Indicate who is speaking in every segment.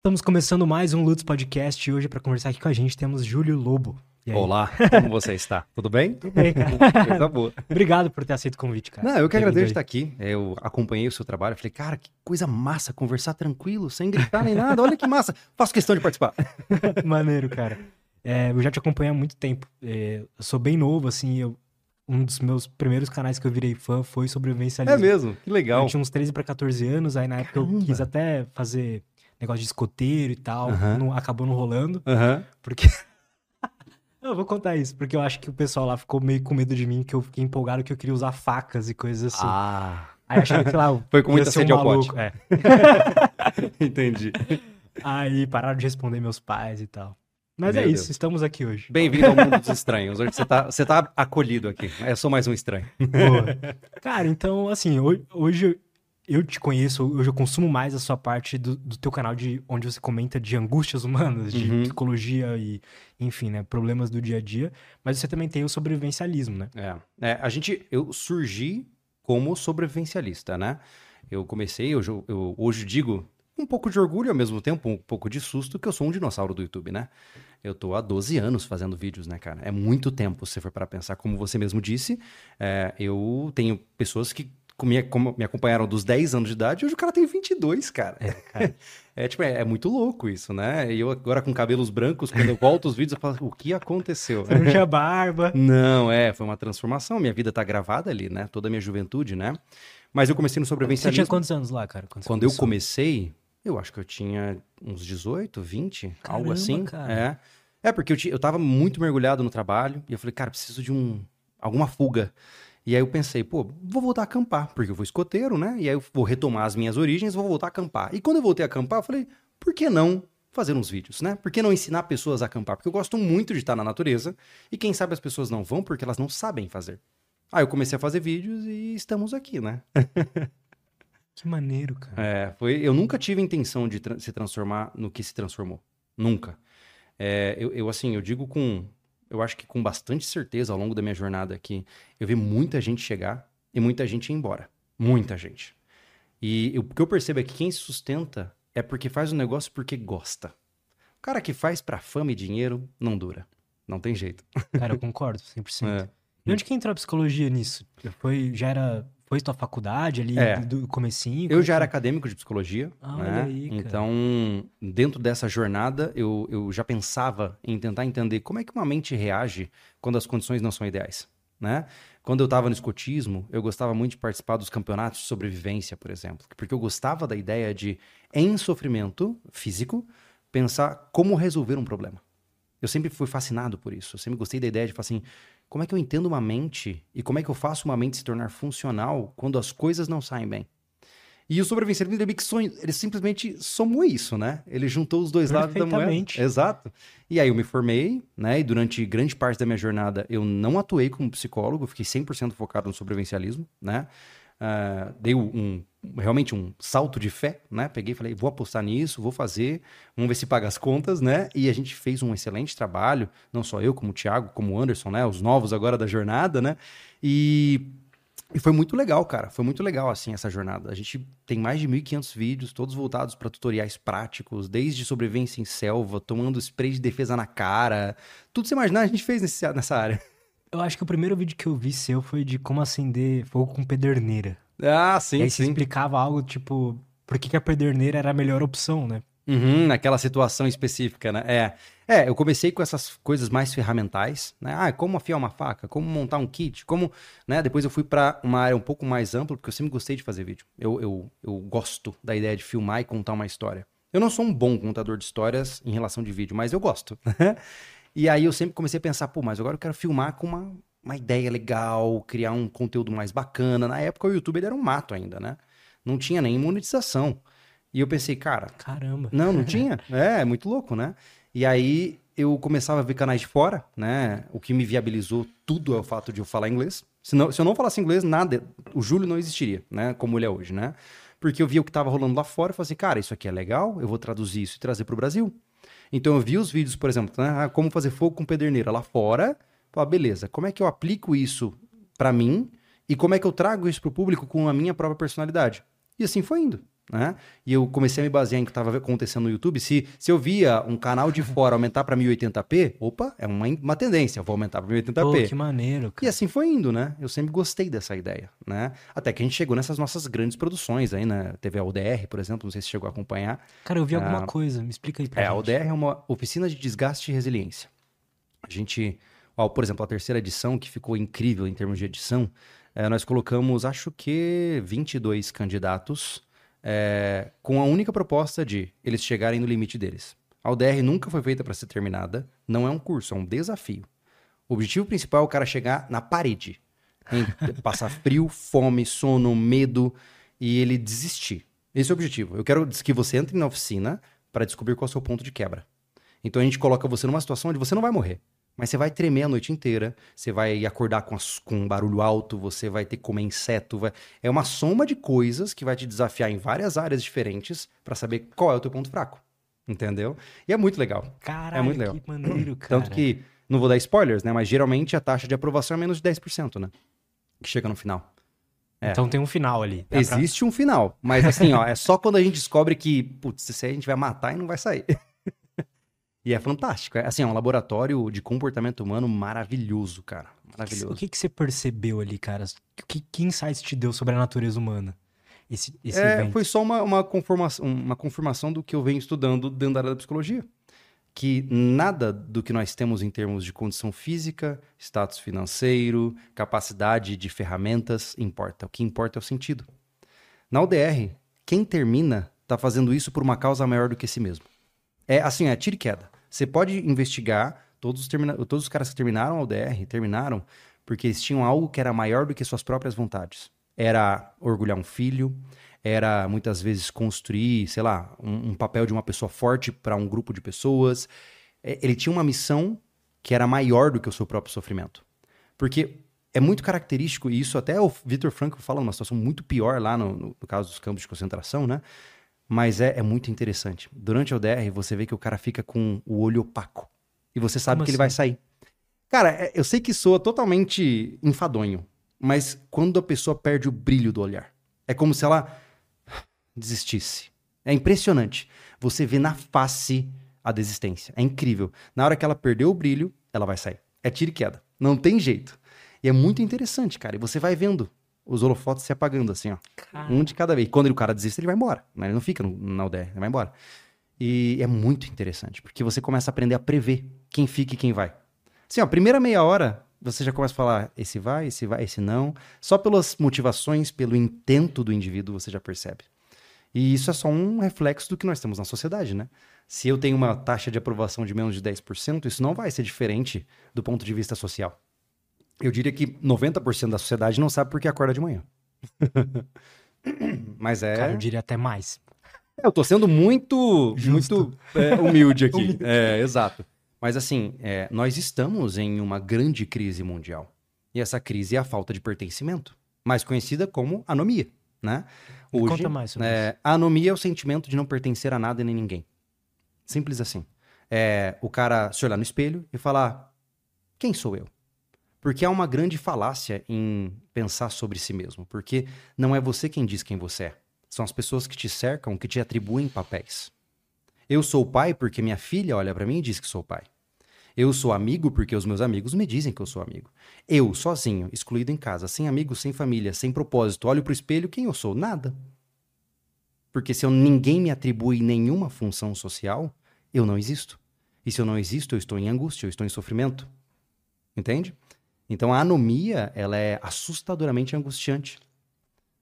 Speaker 1: Estamos começando mais um Lutz Podcast e hoje para conversar aqui com a gente temos Júlio Lobo.
Speaker 2: Olá, como você está? Tudo bem?
Speaker 1: Tudo bem, cara.
Speaker 2: Coisa boa.
Speaker 1: Obrigado por ter aceito o convite, cara.
Speaker 2: Não, eu que
Speaker 1: vindo
Speaker 2: agradeço estar aqui. Eu acompanhei o seu trabalho. Falei, cara, que coisa massa, conversar tranquilo, sem gritar nem nada. Olha que massa. Faço questão de participar.
Speaker 1: Maneiro, cara. É, eu já te acompanho há muito tempo. É, eu sou bem novo, assim. eu- um dos meus primeiros canais que eu virei fã foi sobrevivencialismo.
Speaker 2: É mesmo, que legal.
Speaker 1: Eu tinha uns 13 para 14 anos, aí na época eu quis até fazer negócio de escoteiro e tal.
Speaker 2: Aham.
Speaker 1: não- acabou não rolando,
Speaker 2: Aham.
Speaker 1: porque. eu vou contar isso, porque eu acho que o pessoal lá ficou meio com medo de mim, que eu fiquei empolgado que eu queria usar facas e coisas assim.
Speaker 2: Ah,
Speaker 1: Aí achei que, sei lá,
Speaker 2: Foi com muita
Speaker 1: ser um
Speaker 2: sede ao pote.
Speaker 1: é.
Speaker 2: entendi.
Speaker 1: Aí pararam de responder meus pais e tal. Mas
Speaker 2: Meu
Speaker 1: é isso,
Speaker 2: Deus.
Speaker 1: estamos aqui hoje.
Speaker 2: Bem-vindo ao mundo dos estranhos. Hoje você tá, você tá acolhido aqui. Eu sou mais um estranho.
Speaker 1: Boa. Cara, então, assim, hoje, hoje eu te conheço, hoje eu consumo mais a sua parte do, do teu canal de onde você comenta de angústias humanas, de
Speaker 2: Uhum.
Speaker 1: psicologia e, enfim, né, problemas do dia a dia. Mas você também tem o sobrevivencialismo, né?
Speaker 2: É, é, a gente, eu surgi como sobrevivencialista, né? Eu comecei, hoje eu, eu hoje digo um pouco de orgulho ao mesmo tempo um pouco de susto que eu sou um dinossauro do YouTube, né? Eu tô há 12 anos fazendo vídeos, né, cara? É muito tempo, se você for para pensar. Como você mesmo disse, é, eu tenho pessoas que me, me acompanharam dos 10 anos de idade e hoje o cara tem 22, cara.
Speaker 1: É, cara.
Speaker 2: É, tipo, é, é muito louco isso, né? E eu agora com cabelos brancos, quando eu volto os vídeos, eu falo, o que aconteceu?
Speaker 1: Você não tinha barba.
Speaker 2: Não, é, foi uma transformação. Minha vida tá gravada ali, né? Toda a minha juventude, né? Mas eu comecei no
Speaker 1: Você tinha
Speaker 2: sobrevivencialismo.
Speaker 1: quantos anos lá, cara? você
Speaker 2: Quando eu comecei, eu acho que eu tinha uns 18, 20, algo
Speaker 1: Caramba,
Speaker 2: assim.
Speaker 1: cara.
Speaker 2: É. É, porque eu, eu tava muito mergulhado no trabalho e eu falei, cara, preciso de um alguma fuga. E aí eu pensei, pô, vou voltar a acampar, porque eu vou escoteiro, né? E aí eu vou retomar as minhas origens, vou voltar a acampar. E quando eu voltei a acampar, eu falei, por que não fazer uns vídeos, né? Por que não ensinar pessoas a acampar? Porque eu gosto muito de estar na natureza e quem sabe as pessoas não vão porque elas não sabem fazer. Aí eu comecei a fazer vídeos e estamos aqui, né?
Speaker 1: Que maneiro, cara.
Speaker 2: É, foi, eu nunca tive intenção de tra- se transformar no que se transformou. Nunca. É, eu, eu, assim, eu digo com. Eu acho que com bastante certeza ao longo da minha jornada aqui, eu vi muita gente chegar e muita gente ir embora. Muita gente. E eu- o que eu percebo é que quem se sustenta é porque faz o negócio porque gosta. O cara que faz pra fama e dinheiro não dura. Não tem jeito.
Speaker 1: Cara, eu concordo, 100%.
Speaker 2: É.
Speaker 1: E onde que entrou a psicologia nisso? Foi, já era, foi tua faculdade ali
Speaker 2: É.
Speaker 1: do comecinho?
Speaker 2: Eu já era acadêmico de psicologia,
Speaker 1: Ah,
Speaker 2: né?
Speaker 1: aí,
Speaker 2: então dentro dessa jornada eu, eu já pensava em tentar entender como é que uma mente reage quando as condições não são ideais, né? Quando eu estava no escotismo, eu gostava muito de participar dos campeonatos de sobrevivência, por exemplo, porque eu gostava da ideia de, em sofrimento físico, pensar como resolver um problema. Eu sempre fui fascinado por isso. Eu sempre gostei da ideia de falar assim, como é que eu entendo uma mente e como é que eu faço uma mente se tornar funcional quando as coisas não saem bem? E o sobrevivencialismo ele, ele simplesmente somou isso, né? Ele juntou os dois lados da moeda. Exato. E aí eu me formei, né? E durante grande parte da minha jornada eu não atuei como psicólogo, fiquei 100% focado no sobrevivencialismo, né? Ah, dei um, realmente um salto de fé, né? Peguei e falei, vou apostar nisso, vou fazer, vamos ver se paga as contas, né? E a gente fez um excelente trabalho, não só eu, como o Thiago, como o Anderson, né? Os novos agora da jornada, né? E e foi muito legal, cara. Foi muito legal, assim, essa jornada. A gente tem mais de 1.500 vídeos, todos voltados para tutoriais práticos, desde sobrevivência em selva, tomando spray de defesa na cara. Tudo você imaginar, a gente fez nesse- nessa área.
Speaker 1: Eu acho que o primeiro vídeo que eu vi seu foi de como acender fogo com pederneira.
Speaker 2: Ah,
Speaker 1: e
Speaker 2: sim,
Speaker 1: aí você
Speaker 2: sim.
Speaker 1: explicava algo tipo, por que, que a pederneira era a melhor opção, né?
Speaker 2: Uhum, naquela situação específica, né? É. É, eu comecei com essas coisas mais ferramentais, né? Ah, como afiar uma faca, como montar um kit, como, né? Depois eu fui para uma área um pouco mais ampla, porque eu sempre gostei de fazer vídeo. Eu, eu, eu gosto da ideia de filmar e contar uma história. Eu não sou um bom contador de histórias em relação de vídeo, mas eu gosto. e aí eu sempre comecei a pensar, pô, mas agora eu quero filmar com uma, uma ideia legal, criar um conteúdo mais bacana. Na época o YouTube era um mato ainda, né? Não tinha nem monetização. E eu pensei, cara,
Speaker 1: Caramba.
Speaker 2: não, não tinha. É, é muito louco, né? E aí eu começava a ver canais de fora, né? O que me viabilizou tudo é o fato de eu falar inglês. Se, não, se eu não falasse inglês, nada, o Júlio não existiria, né? Como ele é hoje, né? Porque eu via o que estava rolando lá fora e falei assim, cara, isso aqui é legal, eu vou traduzir isso e trazer para o Brasil. Então eu vi os vídeos, por exemplo, né? Ah, como fazer fogo com pederneira lá fora. Falei, beleza, como é que eu aplico isso para mim e como é que eu trago isso para o público com a minha própria personalidade? E assim foi indo. né? E eu comecei a me basear em o que estava acontecendo no YouTube. Se, se eu via um canal de fora aumentar para 1080p, opa, é uma, uma tendência, eu vou aumentar para 1080p.
Speaker 1: Pô, que maneiro, cara.
Speaker 2: E assim foi indo, né? Eu sempre gostei dessa ideia, né? Até que a gente chegou nessas nossas grandes produções aí, né? Teve a ODR, por exemplo, não sei se chegou a acompanhar.
Speaker 1: Cara, eu vi alguma
Speaker 2: Ah,
Speaker 1: coisa, me explica aí pra
Speaker 2: É, a
Speaker 1: gente.
Speaker 2: ODR é uma oficina de desgaste e resiliência. A gente, ó, por exemplo, a terceira edição, que ficou incrível em termos de edição, é, nós colocamos, acho que 22 candidatos é, com a única proposta de eles chegarem no limite deles. A ODR nunca foi feita para ser terminada, não é um curso, é um desafio. O objetivo principal é o cara chegar na parede, passar frio, fome, sono, medo e ele desistir. Esse é o objetivo. Eu quero que você entre na oficina para descobrir qual é o seu ponto de quebra. Então a gente coloca você numa situação onde você não vai morrer, mas você vai tremer a noite inteira, você vai acordar com, as- com um barulho alto, você vai ter que comer inseto. vai- É uma soma de coisas que vai te desafiar em várias áreas diferentes para saber qual é o teu ponto fraco. Entendeu? E é muito legal.
Speaker 1: Caralho,
Speaker 2: É muito legal.
Speaker 1: que maneiro, cara.
Speaker 2: Tanto que, não vou dar spoilers, né? Mas geralmente a taxa de aprovação é menos de 10%, né? Que chega no final. é.
Speaker 1: Então tem um final ali. Dá pra-
Speaker 2: Existe um final. Mas assim, ó, é só quando a gente descobre que, putz, isso aí a gente vai matar e não vai sair. e é fantástico. É, assim, é um laboratório de comportamento humano maravilhoso, cara. Maravilhoso.
Speaker 1: O que, que você percebeu ali, cara? Que, que insights te deu sobre a natureza humana? Esse, esse
Speaker 2: É,
Speaker 1: evento.
Speaker 2: foi só uma, uma, conformação, uma confirmação do que eu venho estudando dentro da área da psicologia. Que nada do que nós temos em termos de condição física, status financeiro, capacidade de ferramentas importa. O que importa é o sentido. Na UDR, quem termina está fazendo isso por uma causa maior do que si mesmo. É assim, é tiro e queda. Você pode investigar, todos os, termina- todos os caras que terminaram a UDR terminaram porque eles tinham algo que era maior do que suas próprias vontades. Era orgulhar um filho, era muitas vezes construir, sei lá, um, um papel de uma pessoa forte para um grupo de pessoas. É, Ele tinha uma missão que era maior do que o seu próprio sofrimento. Porque é muito característico, e isso até o Victor Frankl fala numa situação muito pior lá no, no- no caso dos campos de concentração, né? Mas é, é muito interessante. Durante o DR, você vê que o cara fica com o olho opaco. E você sabe
Speaker 1: Como
Speaker 2: que ele
Speaker 1: assim?
Speaker 2: vai sair. Cara, é- eu sei que soa totalmente enfadonho, mas quando a pessoa perde o brilho do olhar, é como se ela desistisse. É impressionante. Você vê na face a desistência. É incrível. Na hora que ela perdeu o brilho, ela vai sair. É tiro e queda. Não tem jeito. E é muito interessante, cara. E você vai vendo os holofotes se apagando, assim, ó.
Speaker 1: Cara,
Speaker 2: Um de cada vez. Quando o cara desiste, ele vai embora. né? Ele não fica no, na UDR, ele vai embora. E é muito interessante, porque você começa a aprender a prever quem fica e quem vai. Assim, ó, primeira meia hora, você já começa a falar, esse vai, esse vai, esse não. Só pelas motivações, pelo intento do indivíduo, você já percebe. E isso é só um reflexo do que nós temos na sociedade, né? Se eu tenho uma taxa de aprovação de menos de 10%, isso não vai ser diferente do ponto de vista social. Eu diria que 90% da sociedade não sabe por que acorda de manhã. Mas é.
Speaker 1: cara, eu diria até mais.
Speaker 2: Eu tô sendo muito,
Speaker 1: Justo.
Speaker 2: muito é, humilde aqui. É, exato. Mas assim, é, nós estamos em uma grande crise mundial. E essa crise é a falta de pertencimento, mais conhecida como anomia, né?
Speaker 1: Me conta mais sobre
Speaker 2: é, a anomia é o sentimento de não pertencer a nada e nem ninguém. Simples assim. É o cara se olhar no espelho e falar: quem sou eu? Porque há uma grande falácia em pensar sobre si mesmo. Porque não é você quem diz quem você é. São as pessoas que te cercam que te atribuem papéis. Eu sou pai porque minha filha olha pra mim e diz que sou pai. Eu sou amigo porque os meus amigos me dizem que eu sou amigo. Eu, sozinho, excluído em casa, sem amigos, sem família, sem propósito, olho pro espelho, quem eu sou? Nada. Porque se eu, ninguém me atribui nenhuma função social, eu não existo. E se eu não existo, eu estou em angústia, eu estou em sofrimento. Entende? Então a anomia, ela é assustadoramente angustiante.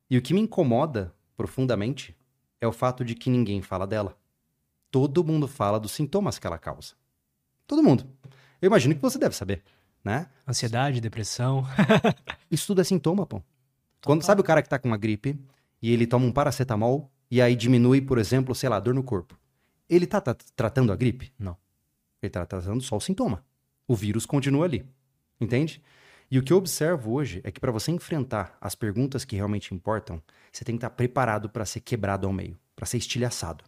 Speaker 2: E o que me incomoda profundamente é o fato de que ninguém fala dela. Todo mundo fala dos sintomas que ela causa. Todo mundo. Eu imagino que você deve saber, né?
Speaker 1: Ansiedade, depressão.
Speaker 2: Isso tudo é sintoma, pô. Quando sabe o cara que tá com uma gripe e ele toma um paracetamol e aí diminui, por exemplo, sei lá, dor no corpo. Ele tá, tá tratando a gripe? Não. Ele tá tratando só o sintoma. O vírus continua ali. Entende? E o que eu observo hoje é que para você enfrentar as perguntas que realmente importam, você tem que estar preparado para ser quebrado ao meio, para ser estilhaçado.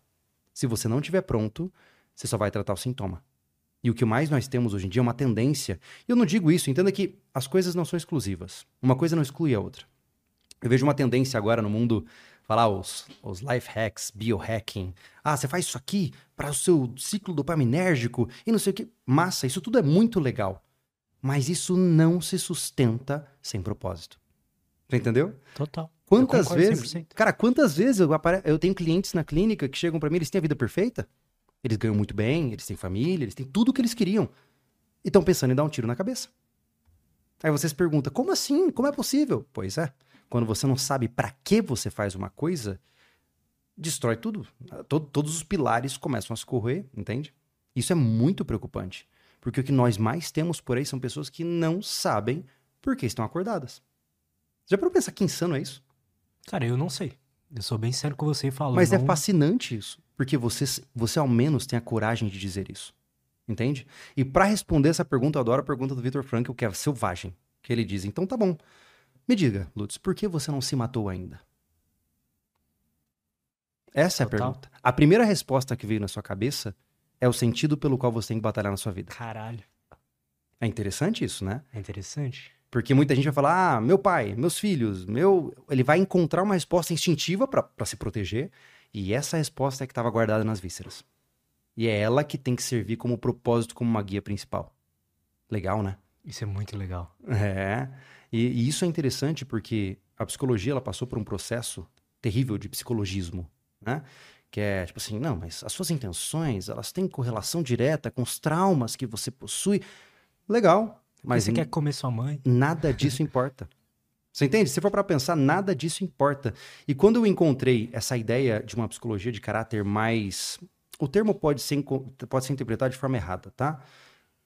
Speaker 2: Se você não estiver pronto, você só vai tratar o sintoma. E o que mais nós temos hoje em dia é uma tendência. E eu não digo isso, entenda que as coisas não são exclusivas. Uma coisa não exclui a outra. Eu vejo uma tendência agora no mundo falar os, os life hacks, biohacking. Ah, você faz isso aqui para o seu ciclo dopaminérgico e não sei o que. Massa, isso tudo é muito legal. Mas isso não se sustenta sem propósito. Você entendeu?
Speaker 1: Total.
Speaker 2: Quantas vezes. 100%. Cara, quantas vezes eu, apare... eu tenho clientes na clínica que chegam para mim, eles têm a vida perfeita? Eles ganham muito bem, eles têm família, eles têm tudo o que eles queriam. E estão pensando em dar um tiro na cabeça. Aí você se pergunta, como assim? Como é possível? Pois é. Quando você não sabe para que você faz uma coisa, destrói tudo. Todo, todos os pilares começam a se correr, entende? Isso é muito preocupante. Porque o que nós mais temos por aí são pessoas que não sabem por que estão acordadas. Já para pensar que insano é isso?
Speaker 1: Cara, eu não sei. Eu sou bem sério com você e falo.
Speaker 2: Mas
Speaker 1: é
Speaker 2: não... é fascinante isso. Porque você, você ao menos tem a coragem de dizer isso. Entende? E para responder essa pergunta, eu adoro a pergunta do Victor Frankl, que é selvagem. Que ele diz: então tá bom. Me diga, Lutz, por que você não se matou ainda? Essa é a pergunta. A primeira resposta que veio na sua cabeça é o sentido pelo qual você tem que batalhar na sua vida.
Speaker 1: Caralho.
Speaker 2: É interessante isso, né?
Speaker 1: É interessante.
Speaker 2: Porque muita gente vai falar: ah, meu pai, meus filhos, meu. Ele vai encontrar uma resposta instintiva para se proteger. E essa resposta é que estava guardada nas vísceras. E é ela que tem que servir como propósito, como uma guia principal. Legal, né?
Speaker 1: Isso é muito legal.
Speaker 2: É. E, e isso é interessante porque a psicologia ela passou por um processo terrível de psicologismo, né? Que é tipo assim, não, mas as suas intenções, elas têm correlação direta com os traumas que você possui. Legal. Mas
Speaker 1: você quer comer sua mãe?
Speaker 2: Nada disso importa. Você entende? Se for para pensar, nada disso importa. E quando eu encontrei essa ideia de uma psicologia de caráter mais o termo pode ser, pode ser interpretado de forma errada, tá?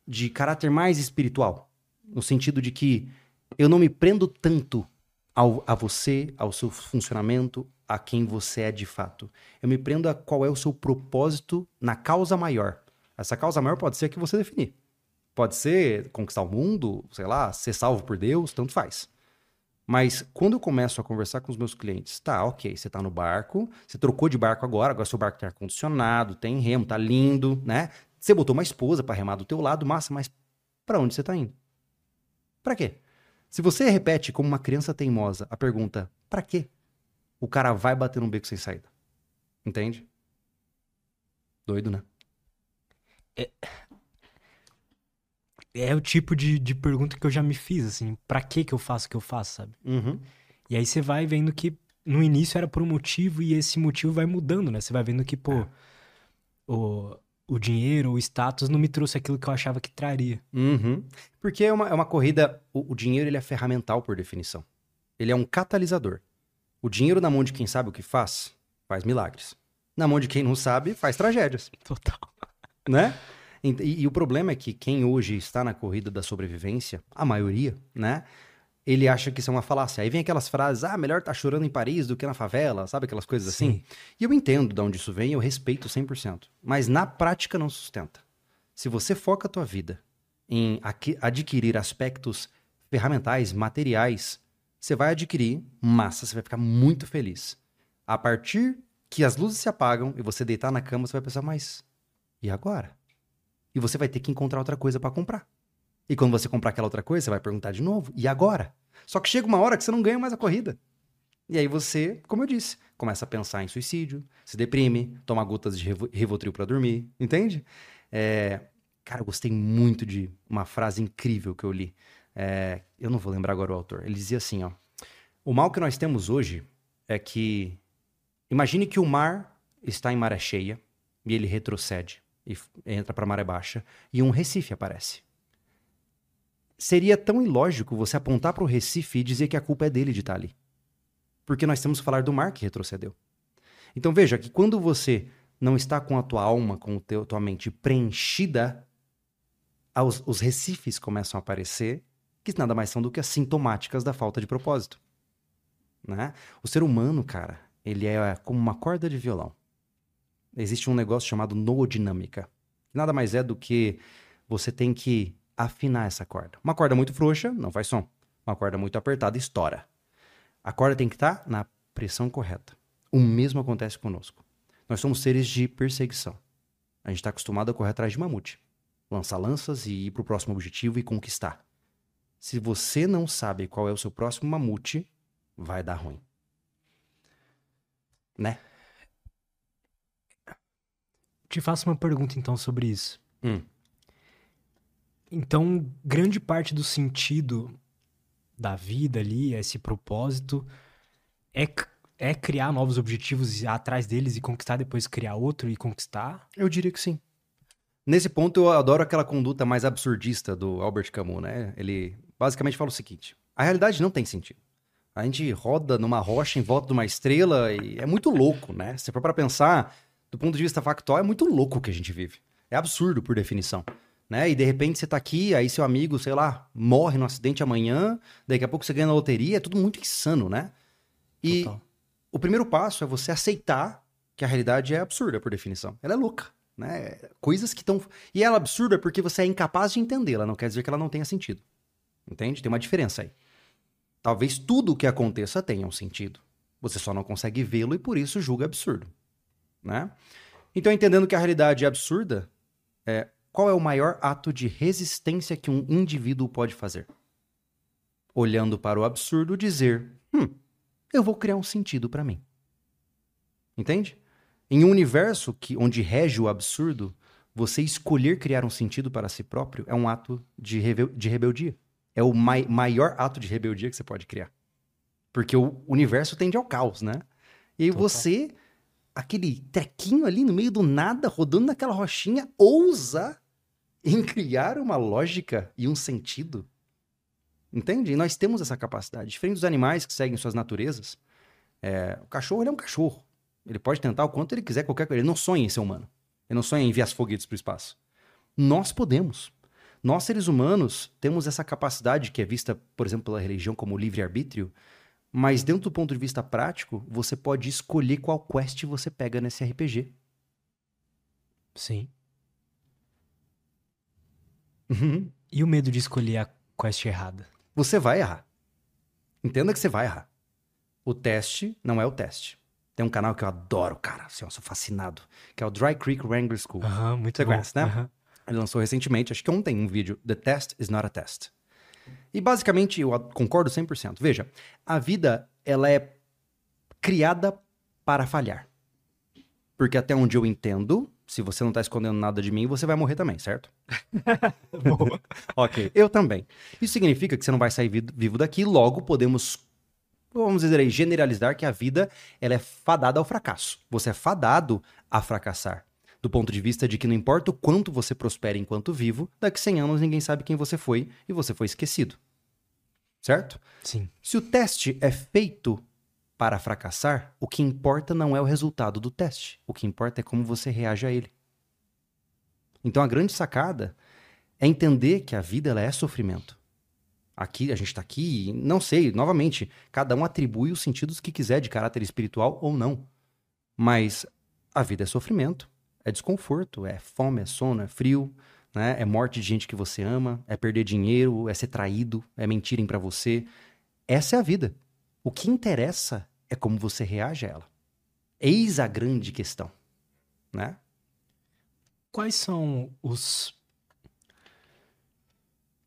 Speaker 2: De caráter mais espiritual. No sentido de que eu não me prendo tanto ao, a você, ao seu funcionamento, a quem você é de fato. Eu me prendo a qual é o seu propósito na causa maior. Essa causa maior pode ser a que você definir. Pode ser conquistar o mundo, sei lá, ser salvo por Deus, tanto faz. Mas quando eu começo a conversar com os meus clientes, tá, ok, você tá no barco, você trocou de barco agora, agora seu barco tem ar-condicionado, tem remo, tá lindo, né? Você botou uma esposa para remar do teu lado, massa, mas para onde você tá indo? Para quê? Se você repete como uma criança teimosa a pergunta, para quê? O cara vai bater num beco sem saída. Entende? Doido, né?
Speaker 1: É, é o tipo de, de pergunta que eu já me fiz, assim, pra que que eu faço o que eu faço, sabe?
Speaker 2: Uhum.
Speaker 1: E aí você vai vendo que no início era por um motivo e esse motivo vai mudando, né? Você vai vendo que, pô, é. o, o dinheiro, o status não me trouxe aquilo que eu achava que traria.
Speaker 2: Uhum. Porque é uma, é uma corrida, o, o dinheiro ele é ferramental por definição. Ele é um catalisador. O dinheiro na mão de quem sabe o que faz, faz milagres. Na mão de quem não sabe, faz tragédias.
Speaker 1: Total.
Speaker 2: Né? E, e, o problema é que quem hoje está na corrida da sobrevivência, a maioria, né? Ele acha que isso é uma falácia. Aí vem aquelas frases, ah, melhor estar tá chorando em Paris do que na favela, sabe aquelas coisas assim? Sim. E eu entendo de onde isso vem, eu respeito 100%. Mas na prática não sustenta. Se você foca a tua vida em adquirir aspectos ferramentais, materiais, você vai adquirir massa, você vai ficar muito feliz. A partir que as luzes se apagam e você deitar na cama, você vai pensar, mas e agora? E você vai ter que encontrar outra coisa para comprar. E quando você comprar aquela outra coisa, você vai perguntar de novo: e agora? Só que chega uma hora que você não ganha mais a corrida. E aí você, como eu disse, começa a pensar em suicídio, se deprime, toma gotas de Rivotril para dormir, entende? É... Cara, eu gostei muito de uma frase incrível que eu li. É... Eu não vou lembrar agora o autor. Ele dizia assim, ó. O mal que nós temos hoje é que... Imagine que o mar está em maré cheia e ele retrocede e entra para maré baixa, e um Recife aparece. Seria tão ilógico você apontar para o Recife e dizer que a culpa é dele de estar tá ali. Porque nós temos que falar do mar que retrocedeu. Então veja que quando você não está com a tua alma, com a tua mente preenchida, os, os recifes começam a aparecer, que nada mais são do que as sintomáticas da falta de propósito. Né? O ser humano, cara, ele é como uma corda de violão existe um negócio chamado noodinâmica. Nada mais é do que você tem que afinar essa corda. Uma corda muito frouxa não faz som. Uma corda muito apertada estoura. A corda tem que estar na pressão correta. O mesmo acontece conosco. Nós somos seres de perseguição. A gente está acostumado a correr atrás de mamute, lançar lanças e ir para o próximo objetivo e conquistar. Se você não sabe qual é o seu próximo mamute, vai dar ruim. né?
Speaker 1: Te faço uma pergunta então sobre isso.
Speaker 2: Hum.
Speaker 1: Então, grande parte do sentido da vida ali, esse propósito, é, é criar novos objetivos e atrás deles e conquistar, depois criar outro e conquistar?
Speaker 2: Eu diria que sim. Nesse ponto, eu adoro aquela conduta mais absurdista do Albert Camus, né? Ele basicamente fala o seguinte: a realidade não tem sentido. A gente roda numa rocha em volta de uma estrela e é muito louco, né? Se for para pensar, do ponto de vista factual, é muito louco o que a gente vive. É absurdo, por definição. Né? E de repente você tá aqui, aí seu amigo, sei lá, morre num acidente amanhã, daqui a pouco você ganha na loteria, é tudo muito insano, né? E
Speaker 1: Total.
Speaker 2: o primeiro passo é você aceitar que a realidade é absurda, por definição. Ela é louca, né? Coisas que estão. E ela é absurda porque você é incapaz de entendê-la, não quer dizer que ela não tenha sentido. Entende? Tem uma diferença aí. Talvez tudo o que aconteça tenha um sentido. Você só não consegue vê-lo e por isso julga absurdo, né? Então, entendendo que a realidade é absurda, é, qual é o maior ato de resistência que um indivíduo pode fazer? Olhando para o absurdo, dizer: hum, eu vou criar um sentido para mim. Entende? Em um universo que, onde rege o absurdo, você escolher criar um sentido para si próprio é um ato de, rebel- de rebeldia. É o mai- maior ato de rebeldia que você pode criar. Porque o universo tende ao caos, né? E
Speaker 1: Total.
Speaker 2: você, aquele trequinho ali no meio do nada, rodando naquela rochinha, ousa em criar uma lógica e um sentido. Entende? E nós temos essa capacidade. Diferente dos animais que seguem suas naturezas, é, o cachorro ele é um cachorro. Ele pode tentar o quanto ele quiser, qualquer coisa. Ele não sonha em ser humano. Ele não sonha em enviar as foguetes para o espaço. Nós podemos. Nós, seres humanos, temos essa capacidade que é vista, por exemplo, pela religião como livre-arbítrio, mas dentro do ponto de vista prático, você pode escolher qual quest você pega nesse RPG.
Speaker 1: Sim.
Speaker 2: Uhum.
Speaker 1: E o medo de escolher a quest errada?
Speaker 2: Você vai errar. Entenda que você vai errar. O teste não é o teste. Tem um canal que eu adoro, cara, assim, eu sou fascinado, que é o Dry Creek Wrangler School.
Speaker 1: Aham, muito
Speaker 2: Você
Speaker 1: bom.
Speaker 2: conhece, né?
Speaker 1: Aham.
Speaker 2: Ele lançou recentemente, acho que ontem, um vídeo, The Test is not a Test. E basicamente, eu concordo 100%. Veja, a vida, ela é criada para falhar. Porque até onde eu entendo, se você não tá escondendo nada de mim, você vai morrer também, certo?
Speaker 1: Boa.
Speaker 2: Ok. Eu também. Isso significa que você não vai sair vi- vivo daqui, logo podemos, vamos dizer aí, generalizar que a vida ela é fadada ao fracasso. Você é fadado a fracassar. Do ponto de vista de que não importa o quanto você prospere enquanto vivo, daqui 100 anos ninguém sabe quem você foi e você foi esquecido. Certo?
Speaker 1: Sim.
Speaker 2: Se o teste é feito para fracassar, o que importa não é o resultado do teste. O que importa é como você reage a ele. Então a grande sacada é entender que a vida ela é sofrimento. Aqui, a gente está aqui, e não sei, novamente, cada um atribui os sentidos que quiser de caráter espiritual ou não. Mas a vida é sofrimento, é desconforto, é fome, é sono, é frio, né? é morte de gente que você ama, é perder dinheiro, é ser traído, é mentirem pra você. Essa é a vida. O que interessa é como você reage a ela. Eis a grande questão, né?
Speaker 1: Quais são os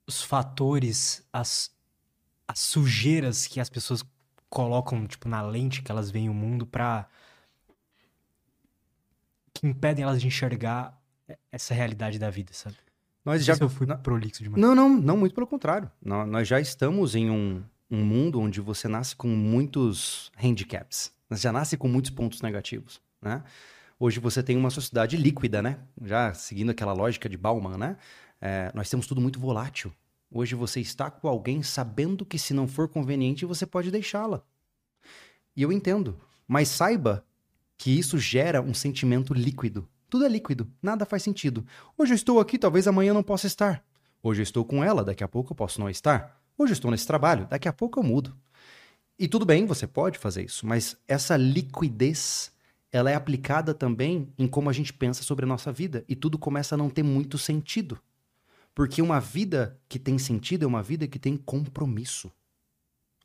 Speaker 1: os fatores, as, as sujeiras que as pessoas colocam, tipo, na lente que elas veem o mundo pra... que impedem elas de enxergar essa realidade da vida, sabe?
Speaker 2: Nós já
Speaker 1: se eu fui
Speaker 2: Não-
Speaker 1: prolixo demais.
Speaker 2: Não, não, não, muito pelo contrário. Nó- Nós já estamos em um, um mundo onde você nasce com muitos handicaps. Você já nasce com muitos pontos negativos, né? Hoje você tem uma sociedade líquida, né? Já seguindo aquela lógica de Bauman, né? É, nós temos tudo muito volátil. Hoje você está com alguém sabendo que se não for conveniente, você pode deixá-la. E eu entendo. Mas saiba que isso gera um sentimento líquido. Tudo é líquido, nada faz sentido. Hoje eu estou aqui, talvez amanhã eu não possa estar. Hoje eu estou com ela, daqui a pouco eu posso não estar. Hoje eu estou nesse trabalho, daqui a pouco eu mudo. E tudo bem, você pode fazer isso, mas essa liquidez, ela é aplicada também em como a gente pensa sobre a nossa vida e tudo começa a não ter muito sentido. Porque uma vida que tem sentido é uma vida que tem compromisso.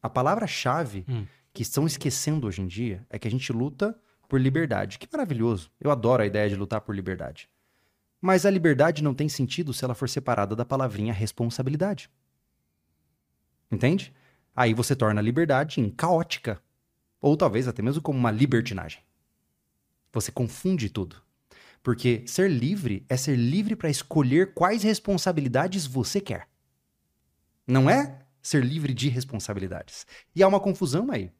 Speaker 2: A palavra-chave
Speaker 1: Hum.
Speaker 2: que estão esquecendo hoje em dia é que a gente luta por liberdade. Que maravilhoso. Eu adoro a ideia de lutar por liberdade. Mas a liberdade não tem sentido se ela for separada da palavrinha responsabilidade. Entende? Aí você torna a liberdade em caótica. Ou talvez até mesmo como uma libertinagem. Você confunde tudo. Porque ser livre é ser livre para escolher quais responsabilidades você quer. Não é ser livre de responsabilidades. E há uma confusão aí.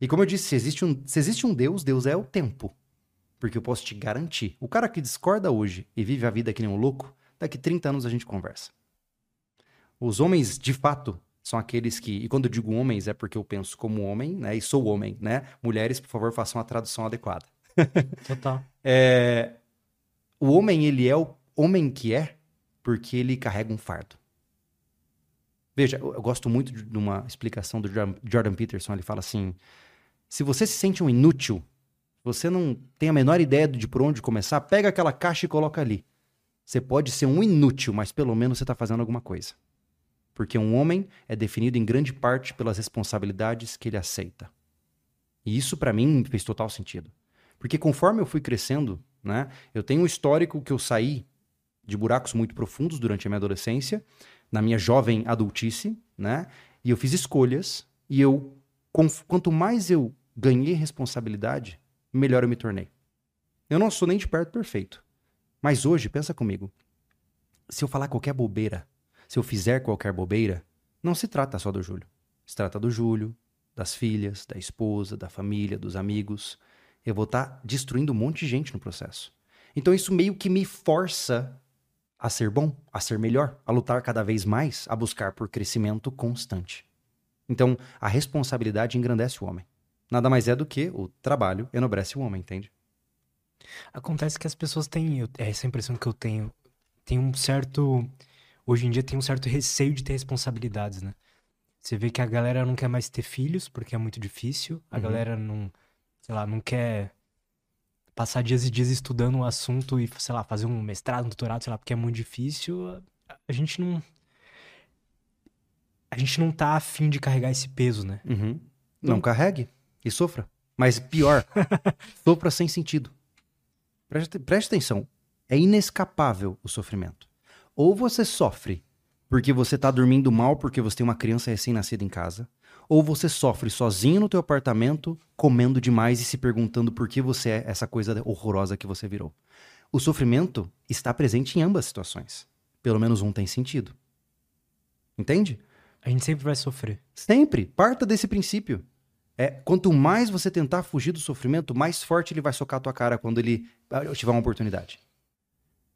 Speaker 2: E como eu disse, se existe um, se existe um Deus, Deus é o tempo. Porque eu posso te garantir. O cara que discorda hoje e vive a vida que nem um louco, daqui 30 anos a gente conversa. Os homens, de fato, são aqueles que. E quando eu digo homens, é porque eu penso como homem, né? E sou homem, né? Mulheres, por favor, façam a tradução adequada.
Speaker 1: Total.
Speaker 2: é, o homem, ele é o homem que é porque ele carrega um fardo. Veja, eu, eu gosto muito de, de uma explicação do Jordan Peterson. Ele fala assim: se você se sente um inútil, você não tem a menor ideia de por onde começar, pega aquela caixa e coloca ali. Você pode ser um inútil, mas pelo menos você está fazendo alguma coisa. Porque um homem é definido em grande parte pelas responsabilidades que ele aceita. E isso para mim fez total sentido. Porque conforme eu fui crescendo, né, eu tenho um histórico que eu saí de buracos muito profundos durante a minha adolescência, na minha jovem adultice, né? E eu fiz escolhas e eu quanto mais eu ganhei responsabilidade, melhor eu me tornei. Eu não sou nem de perto perfeito. Mas hoje, pensa comigo. Se eu falar qualquer bobeira, se eu fizer qualquer bobeira, não se trata só do Júlio. Se trata do Júlio, das filhas, da esposa, da família, dos amigos. Eu vou estar tá destruindo um monte de gente no processo. Então isso meio que me força a ser bom, a ser melhor, a lutar cada vez mais, a buscar por crescimento constante. Então, a responsabilidade engrandece o homem. Nada mais é do que o trabalho enobrece o homem, entende?
Speaker 1: Acontece que as pessoas têm, é essa impressão que eu tenho, tem um certo hoje em dia tem um certo receio de ter responsabilidades, né? Você vê que a galera não quer mais ter filhos porque é muito difícil. A uhum. galera não, sei lá, não quer passar dias e dias estudando um assunto e, sei lá, fazer um mestrado, um doutorado, sei lá, porque é muito difícil. A gente não. A gente não tá afim de carregar esse peso, né?
Speaker 2: Uhum. Não, não carregue e sofra. Mas pior, sofra sem sentido. Preste, preste atenção. É inescapável o sofrimento. Ou você sofre porque você está dormindo mal porque você tem uma criança recém-nascida em casa, ou você sofre sozinho no teu apartamento, comendo demais e se perguntando por que você é essa coisa horrorosa que você virou. O sofrimento está presente em ambas situações. Pelo menos um tem sentido. Entende?
Speaker 1: A gente sempre vai sofrer.
Speaker 2: Sempre. Parta desse princípio. É, quanto mais você tentar fugir do sofrimento, mais forte ele vai socar a tua cara quando ele ah, tiver uma oportunidade.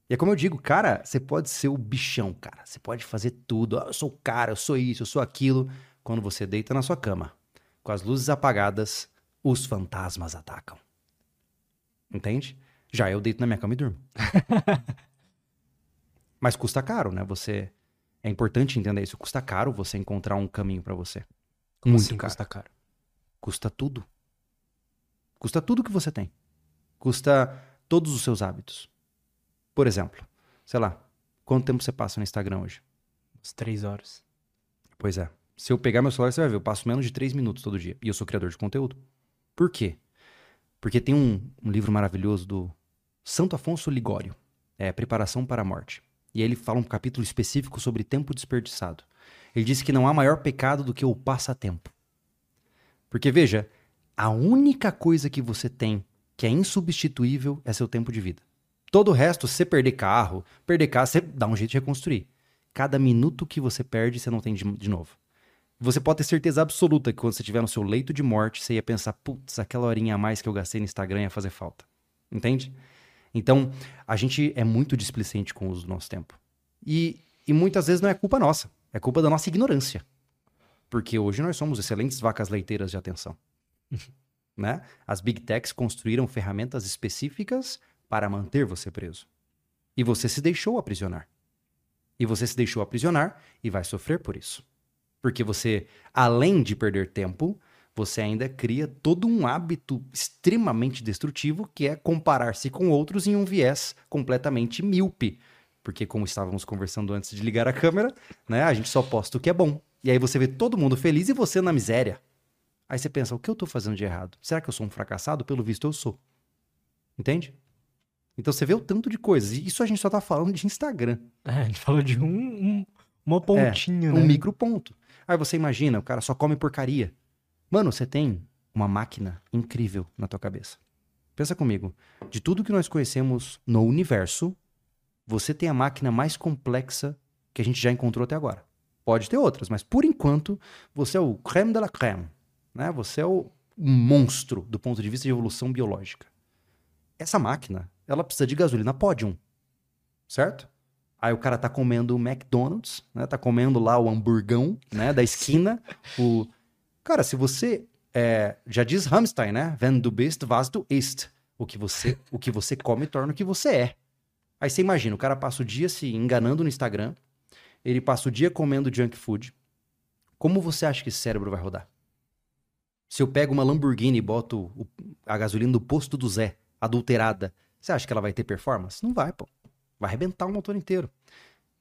Speaker 2: E é como eu digo, cara, você pode ser o bichão, cara. Você pode fazer tudo. Ah, eu sou o cara, eu sou isso, eu sou aquilo. Quando você deita na sua cama, com as luzes apagadas, os fantasmas atacam. Entende? Já eu deito na minha cama e durmo. Mas custa caro, né? Você. É importante entender isso. Custa caro você encontrar um caminho para você.
Speaker 1: Como Muito assim, caro. Custa caro.
Speaker 2: Custa tudo. Custa tudo que você tem. Custa todos os seus hábitos. Por exemplo, sei lá, quanto tempo você passa no Instagram hoje?
Speaker 1: Uns três horas.
Speaker 2: Pois é. Se eu pegar meu celular, você vai ver, eu passo menos de três minutos todo dia. E eu sou criador de conteúdo. Por quê? Porque tem um, um livro maravilhoso do Santo Afonso Ligório. É Preparação para a Morte. E aí ele fala um capítulo específico sobre tempo desperdiçado. Ele diz que não há maior pecado do que o passatempo. Porque veja, a única coisa que você tem que é insubstituível é seu tempo de vida. Todo o resto, você perder carro, perder casa, você dá um jeito de reconstruir. Cada minuto que você perde, você não tem de, de novo. Você pode ter certeza absoluta que quando você estiver no seu leito de morte, você ia pensar, putz, aquela horinha a mais que eu gastei no Instagram ia fazer falta. Entende? Então, a gente é muito displicente com o uso do nosso tempo. E, e muitas vezes não é culpa nossa, é culpa da nossa ignorância. Porque hoje nós somos excelentes vacas leiteiras de atenção. né? As big techs construíram ferramentas específicas para manter você preso. E você se deixou aprisionar. E você se deixou aprisionar e vai sofrer por isso. Porque você, além de perder tempo, você ainda cria todo um hábito extremamente destrutivo que é comparar-se com outros em um viés completamente míope. Porque, como estávamos conversando antes de ligar a câmera, né, a gente só posta o que é bom. E aí você vê todo mundo feliz e você na miséria. Aí você pensa, o que eu estou fazendo de errado? Será que eu sou um fracassado? Pelo visto, eu sou. Entende? Então você vê o tanto de coisas. E isso a gente só tá falando de Instagram.
Speaker 1: É, a gente falou de um, um uma pontinha, é,
Speaker 2: né? Um micro ponto. Aí você imagina, o cara só come porcaria. Mano, você tem uma máquina incrível na tua cabeça. Pensa comigo. De tudo que nós conhecemos no universo, você tem a máquina mais complexa que a gente já encontrou até agora. Pode ter outras, mas por enquanto, você é o creme de la creme. Né? Você é o monstro do ponto de vista de evolução biológica. Essa máquina, ela precisa de gasolina Podium, certo? Aí o cara tá comendo o McDonald's, né? Tá comendo lá o hamburgão, né? Da esquina. o... Cara, se você... É... já diz Hamstein, né? Wenn du bist, was du isst. O que você, o que você come torna o que você é. Aí você imagina, o cara passa o dia se enganando no Instagram, ele passa o dia comendo junk food. Como você acha que esse cérebro vai rodar? Se eu pego uma Lamborghini e boto a gasolina do posto do Zé, adulterada, você acha que ela vai ter performance? Não vai, pô. Vai arrebentar o motor inteiro.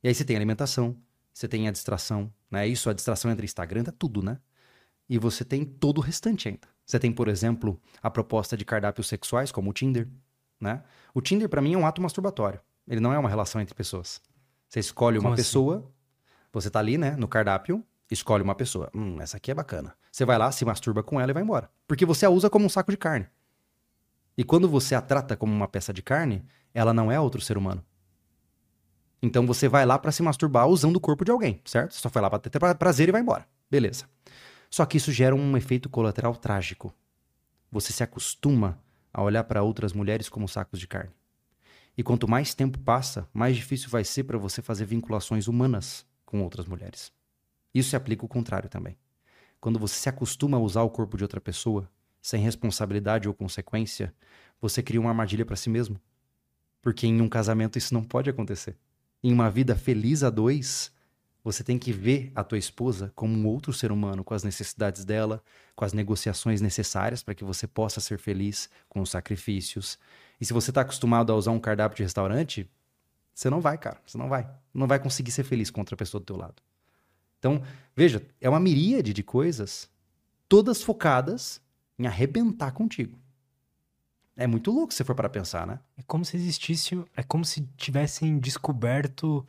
Speaker 2: E aí você tem alimentação, você tem a distração, né? Isso, a distração entre Instagram, tá tudo, né? E você tem todo o restante ainda. Você tem, por exemplo, a proposta de cardápios sexuais, como o Tinder, né? O Tinder, para mim, é um ato masturbatório. Ele não é uma relação entre pessoas. Você escolhe uma
Speaker 1: Como assim?
Speaker 2: pessoa, você tá ali, né, no cardápio, escolhe uma pessoa. Hum, essa aqui é bacana. Você vai lá, se masturba com ela e vai embora. Porque você a usa como um saco de carne. E quando você a trata como uma peça de carne, ela não é outro ser humano. Então você vai lá pra se masturbar usando o corpo de alguém, certo? Você só foi lá pra ter pra- prazer e vai embora. Beleza. Só que isso gera um efeito colateral trágico. Você se acostuma a olhar pra outras mulheres como sacos de carne. E quanto mais tempo passa, mais difícil vai ser pra você fazer vinculações humanas com outras mulheres. Isso se aplica o contrário também. Quando você se acostuma a usar o corpo de outra pessoa, sem responsabilidade ou consequência, você cria uma armadilha pra si mesmo. Porque em um casamento isso não pode acontecer. Em uma vida feliz a dois, você tem que ver a tua esposa como um outro ser humano, com as necessidades dela, com as negociações necessárias para que você possa ser feliz, com os sacrifícios. E se você tá acostumado a usar um cardápio de restaurante, você não vai, cara. Você não vai. Não vai conseguir ser feliz com outra pessoa do teu lado. Então, veja, é uma miríade de coisas, todas focadas em arrebentar contigo. É muito louco se você for para pensar, né?
Speaker 1: É como se existisse, é como se tivessem descoberto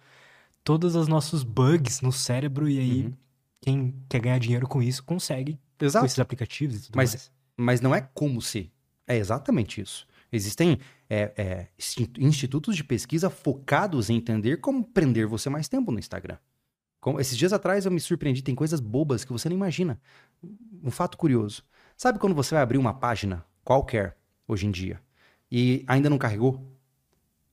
Speaker 1: todos os nossos bugs no cérebro e aí
Speaker 2: Uhum.
Speaker 1: quem quer ganhar dinheiro com isso consegue com
Speaker 2: Exato.
Speaker 1: esses aplicativos e tudo
Speaker 2: Mas-
Speaker 1: mais.
Speaker 2: Mas não é como se. É exatamente isso. Existem é, é, insti- institutos de pesquisa focados em entender como prender você mais tempo no Instagram. Como- esses dias atrás eu me surpreendi, tem coisas bobas que você não imagina. Um fato curioso. Sabe quando você vai abrir uma página qualquer, hoje em dia, e ainda não carregou?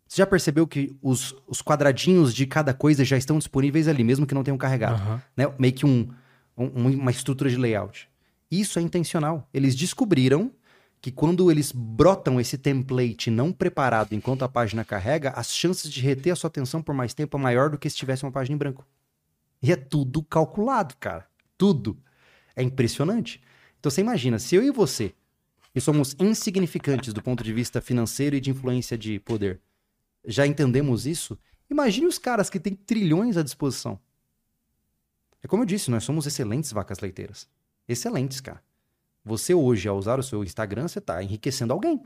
Speaker 2: Você já percebeu que os, os quadradinhos de cada coisa já estão disponíveis ali, mesmo que não tenham carregado?
Speaker 1: Aham.
Speaker 2: né? Meio que um, um- uma estrutura de layout. Isso é intencional. Eles descobriram que quando eles brotam esse template não preparado enquanto a página carrega, as chances de reter a sua atenção por mais tempo é maior do que se tivesse uma página em branco. E é tudo calculado, cara. Tudo. É impressionante. Então você imagina, se eu e você, que somos insignificantes do ponto de vista financeiro e de influência de poder, já entendemos isso, imagine os caras que têm trilhões à disposição. É como eu disse, nós somos excelentes vacas leiteiras. Excelentes, cara. Você hoje, ao usar o seu Instagram, você tá enriquecendo alguém.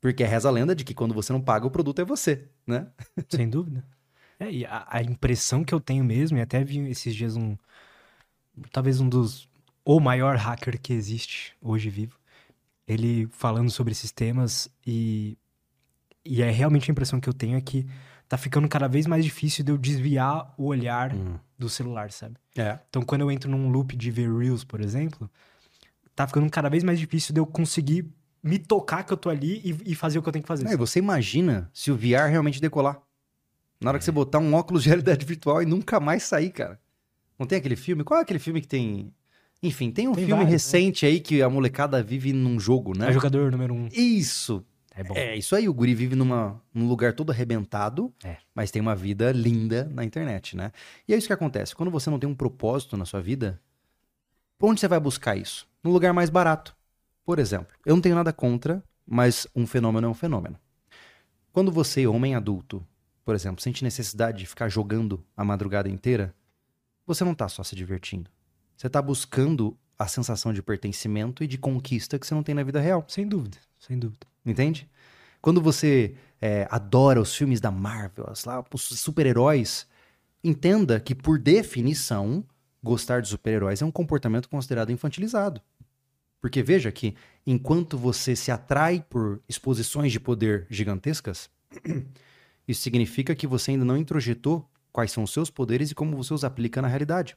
Speaker 2: Porque reza a lenda de que quando você não paga, o produto é você, né?
Speaker 1: Sem dúvida. É, e a, a impressão que eu tenho mesmo, e até vi esses dias um. Talvez um dos. O maior hacker que existe hoje vivo. Ele falando sobre esses temas e. E é realmente a impressão que eu tenho é que tá ficando cada vez mais difícil de eu desviar o olhar do celular, sabe?
Speaker 2: É.
Speaker 1: Então, quando eu entro num loop de ver Reels, por exemplo, tá ficando cada vez mais difícil de eu conseguir me tocar que eu tô ali e, e fazer o que eu tenho que fazer.
Speaker 2: e você imagina se o VR realmente decolar. Na hora que você botar um óculos de realidade virtual e nunca mais sair, cara. Não tem aquele filme? Qual é aquele filme que tem. Enfim, tem um
Speaker 1: Tem
Speaker 2: filme
Speaker 1: vários, né?
Speaker 2: recente aí que a molecada vive num jogo, né?
Speaker 1: É jogador número um.
Speaker 2: Isso!
Speaker 1: É bom.
Speaker 2: É, isso aí, o guri vive numa, num lugar todo arrebentado,
Speaker 1: É.
Speaker 2: mas tem uma vida linda na internet, né? E é isso que acontece. Quando você não tem um propósito na sua vida, onde você vai buscar isso? Num lugar mais barato. Por exemplo, eu não tenho nada contra, mas um fenômeno é um fenômeno. Quando você, homem adulto, por exemplo, sente necessidade de ficar jogando a madrugada inteira, você não tá só se divertindo. Você tá buscando a sensação de pertencimento e de conquista que você não tem na vida real.
Speaker 1: Sem dúvida, sem dúvida.
Speaker 2: Entende? Quando você é, adora os filmes da Marvel, lá, os super-heróis, entenda que, por definição, gostar de super-heróis é um comportamento considerado infantilizado. Porque veja que enquanto você se atrai por exposições de poder gigantescas, isso significa que você ainda não introjetou quais são os seus poderes e como você os aplica na realidade.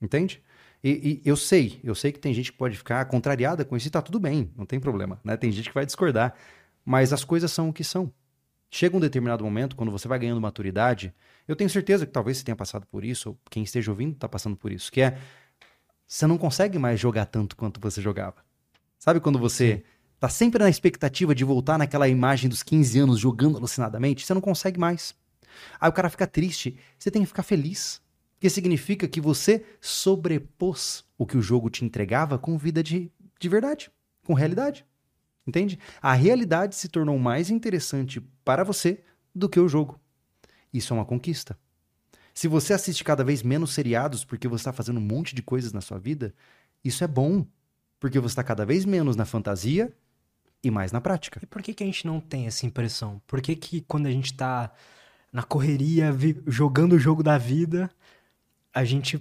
Speaker 2: Entende? E, e, eu sei, eu sei que tem gente que pode ficar contrariada com isso e tá tudo bem, não tem problema, né? Tem gente que vai discordar, mas as coisas são o que são. Chega um determinado momento, quando você vai ganhando maturidade, eu tenho certeza que talvez você tenha passado por isso, ou quem esteja ouvindo está passando por isso, que é você não consegue mais jogar tanto quanto você jogava. Sabe quando você tá sempre na expectativa de voltar naquela imagem dos 15 anos jogando alucinadamente? Você não consegue mais. Aí o cara fica triste, você tem que ficar feliz. Porque significa que você sobrepôs o que o jogo te entregava com vida de, de verdade, com realidade. Entende? A realidade se tornou mais interessante para você do que o jogo. Isso é uma conquista. Se você assiste cada vez menos seriados porque você está fazendo um monte de coisas na sua vida, isso é bom. Porque você está cada vez menos na fantasia e mais na prática.
Speaker 1: E por que, que a gente não tem essa impressão? Por que, que quando a gente está na correria, jogando o jogo da vida, a gente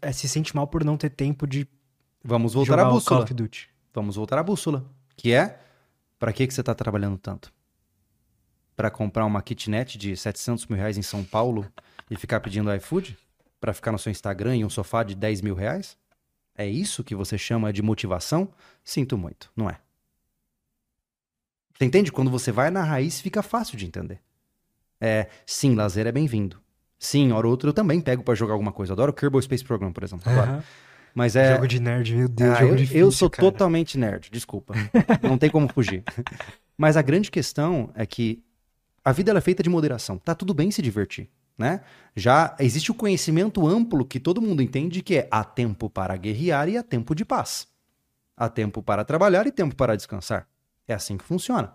Speaker 1: é, se sente mal por não ter tempo de.
Speaker 2: Vamos voltar à bússola. Vamos voltar à bússola. Que é: para que, que você está trabalhando tanto? Para comprar uma kitnet de 700 mil reais em São Paulo e ficar pedindo iFood? Para ficar no seu Instagram em um sofá de 10 mil reais? É isso que você chama de motivação? Sinto muito, não é? Você entende? Quando você vai na raiz, fica fácil de entender. É, sim, lazer é bem-vindo. Sim, hora ou outra eu também pego para jogar alguma coisa. Adoro Kerbal Space Program, por exemplo. Uhum. Mas é.
Speaker 1: Jogo de nerd, meu Deus,
Speaker 2: ah,
Speaker 1: jogo
Speaker 2: eu,
Speaker 1: difícil.
Speaker 2: Eu sou
Speaker 1: cara.
Speaker 2: totalmente nerd, desculpa. Não tem como fugir. Mas a grande questão é que a vida é feita de moderação. Tá tudo bem se divertir, né? Já existe o conhecimento amplo que todo mundo entende que é há tempo para guerrear e há tempo de paz. Há tempo para trabalhar e tempo para descansar. É assim que funciona.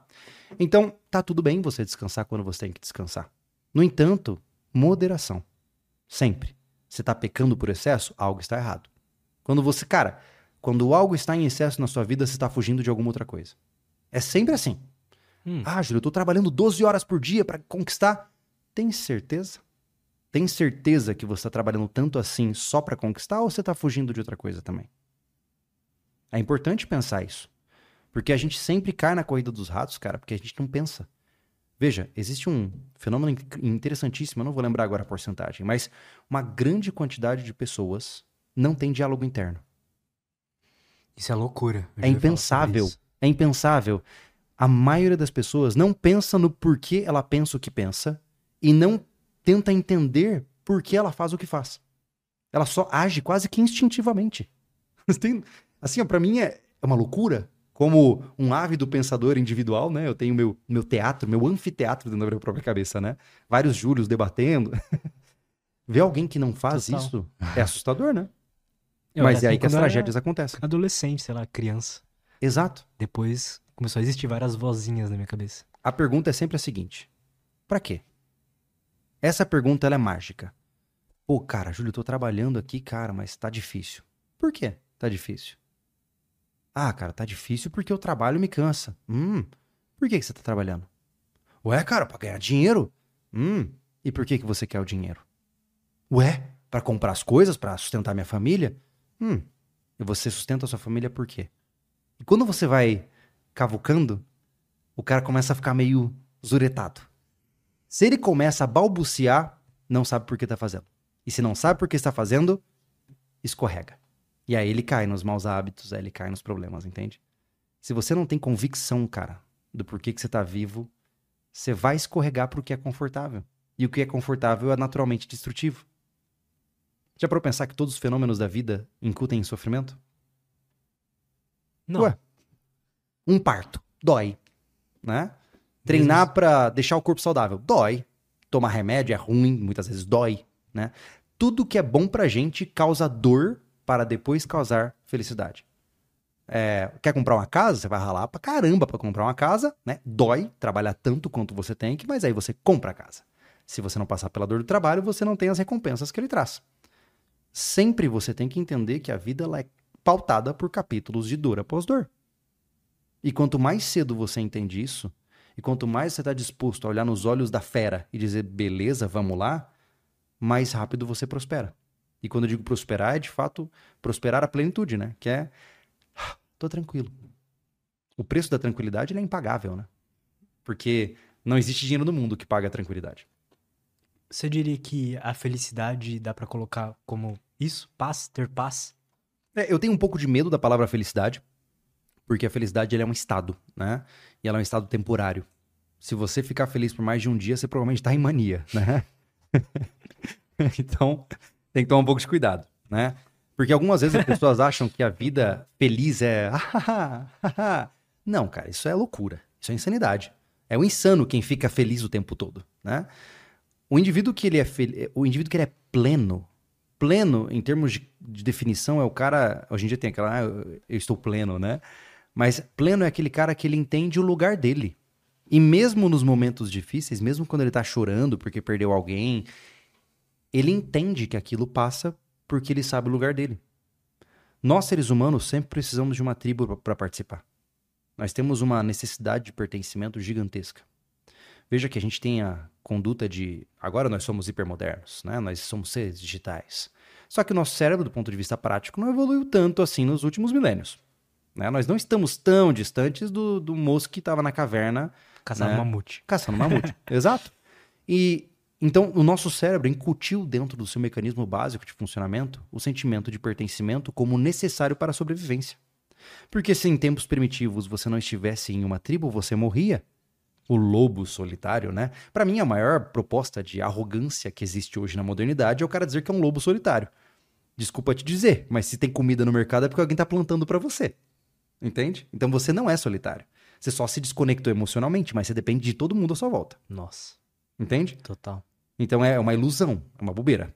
Speaker 2: Então, tá tudo bem você descansar quando você tem que descansar. No entanto, moderação. Sempre. Você está pecando por excesso, algo está errado. Quando você, cara, quando algo está em excesso na sua vida, você está fugindo de alguma outra coisa. É sempre assim. Hum. Ah, Júlio, eu estou trabalhando 12 horas por dia para conquistar. Tem certeza? Tem certeza que você está trabalhando tanto assim só para conquistar ou você está fugindo de outra coisa também? É importante pensar isso. Porque a gente sempre cai na corrida dos ratos, cara, porque a gente não pensa. Veja, existe um fenômeno interessantíssimo, eu não vou lembrar agora a porcentagem, mas uma grande quantidade de pessoas não tem diálogo interno.
Speaker 1: Isso é loucura.
Speaker 2: É impensável. É impensável. A maioria das pessoas não pensa no porquê ela pensa o que pensa e não tenta entender por que ela faz o que faz. Ela só age quase que instintivamente. assim, para mim é, é uma loucura como um ávido pensador individual, né? Eu tenho meu, meu teatro, meu anfiteatro dentro da minha própria cabeça, né? Vários Júlios debatendo. Ver alguém que não faz Total. isso é assustador, né? Eu Mas é aí que as tragédias acontecem.
Speaker 1: Adolescente, sei lá, criança.
Speaker 2: Exato.
Speaker 1: Depois começou a existir várias vozinhas na minha cabeça.
Speaker 2: A pergunta é sempre a seguinte: para quê? Essa pergunta ela é mágica. Pô, cara, Júlio, eu tô trabalhando aqui, cara, mas tá difícil. Por quê? Tá difícil. Ah, cara, tá difícil porque o trabalho me cansa. Hum, por que, que você tá trabalhando? Ué, cara, pra ganhar dinheiro. Hum, e por que, que você quer o dinheiro? Ué, para comprar as coisas, para sustentar minha família? Hum, e você sustenta a sua família por quê? E quando você vai cavucando, o cara começa a ficar meio zuretado. Se ele começa a balbuciar, não sabe por que tá fazendo. E se não sabe por que está fazendo, escorrega. E aí ele cai nos maus hábitos, aí ele cai nos problemas, entende? Se você não tem convicção, cara, do porquê que você tá vivo, você vai escorregar pro que é confortável. E o que é confortável é naturalmente destrutivo. Já para pensar que todos os fenômenos da vida incutem em sofrimento?
Speaker 1: Não. Ué,
Speaker 2: um parto, dói, né? Treinar para deixar o corpo saudável, dói. Tomar remédio é ruim, muitas vezes dói, né? Tudo que é bom pra gente causa dor para depois causar felicidade. É, quer comprar uma casa? Você vai ralar pra caramba pra comprar uma casa, né? Dói trabalhar tanto quanto você tem que, mas aí você compra a casa. Se você não passar pela dor do trabalho, você não tem as recompensas que ele traz. Sempre você tem que entender que a vida é pautada por capítulos de dor após dor. E quanto mais cedo você entende isso, e quanto mais você está disposto a olhar nos olhos da fera e dizer, beleza, vamos lá, mais rápido você prospera. E quando eu digo prosperar, é de fato prosperar a plenitude, né? Que é tô tranquilo. O preço da tranquilidade é impagável, né? Porque não existe dinheiro no mundo que paga a tranquilidade.
Speaker 1: Você diria que a felicidade dá pra colocar como isso? Paz? Ter paz?
Speaker 2: É, eu tenho um pouco de medo da palavra felicidade, porque a felicidade é um estado, né? E ela é um estado temporário. Se você ficar feliz por mais de um dia, você provavelmente está em mania, né? então, tem que tomar um pouco de cuidado, né? Porque algumas vezes as pessoas acham que a vida feliz é. Não, cara, isso é loucura. Isso é insanidade. É o insano quem fica feliz o tempo todo, né? O indivíduo que ele é fel... o indivíduo que ele é pleno, pleno em termos de, de, definição é o cara, hoje em dia tem aquela, ah, eu estou pleno, né? Mas pleno é aquele cara que ele entende o lugar dele. E mesmo nos momentos difíceis, mesmo quando ele tá chorando porque perdeu alguém, ele entende que aquilo passa porque ele sabe o lugar dele. Nós, seres humanos, sempre precisamos de uma tribo para participar. Nós temos uma necessidade de pertencimento gigantesca. Veja que a gente tem a conduta de. Agora nós somos hipermodernos, né? nós somos seres digitais. Só que o nosso cérebro, do ponto de vista prático, não evoluiu tanto assim nos últimos milênios. Né? Nós não estamos tão distantes do, do moço que estava na caverna.
Speaker 1: Caçando né? mamute.
Speaker 2: Caçando mamute. Exato. E então, o nosso cérebro incutiu dentro do seu mecanismo básico de funcionamento o sentimento de pertencimento como necessário para a sobrevivência. Porque se em tempos primitivos você não estivesse em uma tribo, você morria. O lobo solitário, né? Para mim, a maior proposta de arrogância que existe hoje na modernidade é o cara dizer que é um lobo solitário. Desculpa te dizer, mas se tem comida no mercado é porque alguém tá plantando para você. Entende? Então você não é solitário. Você só se desconectou emocionalmente, mas você depende de todo mundo à sua volta.
Speaker 1: Nossa.
Speaker 2: Entende?
Speaker 1: Total.
Speaker 2: Então é uma ilusão, é uma bobeira.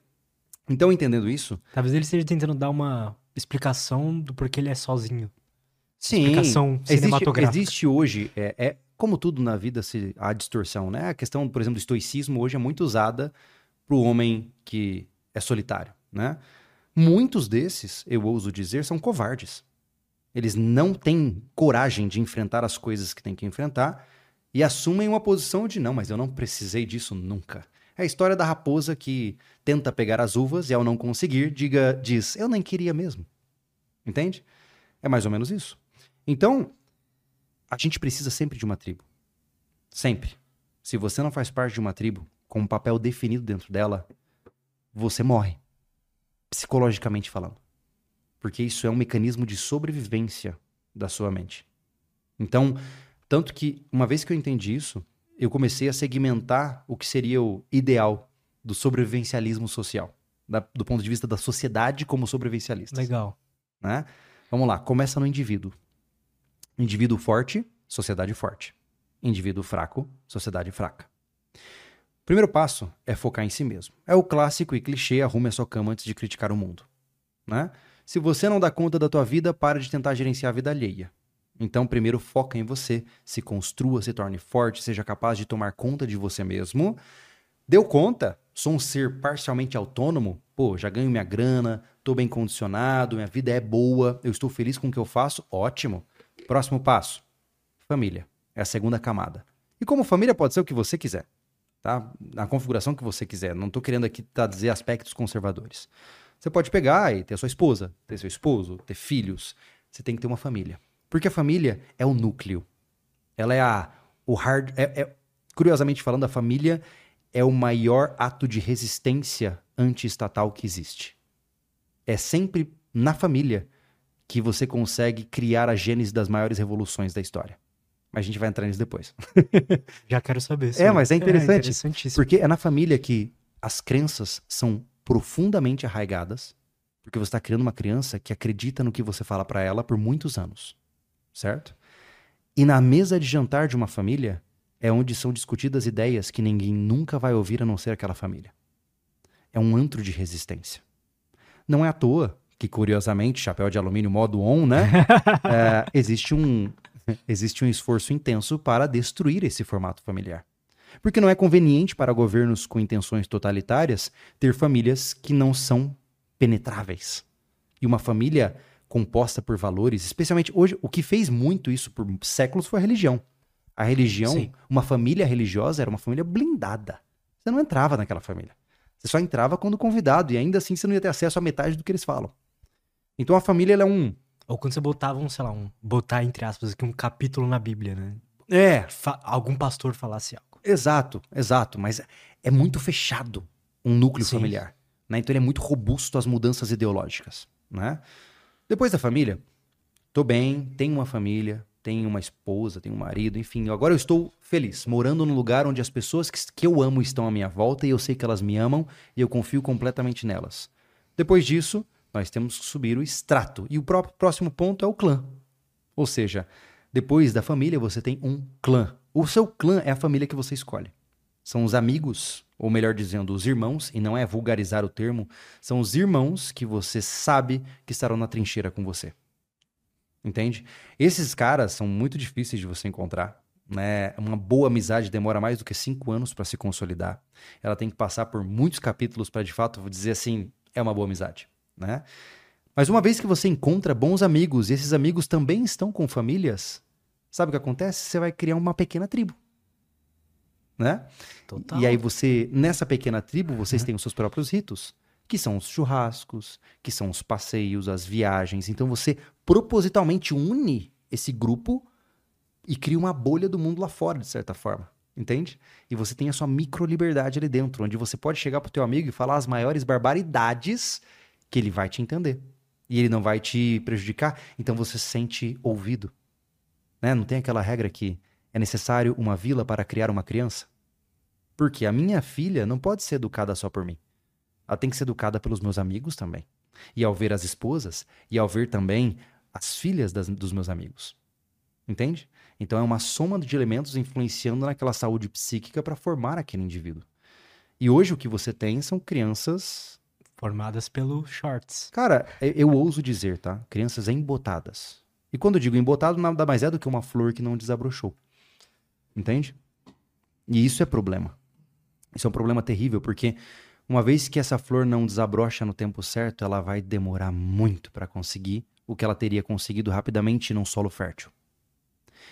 Speaker 2: Então, entendendo isso.
Speaker 1: Talvez ele esteja tentando dar uma explicação do porquê ele é sozinho.
Speaker 2: Sim. Explicação cinematográfica. Existe, existe hoje, é, é, como tudo na vida se, há distorção, né? A questão, por exemplo, do estoicismo hoje é muito usada para o homem que é solitário, né? Muitos desses, eu ouso dizer, são covardes. Eles não têm coragem de enfrentar as coisas que têm que enfrentar e assumem uma posição de não, mas eu não precisei disso nunca. É a história da raposa que tenta pegar as uvas e ao não conseguir, diga, diz, eu nem queria mesmo. Entende? É mais ou menos isso. Então, a gente precisa sempre de uma tribo. Sempre. Se você não faz parte de uma tribo com um papel definido dentro dela, você morre. Psicologicamente falando. Porque isso é um mecanismo de sobrevivência da sua mente. Então, tanto que uma vez que eu entendi isso, eu comecei a segmentar o que seria o ideal do sobrevivencialismo social, da, do ponto de vista da sociedade como sobrevivencialista.
Speaker 1: Legal.
Speaker 2: Né? Vamos lá, começa no indivíduo. Indivíduo forte, sociedade forte. Indivíduo fraco, sociedade fraca. Primeiro passo é focar em si mesmo. É o clássico e clichê arrume a sua cama antes de criticar o mundo. Né? Se você não dá conta da tua vida, para de tentar gerenciar a vida alheia. Então, primeiro foca em você, se construa, se torne forte, seja capaz de tomar conta de você mesmo. Deu conta? Sou um ser parcialmente autônomo? Pô, já ganho minha grana, tô bem condicionado, minha vida é boa, eu estou feliz com o que eu faço? Ótimo. Próximo passo: família. É a segunda camada. E como família pode ser o que você quiser, tá? Na configuração que você quiser. Não tô querendo aqui tá, dizer aspectos conservadores. Você pode pegar e ter sua esposa, ter seu esposo, ter filhos. Você tem que ter uma família. Porque a família é o núcleo. Ela é a o hard é, é, curiosamente falando, a família é o maior ato de resistência anti-estatal que existe. É sempre na família que você consegue criar a gênese das maiores revoluções da história. Mas a gente vai entrar nisso depois.
Speaker 1: Já quero saber.
Speaker 2: É, mas é interessante. É porque é na família que as crenças são profundamente arraigadas, porque você está criando uma criança que acredita no que você fala para ela por muitos anos certo? E na mesa de jantar de uma família é onde são discutidas ideias que ninguém nunca vai ouvir a não ser aquela família. É um antro de resistência. Não é à toa que, curiosamente, chapéu de alumínio modo on, né? é, existe, um, existe um esforço intenso para destruir esse formato familiar. Porque não é conveniente para governos com intenções totalitárias ter famílias que não são penetráveis. E uma família composta por valores, especialmente hoje, o que fez muito isso por séculos foi a religião. A religião, Sim. uma família religiosa era uma família blindada. Você não entrava naquela família. Você só entrava quando convidado, e ainda assim você não ia ter acesso a metade do que eles falam. Então a família é um,
Speaker 1: Ou quando você botava um, sei lá, um. Botar, entre aspas, aqui um capítulo na Bíblia, né?
Speaker 2: É,
Speaker 1: Fa- algum pastor falasse algo.
Speaker 2: Exato, exato. Mas é muito fechado um núcleo
Speaker 1: Sim.
Speaker 2: familiar. Né? Então ele é muito robusto às mudanças ideológicas. Né? Depois da família, tô bem, tenho uma família, tenho uma esposa, tenho um marido, enfim. Agora eu estou feliz, morando num lugar onde as pessoas que, que eu amo estão à minha volta e eu sei que elas me amam e eu confio completamente nelas. Depois disso, nós temos que subir o extrato. E o pró- próximo ponto é o clã. Ou seja, depois da família você tem um clã. O seu clã é a família que você escolhe. São os amigos, ou melhor dizendo, os irmãos, e não é vulgarizar o termo, são os irmãos que você sabe que estarão na trincheira com você. Entende? Esses caras são muito difíceis de você encontrar. Né? Uma boa amizade demora mais do que cinco anos para se consolidar. Ela tem que passar por muitos capítulos para de fato dizer assim, é uma boa amizade. Né? Mas uma vez que você encontra bons amigos e esses amigos também estão com famílias, sabe o que acontece? Você vai criar uma pequena tribo. Né?
Speaker 1: Total.
Speaker 2: E aí você, nessa pequena tribo, vocês têm os seus próprios ritos, que são os churrascos, que são os passeios, as viagens. Então você propositalmente une esse grupo e cria uma bolha do mundo lá fora, de certa forma. Entende? E você tem a sua micro-liberdade ali dentro, onde você pode chegar pro teu amigo e falar as maiores barbaridades que ele vai te entender. E ele não vai te prejudicar, então você se sente ouvido. Né? Não tem aquela regra que é necessário uma vila para criar uma criança? Porque a minha filha não pode ser educada só por mim. Ela tem que ser educada pelos meus amigos também. E ao ver as esposas, e ao ver também as filhas das- dos meus amigos. Entende? Então é uma soma de elementos influenciando naquela saúde psíquica para formar aquele indivíduo. E hoje o que você tem são crianças.
Speaker 1: Formadas pelo shorts.
Speaker 2: Cara, eu, eu ouso dizer, tá? Crianças embotadas. E quando eu digo embotado, nada mais é do que uma flor que não desabrochou. Entende? E isso é problema. Isso é um problema terrível, porque uma vez que essa flor não desabrocha no tempo certo, ela vai demorar muito para conseguir o que ela teria conseguido rapidamente num solo fértil.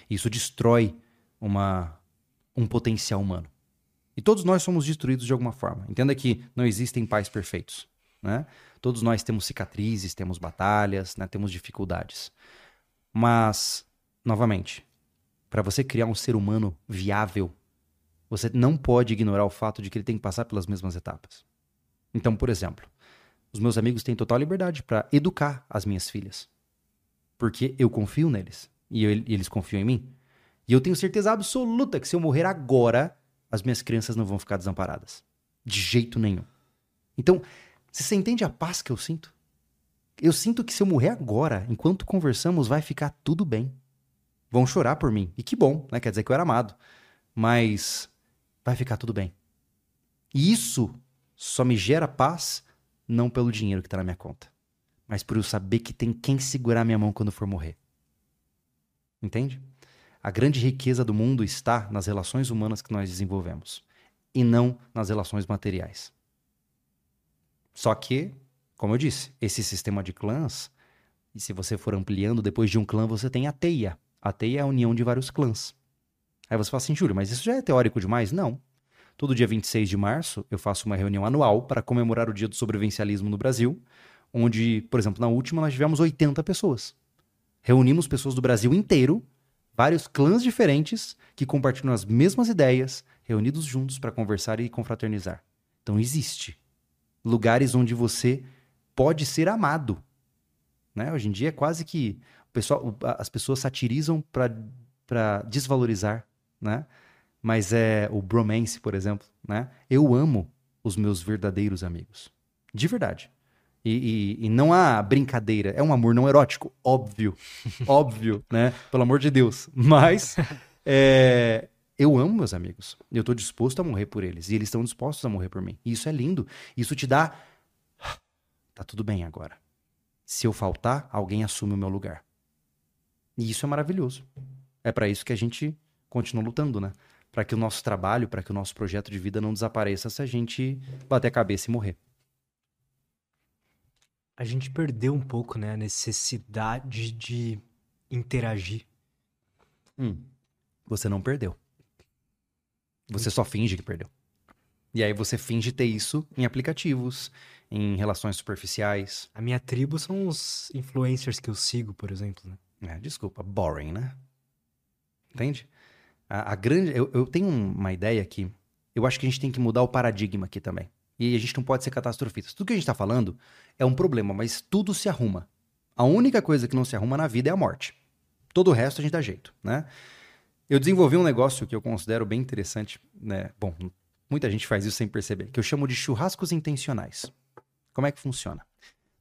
Speaker 2: Isso destrói uma, um potencial humano. E todos nós somos destruídos de alguma forma. Entenda que não existem pais perfeitos. Né? Todos nós temos cicatrizes, temos batalhas, né? temos dificuldades. Mas, novamente, para você criar um ser humano viável, você não pode ignorar o fato de que ele tem que passar pelas mesmas etapas. Então, por exemplo, os meus amigos têm total liberdade para educar as minhas filhas. Porque eu confio neles e, eu- e eles confiam em mim. E eu tenho certeza absoluta que se eu morrer agora, as minhas crianças não vão ficar desamparadas. De jeito nenhum. Então, você entende a paz que eu sinto? Eu sinto que se eu morrer agora, enquanto conversamos, vai ficar tudo bem. Vão chorar por mim. E que bom, né? Quer dizer que eu era amado. Mas vai ficar tudo bem. E isso só me gera paz não pelo dinheiro que tá na minha conta, mas por eu saber que tem quem segurar minha mão quando for morrer. Entende? A grande riqueza do mundo está nas relações humanas que nós desenvolvemos e não nas relações materiais. Só que, como eu disse, esse sistema de clãs, e se você for ampliando, depois de um clã você tem a teia. A teia é a união de vários clãs. Aí você fala assim, Júlio, mas isso já é teórico demais? Não. Todo dia 26 de março eu faço uma reunião anual para comemorar o dia do sobrevivencialismo no Brasil, onde, por exemplo, na última nós tivemos 80 pessoas. Reunimos pessoas do Brasil inteiro, vários clãs diferentes que compartilham as mesmas ideias, reunidos juntos para conversar e confraternizar. Então existe lugares onde você pode ser amado. Né? Hoje em dia é quase que o pessoal, as pessoas satirizam para desvalorizar, né? Mas é o bromance, por exemplo, né? Eu amo os meus verdadeiros amigos. De verdade. E, e- e não há brincadeira. É um amor não erótico, óbvio. óbvio, né? Pelo amor de Deus. Mas é, eu amo meus amigos. Eu tô disposto a morrer por eles. E eles estão dispostos a morrer por mim. E isso é lindo. Isso te dá. Tá tudo bem agora. Se eu faltar, alguém assume o meu lugar. E isso é maravilhoso. É para isso que a gente continua lutando, né? Para que o nosso trabalho, para que o nosso projeto de vida não desapareça se a gente bater a cabeça e morrer.
Speaker 1: A gente perdeu um pouco, né, a necessidade de interagir.
Speaker 2: Hum, você não perdeu. Você só finge que perdeu. E aí você finge ter isso em aplicativos, em relações superficiais.
Speaker 1: A minha tribo são os influencers que eu sigo, por exemplo. Né?
Speaker 2: É, desculpa, boring, né? Entende? A, a grande. Eu, eu tenho uma ideia aqui. Eu acho que a gente tem que mudar o paradigma aqui também. E a gente não pode ser catastrofista. Tudo que a gente está falando é um problema, mas tudo se arruma. A única coisa que não se arruma na vida é a morte. Todo o resto a gente dá jeito, né? Eu desenvolvi um negócio que eu considero bem interessante, né? Bom, muita gente faz isso sem perceber, que eu chamo de churrascos intencionais. Como é que funciona?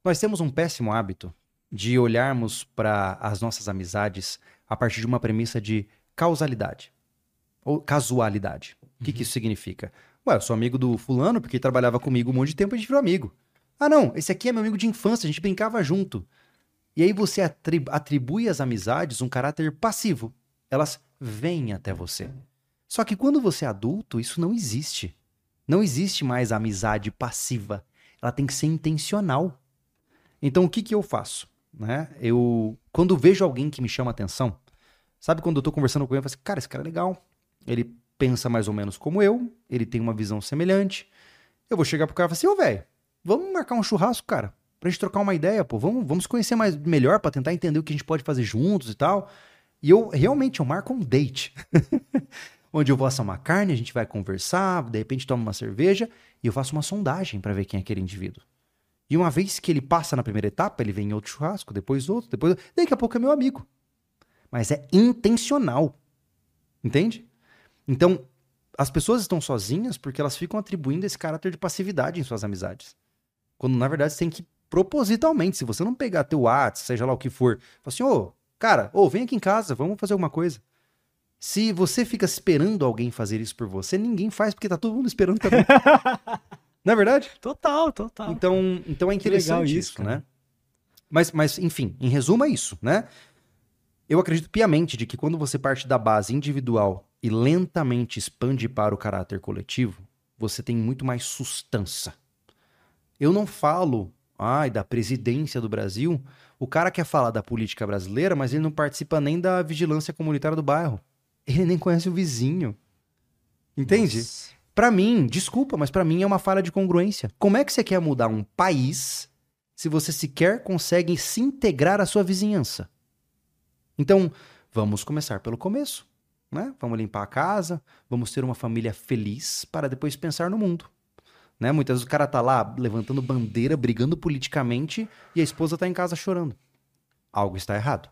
Speaker 2: Nós temos um péssimo hábito de olharmos para as nossas amizades a partir de uma premissa de causalidade ou casualidade. O que, que isso significa? Ué, eu sou amigo do fulano porque ele trabalhava comigo um monte de tempo e a gente virou amigo. Ah, não, esse aqui é meu amigo de infância, a gente brincava junto. E aí você atribui às amizades um caráter passivo. Elas vêm até você. Só que quando você é adulto, isso não existe. Não existe mais a amizade passiva. Ela tem que ser intencional. Então o que, que eu faço? Né? Eu, quando vejo alguém que me chama atenção, sabe quando eu tô conversando com ele, eu falo assim, cara, esse cara é legal. Ele pensa mais ou menos como eu, ele tem uma visão semelhante. Eu vou chegar pro cara e falar assim, ô velho, vamos marcar um churrasco, cara, pra gente trocar uma ideia, pô, vamos, vamos conhecer mais melhor para tentar entender o que a gente pode fazer juntos e tal. E eu realmente eu marco um date. onde eu vou assar uma carne, a gente vai conversar, de repente toma uma cerveja e eu faço uma sondagem para ver quem é aquele indivíduo. E uma vez que ele passa na primeira etapa, ele vem em outro churrasco, depois outro, depois daqui a pouco é meu amigo. Mas é intencional. Entende? Então, as pessoas estão sozinhas porque elas ficam atribuindo esse caráter de passividade em suas amizades. Quando na verdade você tem que propositalmente, se você não pegar teu WhatsApp, seja lá o que for, fala assim, ô, oh, cara, ô, oh, vem aqui em casa, vamos fazer alguma coisa. Se você fica esperando alguém fazer isso por você, ninguém faz porque tá todo mundo esperando também. Não é verdade?
Speaker 1: Total, total.
Speaker 2: Então, então é interessante isso, né? Mas, mas, enfim, em resumo é isso, né? Eu acredito piamente de que quando você parte da base individual e lentamente expande para o caráter coletivo, você tem muito mais sustância. Eu não falo, ai, da presidência do Brasil. O cara quer falar da política brasileira, mas ele não participa nem da vigilância comunitária do bairro. Ele nem conhece o vizinho. Entende? Para mim, desculpa, mas para mim é uma falha de congruência. Como é que você quer mudar um país se você sequer consegue se integrar à sua vizinhança? Então, vamos começar pelo começo, né? Vamos limpar a casa, vamos ter uma família feliz para depois pensar no mundo. Né? Muitas vezes o cara tá lá levantando bandeira, brigando politicamente e a esposa tá em casa chorando. Algo está errado.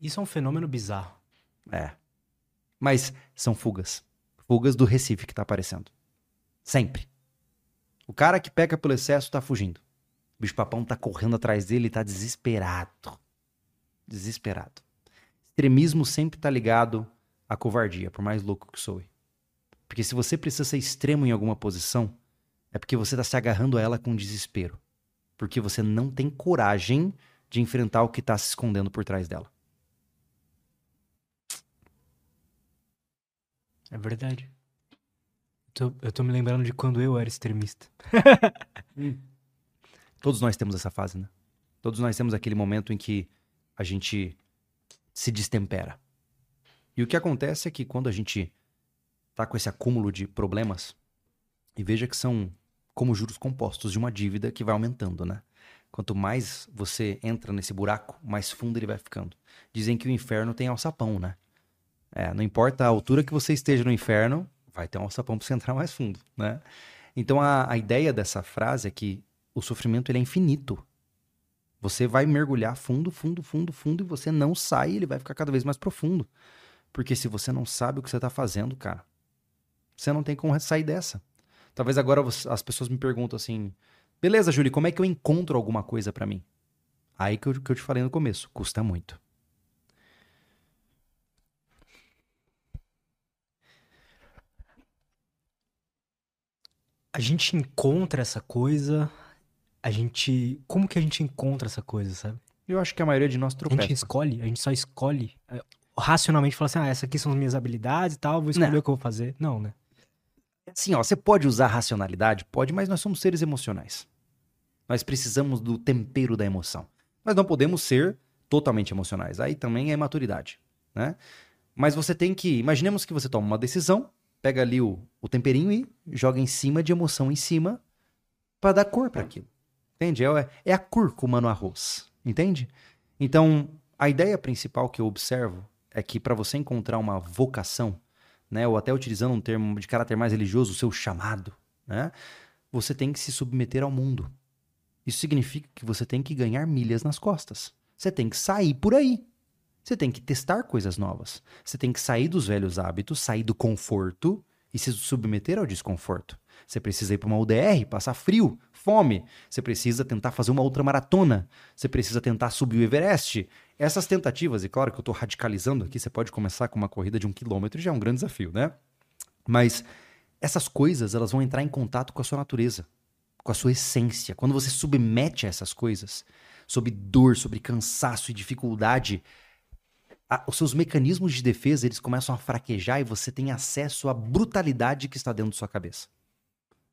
Speaker 1: Isso é um fenômeno bizarro.
Speaker 2: É. Mas são fugas. Fugas do Recife que tá aparecendo. Sempre. O cara que peca pelo excesso tá fugindo. O bicho-papão tá correndo atrás dele e tá desesperado. Desesperado. Extremismo sempre tá ligado à covardia, por mais louco que soe. Porque se você precisa ser extremo em alguma posição, é porque você tá se agarrando a ela com desespero. Porque você não tem coragem de enfrentar o que tá se escondendo por trás dela.
Speaker 1: É verdade. Tô, eu tô me lembrando de quando eu era extremista.
Speaker 2: Todos nós temos essa fase, né? Todos nós temos aquele momento em que a gente se destempera. E o que acontece é que quando a gente tá com esse acúmulo de problemas, e veja que são como juros compostos de uma dívida que vai aumentando, né? Quanto mais você entra nesse buraco, mais fundo ele vai ficando. Dizem que o inferno tem alçapão, né? É, não importa a altura que você esteja no inferno, vai ter um alçapão para você entrar mais fundo, né? Então a, a ideia dessa frase é que o sofrimento ele é infinito. Você vai mergulhar fundo, fundo, fundo, fundo e você não sai, ele vai ficar cada vez mais profundo. Porque se você não sabe o que você está fazendo, cara, você não tem como sair dessa. Talvez agora as pessoas me perguntam assim: beleza, Júlio, como é que eu encontro alguma coisa para mim? Aí que eu, que eu te falei no começo: custa muito.
Speaker 1: A gente encontra essa coisa, a gente. Como que a gente encontra essa coisa, sabe?
Speaker 2: Eu acho que a maioria de nós tropeça.
Speaker 1: A gente escolhe, a gente só escolhe. É, racionalmente fala assim: ah, essas aqui são as minhas habilidades e tal, vou escolher Não. o que eu vou fazer. Não, né?
Speaker 2: Assim, ó, você pode usar racionalidade? Pode, mas nós somos seres emocionais. Nós precisamos do tempero da emoção. Nós não podemos ser totalmente emocionais. Aí também é maturidade, né? Mas você tem que. Imaginemos que você toma uma decisão pega ali o, o temperinho e joga em cima de emoção em cima para dar cor para aquilo. Entende? É, é a cúrcuma no arroz. Entende? Então, a ideia principal que eu observo é que para você encontrar uma vocação, né, ou até utilizando um termo de caráter mais religioso, o seu chamado, né, você tem que se submeter ao mundo. Isso significa que você tem que ganhar milhas nas costas. Você tem que sair por aí. Você tem que testar coisas novas. Você tem que sair dos velhos hábitos, sair do conforto e se submeter ao desconforto. Você precisa ir para uma UDR, passar frio, fome. Você precisa tentar fazer uma outra maratona. Você precisa tentar subir o Everest. Essas tentativas, e claro que eu estou radicalizando aqui, você pode começar com uma corrida de um quilômetro, já é um grande desafio, né? Mas essas coisas, elas vão entrar em contato com a sua natureza, com a sua essência. Quando você submete a essas coisas, sobre dor, sobre cansaço e dificuldade, a, os seus mecanismos de defesa eles começam a fraquejar e você tem acesso à brutalidade que está dentro da sua cabeça.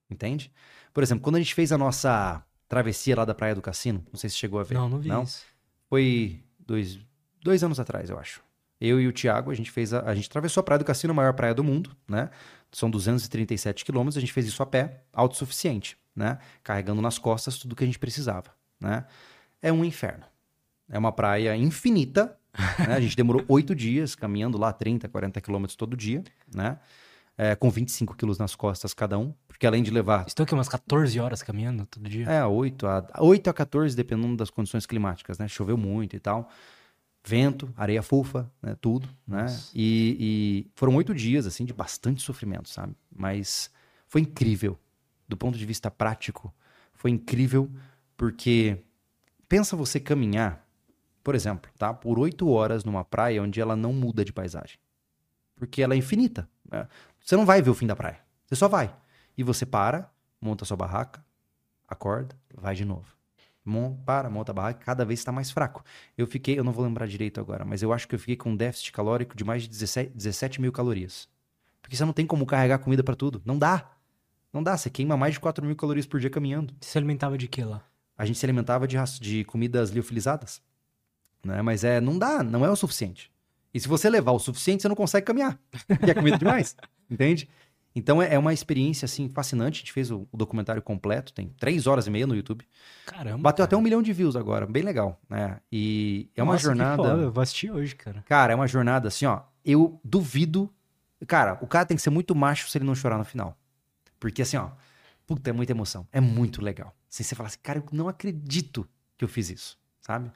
Speaker 2: Entende? Por exemplo, quando a gente fez a nossa travessia lá da Praia do Cassino, não sei se chegou a ver.
Speaker 1: Não, não vi não? isso.
Speaker 2: Foi dois, dois anos atrás, eu acho. Eu e o Thiago, a gente fez a, a gente atravessou a Praia do Cassino, a maior praia do mundo, né? São 237 quilômetros, a gente fez isso a pé, autossuficiente, né? Carregando nas costas tudo que a gente precisava, né? É um inferno. É uma praia infinita, né? A gente demorou oito dias caminhando lá 30, 40 quilômetros todo dia, né? É, com 25 quilos nas costas cada um, porque além de levar.
Speaker 1: Estou aqui umas 14 horas caminhando todo dia?
Speaker 2: É, 8 a, 8 a 14, dependendo das condições climáticas, né? Choveu muito e tal. Vento, areia fofa, né? Tudo, né? E, e foram oito dias, assim, de bastante sofrimento, sabe? Mas foi incrível. Do ponto de vista prático, foi incrível porque pensa você caminhar por exemplo, tá? Por oito horas numa praia onde ela não muda de paisagem. Porque ela é infinita. Né? Você não vai ver o fim da praia. Você só vai. E você para, monta sua barraca, acorda, vai de novo. Mon, para, monta a barraca, cada vez está mais fraco. Eu fiquei, eu não vou lembrar direito agora, mas eu acho que eu fiquei com um déficit calórico de mais de 17, 17 mil calorias. Porque você não tem como carregar comida para tudo. Não dá. Não dá. Você queima mais de 4 mil calorias por dia caminhando.
Speaker 1: Você se alimentava de que lá?
Speaker 2: A gente se alimentava de, de comidas liofilizadas né? Mas é, não dá, não é o suficiente. E se você levar o suficiente, você não consegue caminhar. E é comida demais, entende? Então é, é, uma experiência, assim, fascinante. A gente fez o, documentário completo, tem três horas e meia no YouTube.
Speaker 1: Caramba.
Speaker 2: Bateu
Speaker 1: cara.
Speaker 2: até um milhão de views agora, bem legal, né? E é Nossa, uma jornada... Que
Speaker 1: foda. Eu vou assistir hoje, cara.
Speaker 2: Cara, é uma jornada, assim, ó, eu duvido... Cara, o cara tem que ser muito macho se ele não chorar no final. Porque, assim, ó, puta, é muita emoção. É muito legal. Assim, você fala assim, cara, eu não acredito que eu fiz isso, sabe?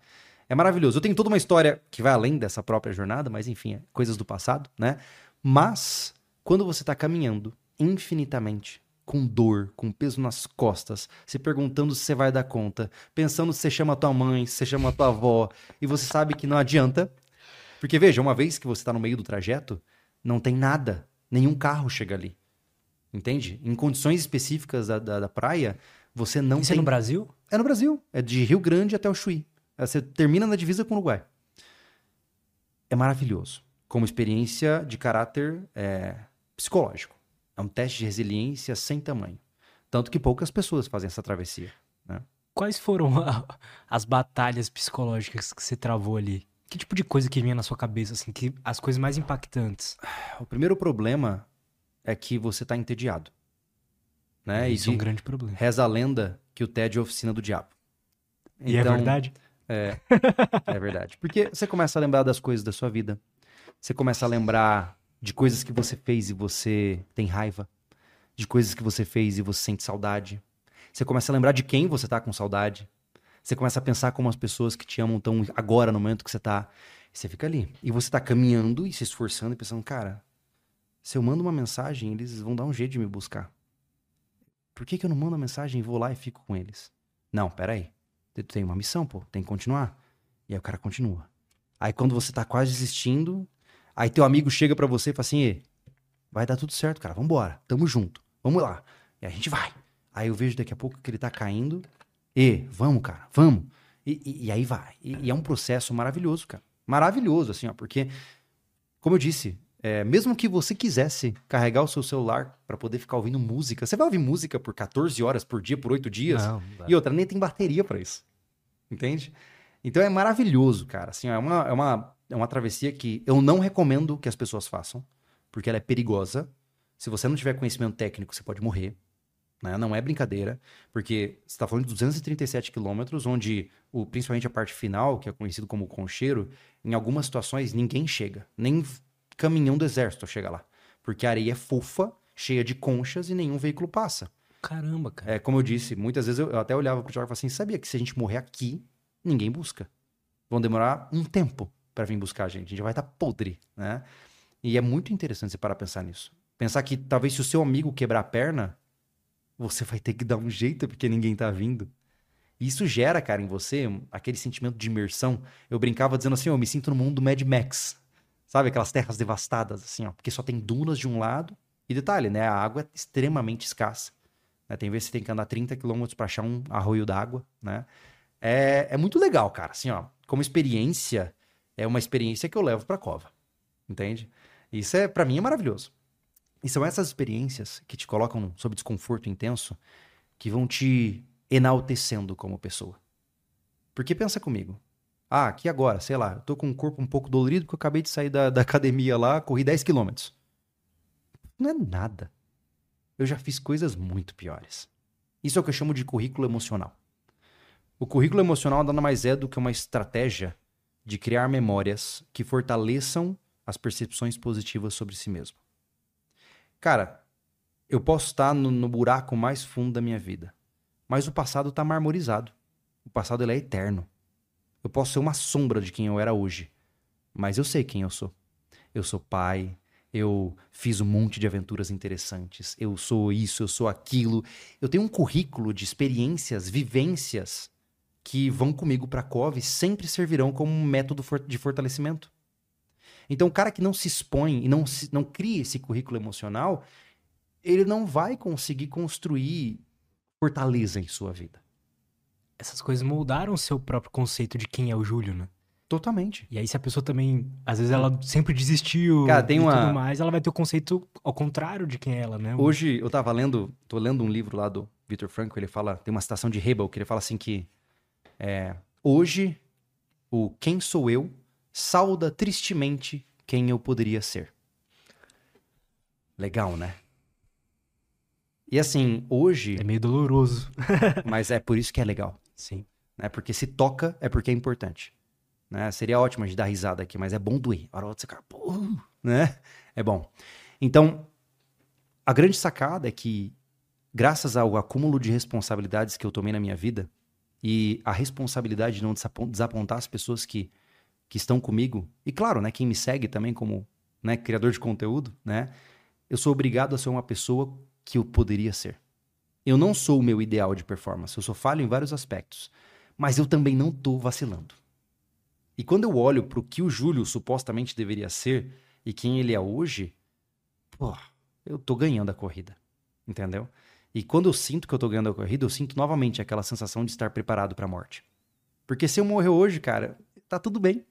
Speaker 2: É maravilhoso. Eu tenho toda uma história que vai além dessa própria jornada, mas enfim, é coisas do passado, né? Mas quando você está caminhando infinitamente, com dor, com peso nas costas, se perguntando se você vai dar conta, pensando se você chama tua mãe, se você chama tua avó, e você sabe que não adianta. Porque veja, uma vez que você está no meio do trajeto, não tem nada, nenhum carro chega ali. Entende? Em condições específicas da, da, da praia, você não
Speaker 1: Isso
Speaker 2: tem.
Speaker 1: é no Brasil?
Speaker 2: É no Brasil. É de Rio Grande até o Chuí. Você termina na divisa com o Uruguai. É maravilhoso. Como experiência de caráter é, psicológico. É um teste de resiliência sem tamanho. Tanto que poucas pessoas fazem essa travessia. Né?
Speaker 1: Quais foram a, as batalhas psicológicas que você travou ali? Que tipo de coisa que vinha na sua cabeça, assim, que as coisas mais impactantes?
Speaker 2: O primeiro problema é que você está entediado. Né?
Speaker 1: Isso é um grande problema.
Speaker 2: Reza a lenda que o tédio é a oficina do diabo.
Speaker 1: E é então, é verdade?
Speaker 2: É, é verdade. Porque você começa a lembrar das coisas da sua vida. Você começa a lembrar de coisas que você fez e você tem raiva. De coisas que você fez e você sente saudade. Você começa a lembrar de quem você tá com saudade. Você começa a pensar como as pessoas que te amam estão agora, no momento que você tá. você fica ali. E você tá caminhando e se esforçando e pensando, cara, se eu mando uma mensagem, eles vão dar um jeito de me buscar. Por que, que eu não mando a mensagem e vou lá e fico com eles? Não, peraí. Tu tem uma missão, pô, tem que continuar. E aí o cara continua. Aí quando você tá quase desistindo, aí teu amigo chega para você e fala assim: vai dar tudo certo, cara, vambora, tamo junto, vamos lá. E a gente vai. Aí eu vejo daqui a pouco que ele tá caindo. E, vamos, cara, vamos. E, e, e aí vai. E, e, é um processo maravilhoso, cara. Maravilhoso, assim, ó, porque, como eu disse, é, mesmo que você quisesse carregar o seu celular para poder ficar ouvindo música, você vai ouvir música por 14 horas por dia, por 8 dias. Não, não e outra, nem tem bateria para isso. Entende? Então é maravilhoso, cara. Assim, é uma, é, uma, é uma travessia que eu não recomendo que as pessoas façam, porque ela é perigosa. Se você não tiver conhecimento técnico, você pode morrer. Né? Não é brincadeira, porque você está falando de 237 quilômetros, onde o, principalmente a parte final, que é conhecido como concheiro, em algumas situações ninguém chega. Nem caminhão do exército chega lá. Porque a areia é fofa, cheia de conchas e nenhum veículo passa.
Speaker 1: Caramba, cara.
Speaker 2: É, como eu disse, muitas vezes eu, eu até olhava pro Thiago e falava assim: sabia que se a gente morrer aqui, ninguém busca. Vão demorar um tempo para vir buscar a gente. A gente vai estar tá podre, né? E é muito interessante você parar a pensar nisso. Pensar que talvez se o seu amigo quebrar a perna, você vai ter que dar um jeito porque ninguém tá vindo. E isso gera, cara, em você aquele sentimento de imersão. Eu brincava dizendo assim, eu me sinto no mundo do Mad Max. Sabe aquelas terras devastadas assim, ó, porque só tem dunas de um lado. E detalhe, né, a água é extremamente escassa. Né? Tem vezes que você tem que andar 30 quilômetros para achar um arroio d'água, né? É, é muito legal, cara. Assim, ó, como experiência, é uma experiência que eu levo pra cova. Entende? Isso é, para mim, é maravilhoso. E são essas experiências que te colocam sob desconforto intenso que vão te enaltecendo como pessoa. Porque pensa comigo. Ah, aqui agora, sei lá, eu tô com o corpo um pouco dolorido porque eu acabei de sair da, da academia lá, corri 10 quilômetros. Não é nada. Eu já fiz coisas muito piores. Isso é o que eu chamo de currículo emocional. O currículo emocional nada mais é do que uma estratégia de criar memórias que fortaleçam as percepções positivas sobre si mesmo. Cara, eu posso estar no, no buraco mais fundo da minha vida, mas o passado está marmorizado. O passado é eterno. Eu posso ser uma sombra de quem eu era hoje, mas eu sei quem eu sou. Eu sou pai, eu fiz um monte de aventuras interessantes, eu sou isso, eu sou aquilo. Eu tenho um currículo de experiências, vivências que vão comigo para a COV sempre servirão como um método de fortalecimento. Então, o cara que não se expõe e não, se, não cria esse currículo emocional, ele não vai conseguir construir fortaleza em sua vida.
Speaker 1: Essas coisas moldaram o seu próprio conceito de quem é o Júlio, né?
Speaker 2: Totalmente.
Speaker 1: E aí, se a pessoa também, às vezes, ela sempre desistiu
Speaker 2: Cara, tem
Speaker 1: e
Speaker 2: uma...
Speaker 1: tudo mais, ela vai ter o conceito ao contrário de quem é ela, né?
Speaker 2: Hoje, eu tava lendo, tô lendo um livro lá do Victor Frankl, ele fala, tem uma citação de Hebel, que ele fala assim que é, hoje, o quem sou eu sauda tristemente quem eu poderia ser. Legal, né? E assim, hoje...
Speaker 1: É meio doloroso.
Speaker 2: mas é por isso que é legal.
Speaker 1: Sim.
Speaker 2: Né? Porque se toca, é porque é importante. Né? Seria ótimo de dar risada aqui, mas é bom doer. A hora você ficar, né? É bom. Então, a grande sacada é que, graças ao acúmulo de responsabilidades que eu tomei na minha vida e a responsabilidade de não desapontar as pessoas que, que estão comigo, e claro, né, quem me segue também como né, criador de conteúdo, né, eu sou obrigado a ser uma pessoa que eu poderia ser. Eu não sou o meu ideal de performance, eu sou falho em vários aspectos, mas eu também não estou vacilando. E quando eu olho para o que o Júlio supostamente deveria ser e quem ele é hoje, pô, eu tô ganhando a corrida. Entendeu? E quando eu sinto que eu tô ganhando a corrida, eu sinto novamente aquela sensação de estar preparado para a morte. Porque se eu morrer hoje, cara, tá tudo bem.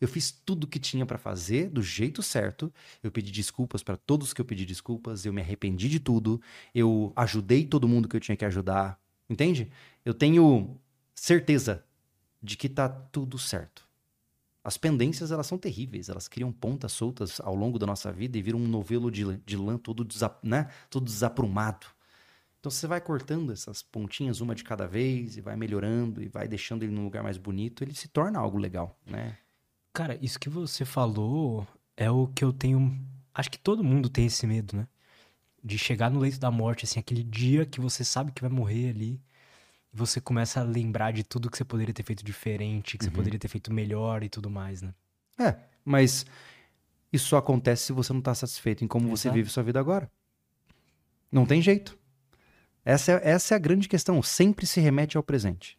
Speaker 2: Eu fiz tudo o que tinha para fazer do jeito certo. Eu pedi desculpas para todos que eu pedi desculpas. Eu me arrependi de tudo. Eu ajudei todo mundo que eu tinha que ajudar. Entende? Eu tenho certeza de que tá tudo certo. As pendências, elas são terríveis, elas criam pontas soltas ao longo da nossa vida e viram um novelo de, de lã todo, desa, né? todo desaprumado. Então você vai cortando essas pontinhas uma de cada vez e vai melhorando e vai deixando ele num lugar mais bonito, ele se torna algo legal, né?
Speaker 1: Cara, isso que você falou é o que eu tenho. Acho que todo mundo tem esse medo, né? De chegar no leito da morte, assim, aquele dia que você sabe que vai morrer ali você começa a lembrar de tudo que você poderia ter feito diferente, que uhum. você poderia ter feito melhor e tudo mais, né?
Speaker 2: É, mas isso só acontece se você não está satisfeito em como Exato. você vive sua vida agora. Não tem jeito. Essa é, essa é a grande questão. Sempre se remete ao presente.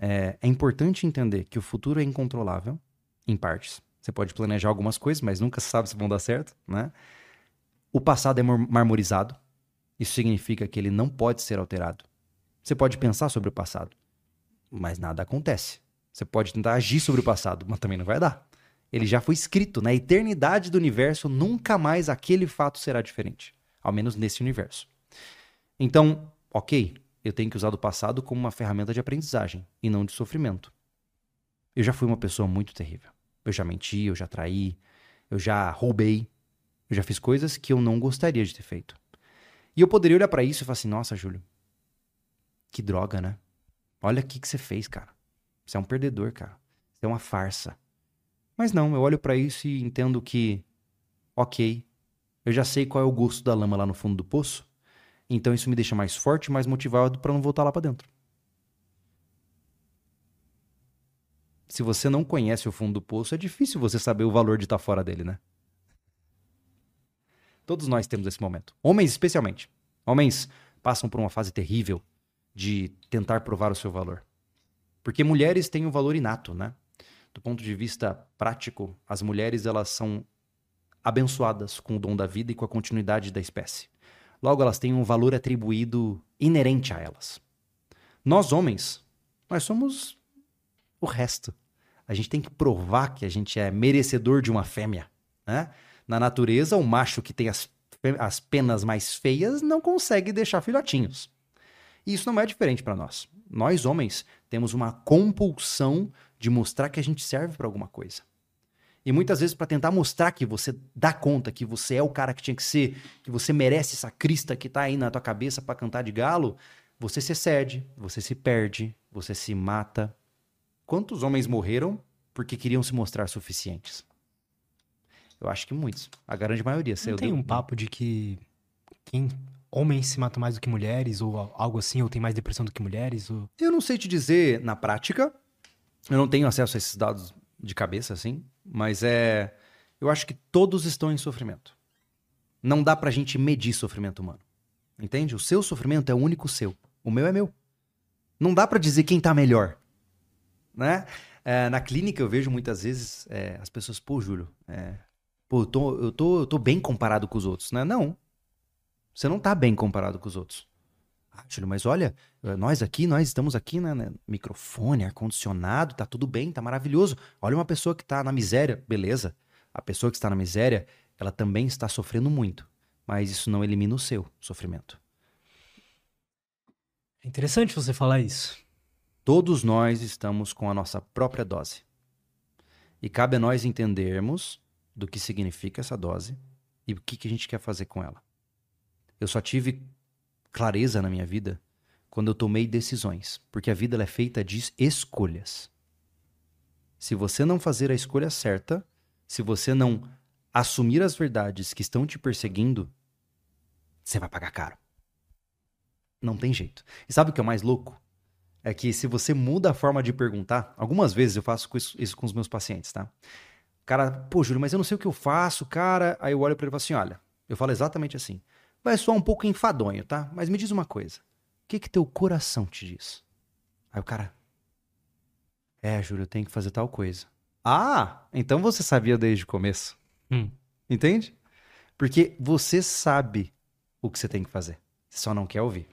Speaker 2: É, é importante entender que o futuro é incontrolável, em partes. Você pode planejar algumas coisas, mas nunca sabe se vão dar certo, né? O passado é marmorizado. Isso significa que ele não pode ser alterado. Você pode pensar sobre o passado, mas nada acontece. Você pode tentar agir sobre o passado, mas também não vai dar. Ele já foi escrito na eternidade do universo, nunca mais aquele fato será diferente, ao menos nesse universo. Então, ok, eu tenho que usar do passado como uma ferramenta de aprendizagem e não de sofrimento. Eu já fui uma pessoa muito terrível. Eu já menti, eu já traí, eu já roubei, Eu já fiz coisas que eu não gostaria de ter feito. E eu poderia olhar para isso e falar assim: nossa, Júlio, que droga, né? Olha o que, que você fez, cara. Você é um perdedor, cara. Você é uma farsa. Mas não, eu olho para isso e entendo que, ok, eu já sei qual é o gosto da lama lá no fundo do poço. Então isso me deixa mais forte, mais motivado para não voltar lá para dentro. Se você não conhece o fundo do poço, é difícil você saber o valor de estar tá fora dele, né? Todos nós temos esse momento. Homens, especialmente. Homens passam por uma fase terrível de tentar provar o seu valor. Porque mulheres têm um valor inato, né? Do ponto de vista prático, as mulheres elas são abençoadas com o dom da vida e com a continuidade da espécie. Logo, elas têm um valor atribuído inerente a elas. Nós, homens, nós somos o resto. A gente tem que provar que a gente é merecedor de uma fêmea. Né? Na natureza, o macho que tem as, as penas mais feias não consegue deixar filhotinhos. E isso não é diferente para nós. Nós, homens, temos uma compulsão de mostrar que a gente serve para alguma coisa. E muitas vezes, para tentar mostrar que você dá conta, que você é o cara que tinha que ser, que você merece essa crista que tá aí na tua cabeça para cantar de galo, você se excede, você se perde, você se mata. Quantos homens morreram porque queriam se mostrar suficientes? Eu acho que muitos. A grande maioria.
Speaker 1: Não tem um papo de que quem homens se matam mais do que mulheres, ou algo assim, ou tem mais depressão do que mulheres? Ou...
Speaker 2: Eu não sei te dizer na prática. Eu não tenho acesso a esses dados de cabeça, assim. Mas é. Eu acho que todos estão em sofrimento. Não dá pra gente medir sofrimento humano. Entende? O seu sofrimento é o único seu. O meu é meu. Não dá para dizer quem tá melhor. Né? É, na clínica eu vejo muitas vezes é, as pessoas, pô, Júlio, é, pô, eu tô, eu, tô, eu tô bem comparado com os outros, né? Não. Você não tá bem comparado com os outros. Ah, Júlio, mas olha, nós aqui, nós estamos aqui, né? né microfone, ar-condicionado, tá tudo bem, tá maravilhoso. Olha uma pessoa que tá na miséria, beleza. A pessoa que está na miséria, ela também está sofrendo muito. Mas isso não elimina o seu sofrimento.
Speaker 1: É interessante você falar isso.
Speaker 2: Todos nós estamos com a nossa própria dose. E cabe a nós entendermos do que significa essa dose e o que, que a gente quer fazer com ela. Eu só tive clareza na minha vida quando eu tomei decisões, porque a vida é feita de escolhas. Se você não fazer a escolha certa, se você não assumir as verdades que estão te perseguindo, você vai pagar caro. Não tem jeito. E sabe o que é o mais louco? É que se você muda a forma de perguntar, algumas vezes eu faço isso, com os meus pacientes, tá? cara, pô, Júlio, mas eu não sei o que eu faço, cara. Aí eu olho para ele e falo assim: olha, eu falo exatamente assim. Vai soar um pouco enfadonho, tá? Mas me diz uma coisa: o que que teu coração te diz? Aí o cara, é, Júlio, eu tenho que fazer tal coisa. Ah, então você sabia desde o começo. Hum. Entende? Porque você sabe o que você tem que fazer. Você só não quer ouvir.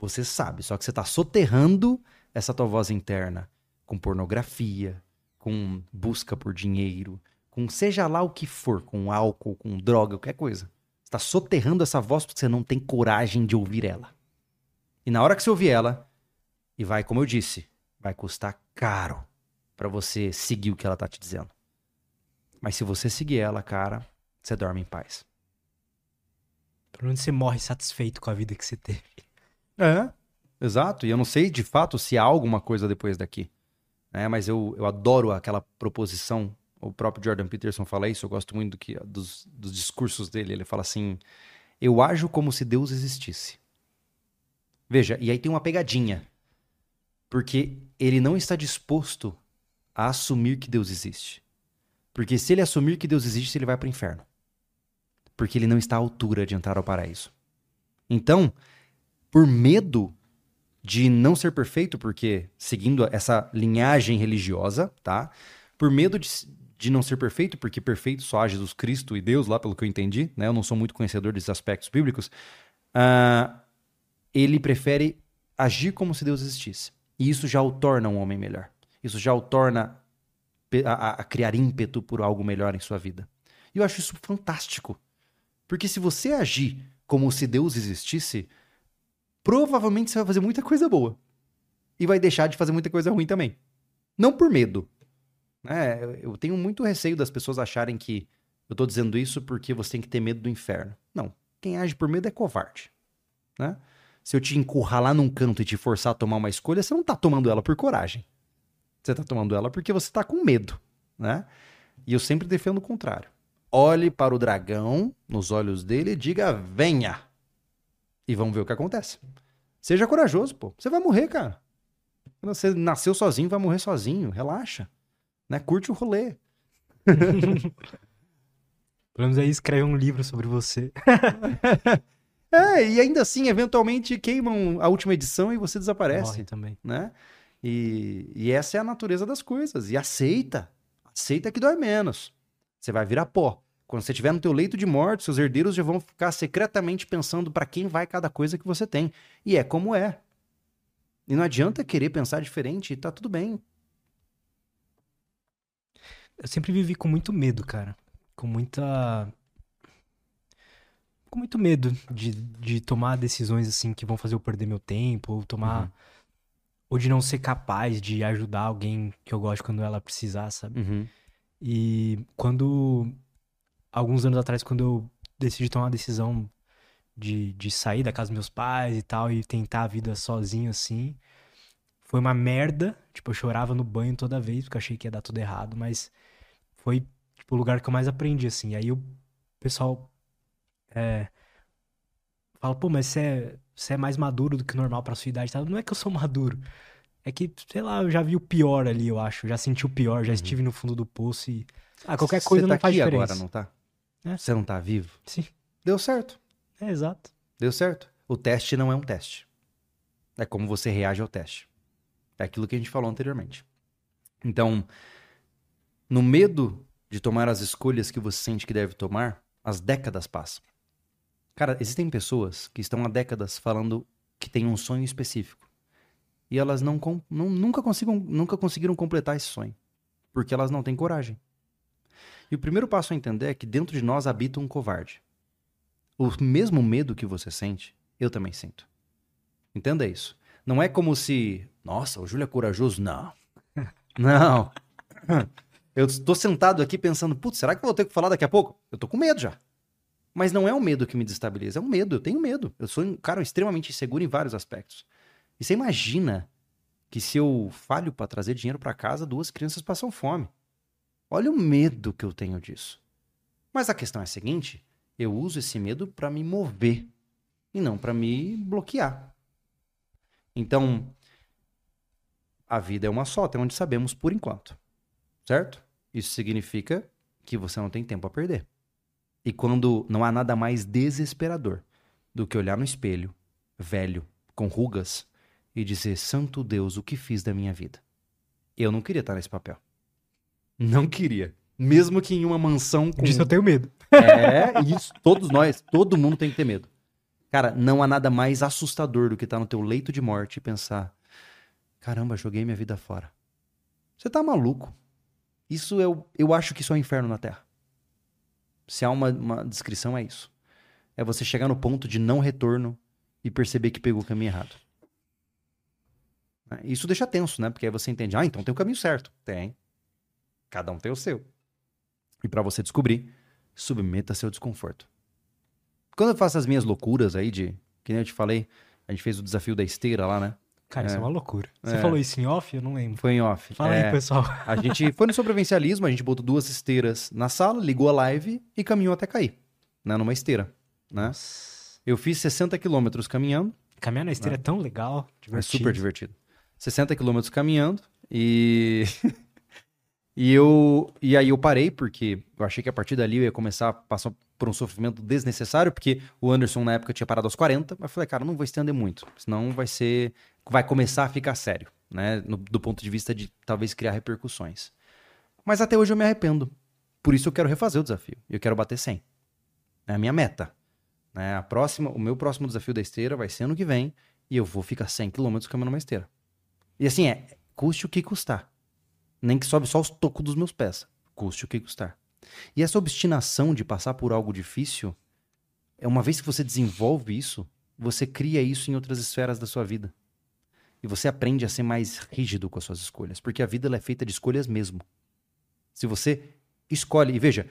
Speaker 2: Você sabe, só que você tá soterrando essa tua voz interna com pornografia, com busca por dinheiro, com seja lá o que for, com álcool, com droga, qualquer coisa. Está soterrando essa voz porque você não tem coragem de ouvir ela. E na hora que você ouvir ela, e vai, como eu disse, vai custar caro para você seguir o que ela tá te dizendo. Mas se você seguir ela, cara, você dorme em paz.
Speaker 1: Pelo menos você morre satisfeito com a vida que você teve.
Speaker 2: É, exato. E eu não sei de fato se há alguma coisa depois daqui né? Mas eu, eu adoro aquela proposição. O próprio Jordan Peterson fala isso. Eu gosto muito do que, dos, dos discursos dele. Ele fala assim: Eu ajo como se Deus existisse. Veja, e aí tem uma pegadinha. Porque ele não está disposto a assumir que Deus existe. Porque se ele assumir que Deus existe, ele vai para o inferno. Porque ele não está à altura de entrar ao paraíso. Então, por medo de não ser perfeito, porque seguindo essa linhagem religiosa, tá? Por medo de, de não ser perfeito, porque perfeito só há Jesus Cristo e Deus, lá pelo que eu entendi, né? Eu não sou muito conhecedor desses aspectos bíblicos. Uh, ele prefere agir como se Deus existisse. E isso já o torna um homem melhor. Isso já o torna a, a criar ímpeto por algo melhor em sua vida. E eu acho isso fantástico. Porque se você agir como se Deus existisse, provavelmente você vai fazer muita coisa boa. E vai deixar de fazer muita coisa ruim também. Não por medo. É, eu tenho muito receio das pessoas acharem que eu tô dizendo isso porque você tem que ter medo do inferno. Não. Quem age por medo é covarde, né? Se eu te encurralar num canto e te forçar a tomar uma escolha, você não tá tomando ela por coragem. Você tá tomando ela porque você tá com medo, né? E eu sempre defendo o contrário. Olhe para o dragão nos olhos dele e diga: venha. E vamos ver o que acontece. Seja corajoso, pô. Você vai morrer, cara. Você nasceu sozinho, vai morrer sozinho. Relaxa. Né? Curte o rolê.
Speaker 1: Pelo menos aí escreve um livro sobre você.
Speaker 2: é, e ainda assim, eventualmente queimam a última edição e você desaparece.
Speaker 1: Morre também.
Speaker 2: Né? E, e essa é a natureza das coisas. E aceita. Aceita que dói menos. Você vai virar pó. Quando você estiver no teu leito de morte, seus herdeiros já vão ficar secretamente pensando para quem vai cada coisa que você tem. E é como é. E não adianta querer pensar diferente, tá tudo bem.
Speaker 1: Eu sempre vivi com muito medo, cara. Com muita. Com muito medo de, de tomar decisões assim que vão fazer eu perder meu tempo, ou tomar. Uhum. Ou de não ser capaz de ajudar alguém que eu gosto quando ela precisar, sabe?
Speaker 2: Uhum.
Speaker 1: E quando. Alguns anos atrás, quando eu decidi tomar uma decisão de, de sair da casa dos meus pais e tal, e tentar a vida sozinho assim. Foi uma merda. Tipo, eu chorava no banho toda vez, porque eu achei que ia dar tudo errado, mas foi, tipo, o lugar que eu mais aprendi, assim. Aí o pessoal é, fala, pô, mas você é, você é mais maduro do que normal pra sua idade. Tá? Não é que eu sou maduro. É que, sei lá, eu já vi o pior ali, eu acho. Já senti o pior, já uhum. estive no fundo do poço e. Ah, qualquer coisa
Speaker 2: tá
Speaker 1: não faz diferença.
Speaker 2: agora, não tá? É. Você não tá vivo?
Speaker 1: Sim.
Speaker 2: Deu certo.
Speaker 1: É, exato.
Speaker 2: Deu certo. O teste não é um teste. É como você reage ao teste. É aquilo que a gente falou anteriormente. Então, no medo de tomar as escolhas que você sente que deve tomar, as décadas passam. Cara, existem pessoas que estão há décadas falando que têm um sonho específico. E elas não, não nunca, consigam, nunca conseguiram completar esse sonho. Porque elas não têm coragem. E o primeiro passo a entender é que dentro de nós habita um covarde. O mesmo medo que você sente, eu também sinto. Entenda isso. Não é como se, nossa, o Júlio é corajoso. Não. Não. Eu estou sentado aqui pensando, putz, será que eu vou ter que falar daqui a pouco? Eu tô com medo já. Mas não é o medo que me destabiliza, é um medo. Eu tenho medo. Eu sou um cara extremamente inseguro em vários aspectos. E você imagina que se eu falho para trazer dinheiro para casa, duas crianças passam fome. Olha o medo que eu tenho disso. Mas a questão é a seguinte: eu uso esse medo para me mover e não para me bloquear. Então, a vida é uma só, até onde sabemos por enquanto. Certo? Isso significa que você não tem tempo a perder. E quando não há nada mais desesperador do que olhar no espelho, velho, com rugas, e dizer: Santo Deus, o que fiz da minha vida? Eu não queria estar nesse papel. Não queria. Mesmo que em uma mansão com.
Speaker 1: Disso eu tenho medo.
Speaker 2: É, isso, todos nós, todo mundo tem que ter medo. Cara, não há nada mais assustador do que estar no teu leito de morte e pensar: caramba, joguei minha vida fora. Você tá maluco. Isso eu, eu acho que isso é um inferno na Terra. Se há uma, uma descrição, é isso. É você chegar no ponto de não retorno e perceber que pegou o caminho errado. Isso deixa tenso, né? Porque aí você entende, ah, então tem o caminho certo. Tem. Cada um tem o seu. E para você descobrir, submeta seu desconforto. Quando eu faço as minhas loucuras aí de, que nem eu te falei, a gente fez o desafio da esteira lá, né?
Speaker 1: Cara, é. isso é uma loucura. Você é. falou isso em off? Eu não lembro.
Speaker 2: Foi em off.
Speaker 1: Fala é. aí, pessoal.
Speaker 2: A gente foi no sobrevivencialismo, a gente botou duas esteiras na sala, ligou a live e caminhou até cair, né? Numa esteira, né? Nossa. Eu fiz 60 quilômetros caminhando.
Speaker 1: Caminhar na esteira né? é tão legal,
Speaker 2: divertido. É super divertido. 60 quilômetros caminhando e E eu e aí eu parei porque eu achei que a partir dali eu ia começar a passar por um sofrimento desnecessário, porque o Anderson na época tinha parado aos 40, mas eu falei, cara, não vou estender muito, senão vai ser vai começar a ficar sério, né, no, do ponto de vista de talvez criar repercussões. Mas até hoje eu me arrependo. Por isso eu quero refazer o desafio. Eu quero bater 100. É a minha meta. Né? A próxima, o meu próximo desafio da esteira vai ser ano que vem e eu vou ficar 100 km caminhando uma esteira. E assim é, custe o que custar. Nem que sobe só os tocos dos meus pés. Custe o que custar. E essa obstinação de passar por algo difícil, é uma vez que você desenvolve isso, você cria isso em outras esferas da sua vida. E você aprende a ser mais rígido com as suas escolhas, porque a vida é feita de escolhas mesmo. Se você escolhe, e veja,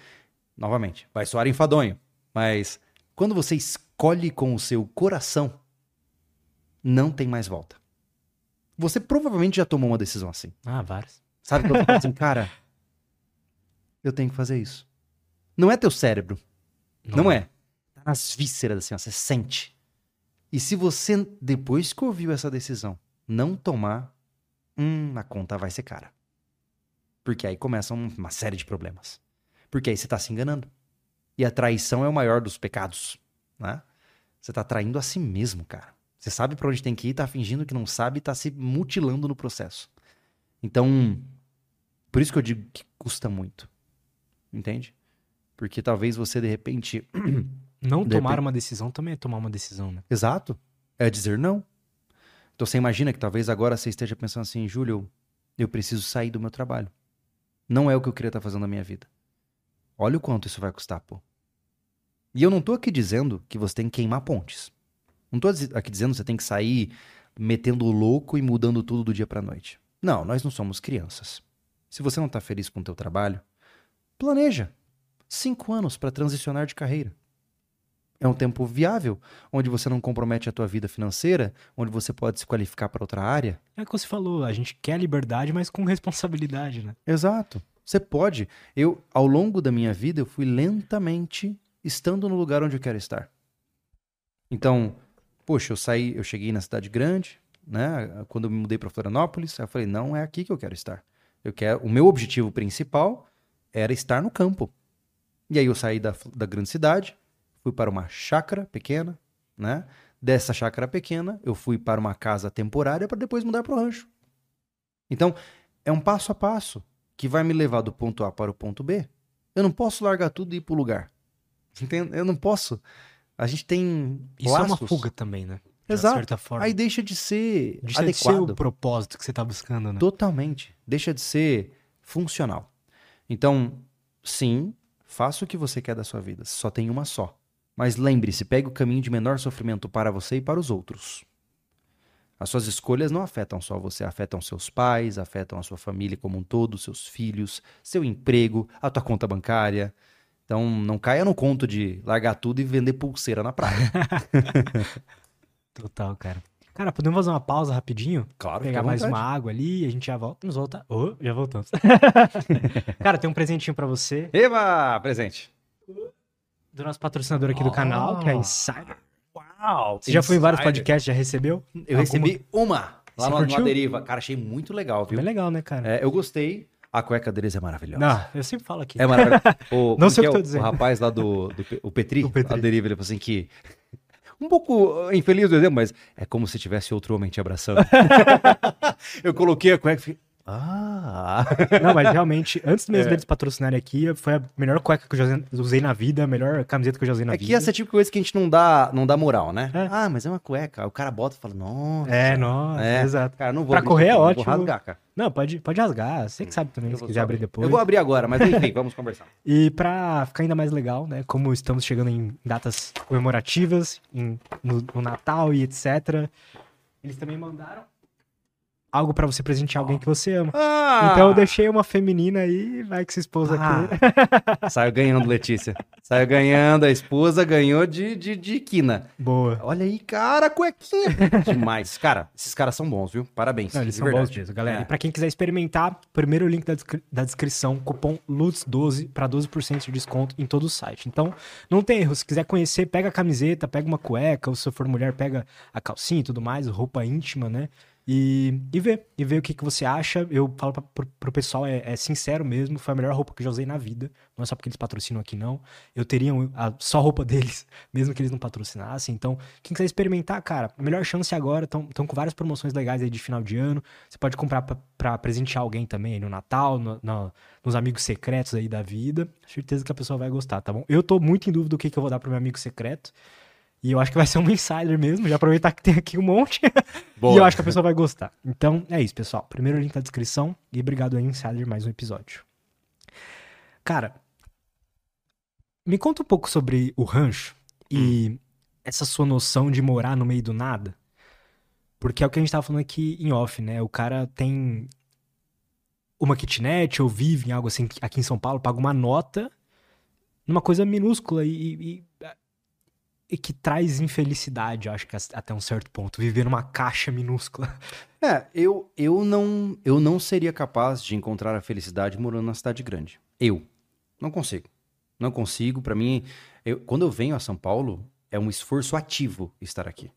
Speaker 2: novamente, vai soar enfadonho, mas quando você escolhe com o seu coração, não tem mais volta. Você provavelmente já tomou uma decisão assim.
Speaker 1: Ah, vários.
Speaker 2: Sabe quando você fala assim, cara, eu tenho que fazer isso. Não é teu cérebro. Não, é. Tá nas vísceras, assim, ó, você sente. E se você, depois que ouviu essa decisão, não tomar, hum, a conta vai ser cara. Porque aí começam uma série de problemas. Porque aí você tá se enganando. E a traição é o maior dos pecados, né? Você tá traindo a si mesmo, cara. Você sabe pra onde tem que ir, tá fingindo que não sabe e tá se mutilando no processo. Então, por isso que eu digo que custa muito. Entende? Porque talvez você, de repente.
Speaker 1: Não
Speaker 2: De
Speaker 1: tomar
Speaker 2: repente-
Speaker 1: uma decisão também é tomar uma decisão, né?
Speaker 2: Exato. É dizer não. Então você imagina que talvez agora você esteja pensando assim, Júlio, eu preciso sair do meu trabalho. Não é o que eu queria estar fazendo na minha vida. Olha o quanto isso vai custar, pô. E eu não tô aqui dizendo que você tem que queimar pontes. Não tô aqui dizendo que você tem que sair metendo o louco e mudando tudo do dia pra noite. Não, nós não somos crianças. Se você não tá feliz com o teu trabalho, planeja. Cinco anos para transicionar de carreira. É um tempo viável, onde você não compromete a tua vida financeira, onde você pode se qualificar para outra área.
Speaker 1: É o que você falou, a gente quer liberdade, mas com responsabilidade, né?
Speaker 2: Exato. Você pode. Eu, ao longo da minha vida, eu fui lentamente estando no lugar onde eu quero estar. Então, poxa, eu saí, eu cheguei na cidade grande, né? Quando eu me mudei para Florianópolis, eu falei, não é aqui que eu quero estar. Eu quero, o meu objetivo principal era estar no campo. E aí eu saí da, da grande cidade, fui para uma chácara pequena, né? Dessa chácara pequena, eu fui para uma casa temporária para depois mudar para o rancho. Então, é um passo a passo que vai me levar do ponto A para o ponto B. Eu não posso largar tudo e ir para o lugar. Eu não posso. A gente tem
Speaker 1: Isso é uma
Speaker 2: laços.
Speaker 1: fuga também, né? De
Speaker 2: Exato.
Speaker 1: certa forma.
Speaker 2: Aí deixa de ser
Speaker 1: Deixa de ser
Speaker 2: adequado.
Speaker 1: o propósito que você tá buscando, né?
Speaker 2: Totalmente. Deixa de ser funcional. Então, sim, faça o que você quer da sua vida. Só tem uma só. Mas lembre-se, pegue o caminho de menor sofrimento para você e para os outros. As suas escolhas não afetam só você, afetam seus pais, afetam a sua família como um todo, seus filhos, seu emprego, a tua conta bancária. Então, não caia no conto de largar tudo e vender pulseira na praia.
Speaker 1: Total, cara. Cara, podemos fazer uma pausa rapidinho?
Speaker 2: Claro,
Speaker 1: Pegar mais uma água ali e a gente já volta. Nos volta. Oh, já voltamos. cara, tem um presentinho pra você
Speaker 2: Eva, presente.
Speaker 1: do nosso patrocinador aqui do canal, que é a. Insider.
Speaker 2: Uau!
Speaker 1: Você já foi em vários podcasts, já recebeu?
Speaker 2: Eu
Speaker 1: Alguma-
Speaker 2: recebi uma lá no, no Deriva. Cara, achei muito legal, viu?
Speaker 1: Bem legal, né, cara?
Speaker 2: É, eu gostei. A cueca deles é maravilhosa.
Speaker 1: Não, eu sempre falo aqui.
Speaker 2: É maravilhosa. O, como
Speaker 1: sei o
Speaker 2: é
Speaker 1: que tô
Speaker 2: o-
Speaker 1: dizendo.
Speaker 2: O rapaz lá do, do o Petri,
Speaker 1: O Petri.
Speaker 2: a Deriva, ele falou assim que... Um pouco uh, infeliz do exemplo, mas é como se tivesse outro homem te abraçando. eu coloquei a cueca e fiquei... Ah!
Speaker 1: Não, mas realmente, antes mesmo
Speaker 2: É.
Speaker 1: deles patrocinarem aqui, foi a melhor cueca que eu já usei na vida, a melhor camiseta que eu já usei na
Speaker 2: É que
Speaker 1: vida.
Speaker 2: essa é tipo de coisa que a gente não dá, não dá moral, né?
Speaker 1: É.
Speaker 2: Ah, mas é uma cueca. O cara bota e fala, nossa.
Speaker 1: É, nossa,
Speaker 2: É.
Speaker 1: exato.
Speaker 2: Cara, não vou
Speaker 1: Pra
Speaker 2: abrir
Speaker 1: correr é
Speaker 2: não
Speaker 1: ótimo.
Speaker 2: Vou rasgar, cara.
Speaker 1: Não, pode, pode rasgar, você que sabe também,
Speaker 2: Eu
Speaker 1: se quiser
Speaker 2: só
Speaker 1: abrir depois.
Speaker 2: Eu vou abrir agora, mas enfim, vamos conversar.
Speaker 1: E pra ficar ainda mais legal, né? Como estamos chegando em datas comemorativas, em- no, no Natal e etc. Eles também mandaram algo pra você presentear alguém que você ama.
Speaker 2: Ah!
Speaker 1: Então eu deixei uma feminina aí, vai que sua esposa aqui.
Speaker 2: Saiu ganhando, Letícia. Saiu ganhando, a esposa ganhou de, de, de quina.
Speaker 1: Boa.
Speaker 2: Olha aí, cara, cuequinha. Demais. Cara, esses caras são bons, viu? Parabéns.
Speaker 1: Não, eles são
Speaker 2: verdade.
Speaker 1: bons mesmo, galera.
Speaker 2: É.
Speaker 1: E pra quem quiser experimentar, primeiro link da, descri- da descrição, cupom LUTS12 pra 12% de desconto em todo o site. Então, não tem erro. Se quiser conhecer, pega a camiseta, pega uma cueca, ou se for mulher, pega a calcinha e tudo mais, roupa íntima, né? E, e vê, e vê o que, que você acha. Eu falo pra, pro, pro pessoal, é, é sincero mesmo, foi a melhor roupa que eu já usei na vida. Não é só porque eles patrocinam aqui, não. Eu teria a, só roupa deles, mesmo que eles não patrocinassem. Então, quem quiser experimentar, cara, melhor chance agora. Estão com várias promoções legais aí de final de ano. Você pode comprar pra, pra presentear alguém também no Natal, no- no- nos amigos secretos aí da vida. Certeza que a pessoa vai gostar, tá bom? Eu tô muito em dúvida do que, que eu vou dar pro meu amigo secreto. E eu acho que vai ser um insider mesmo. Já aproveitar que tem aqui um monte. E eu acho que a pessoa vai gostar. Então, é isso, pessoal. Primeiro link na descrição. E obrigado aí, Insider, mais um episódio. Cara, me conta um pouco sobre o rancho e essa sua noção de morar no meio do nada. Porque é o que a gente tava falando aqui em off, né? O cara tem uma kitnet ou vive em algo assim aqui em São Paulo, paga uma nota numa coisa minúscula e, e, e que traz infelicidade, eu acho que até um certo ponto. Viver numa caixa minúscula.
Speaker 2: É, eu, eu, não, eu não seria capaz de encontrar a felicidade morando na cidade grande. Eu. Não consigo. Não consigo. Para mim, eu, quando eu venho a São Paulo, é um esforço ativo estar aqui.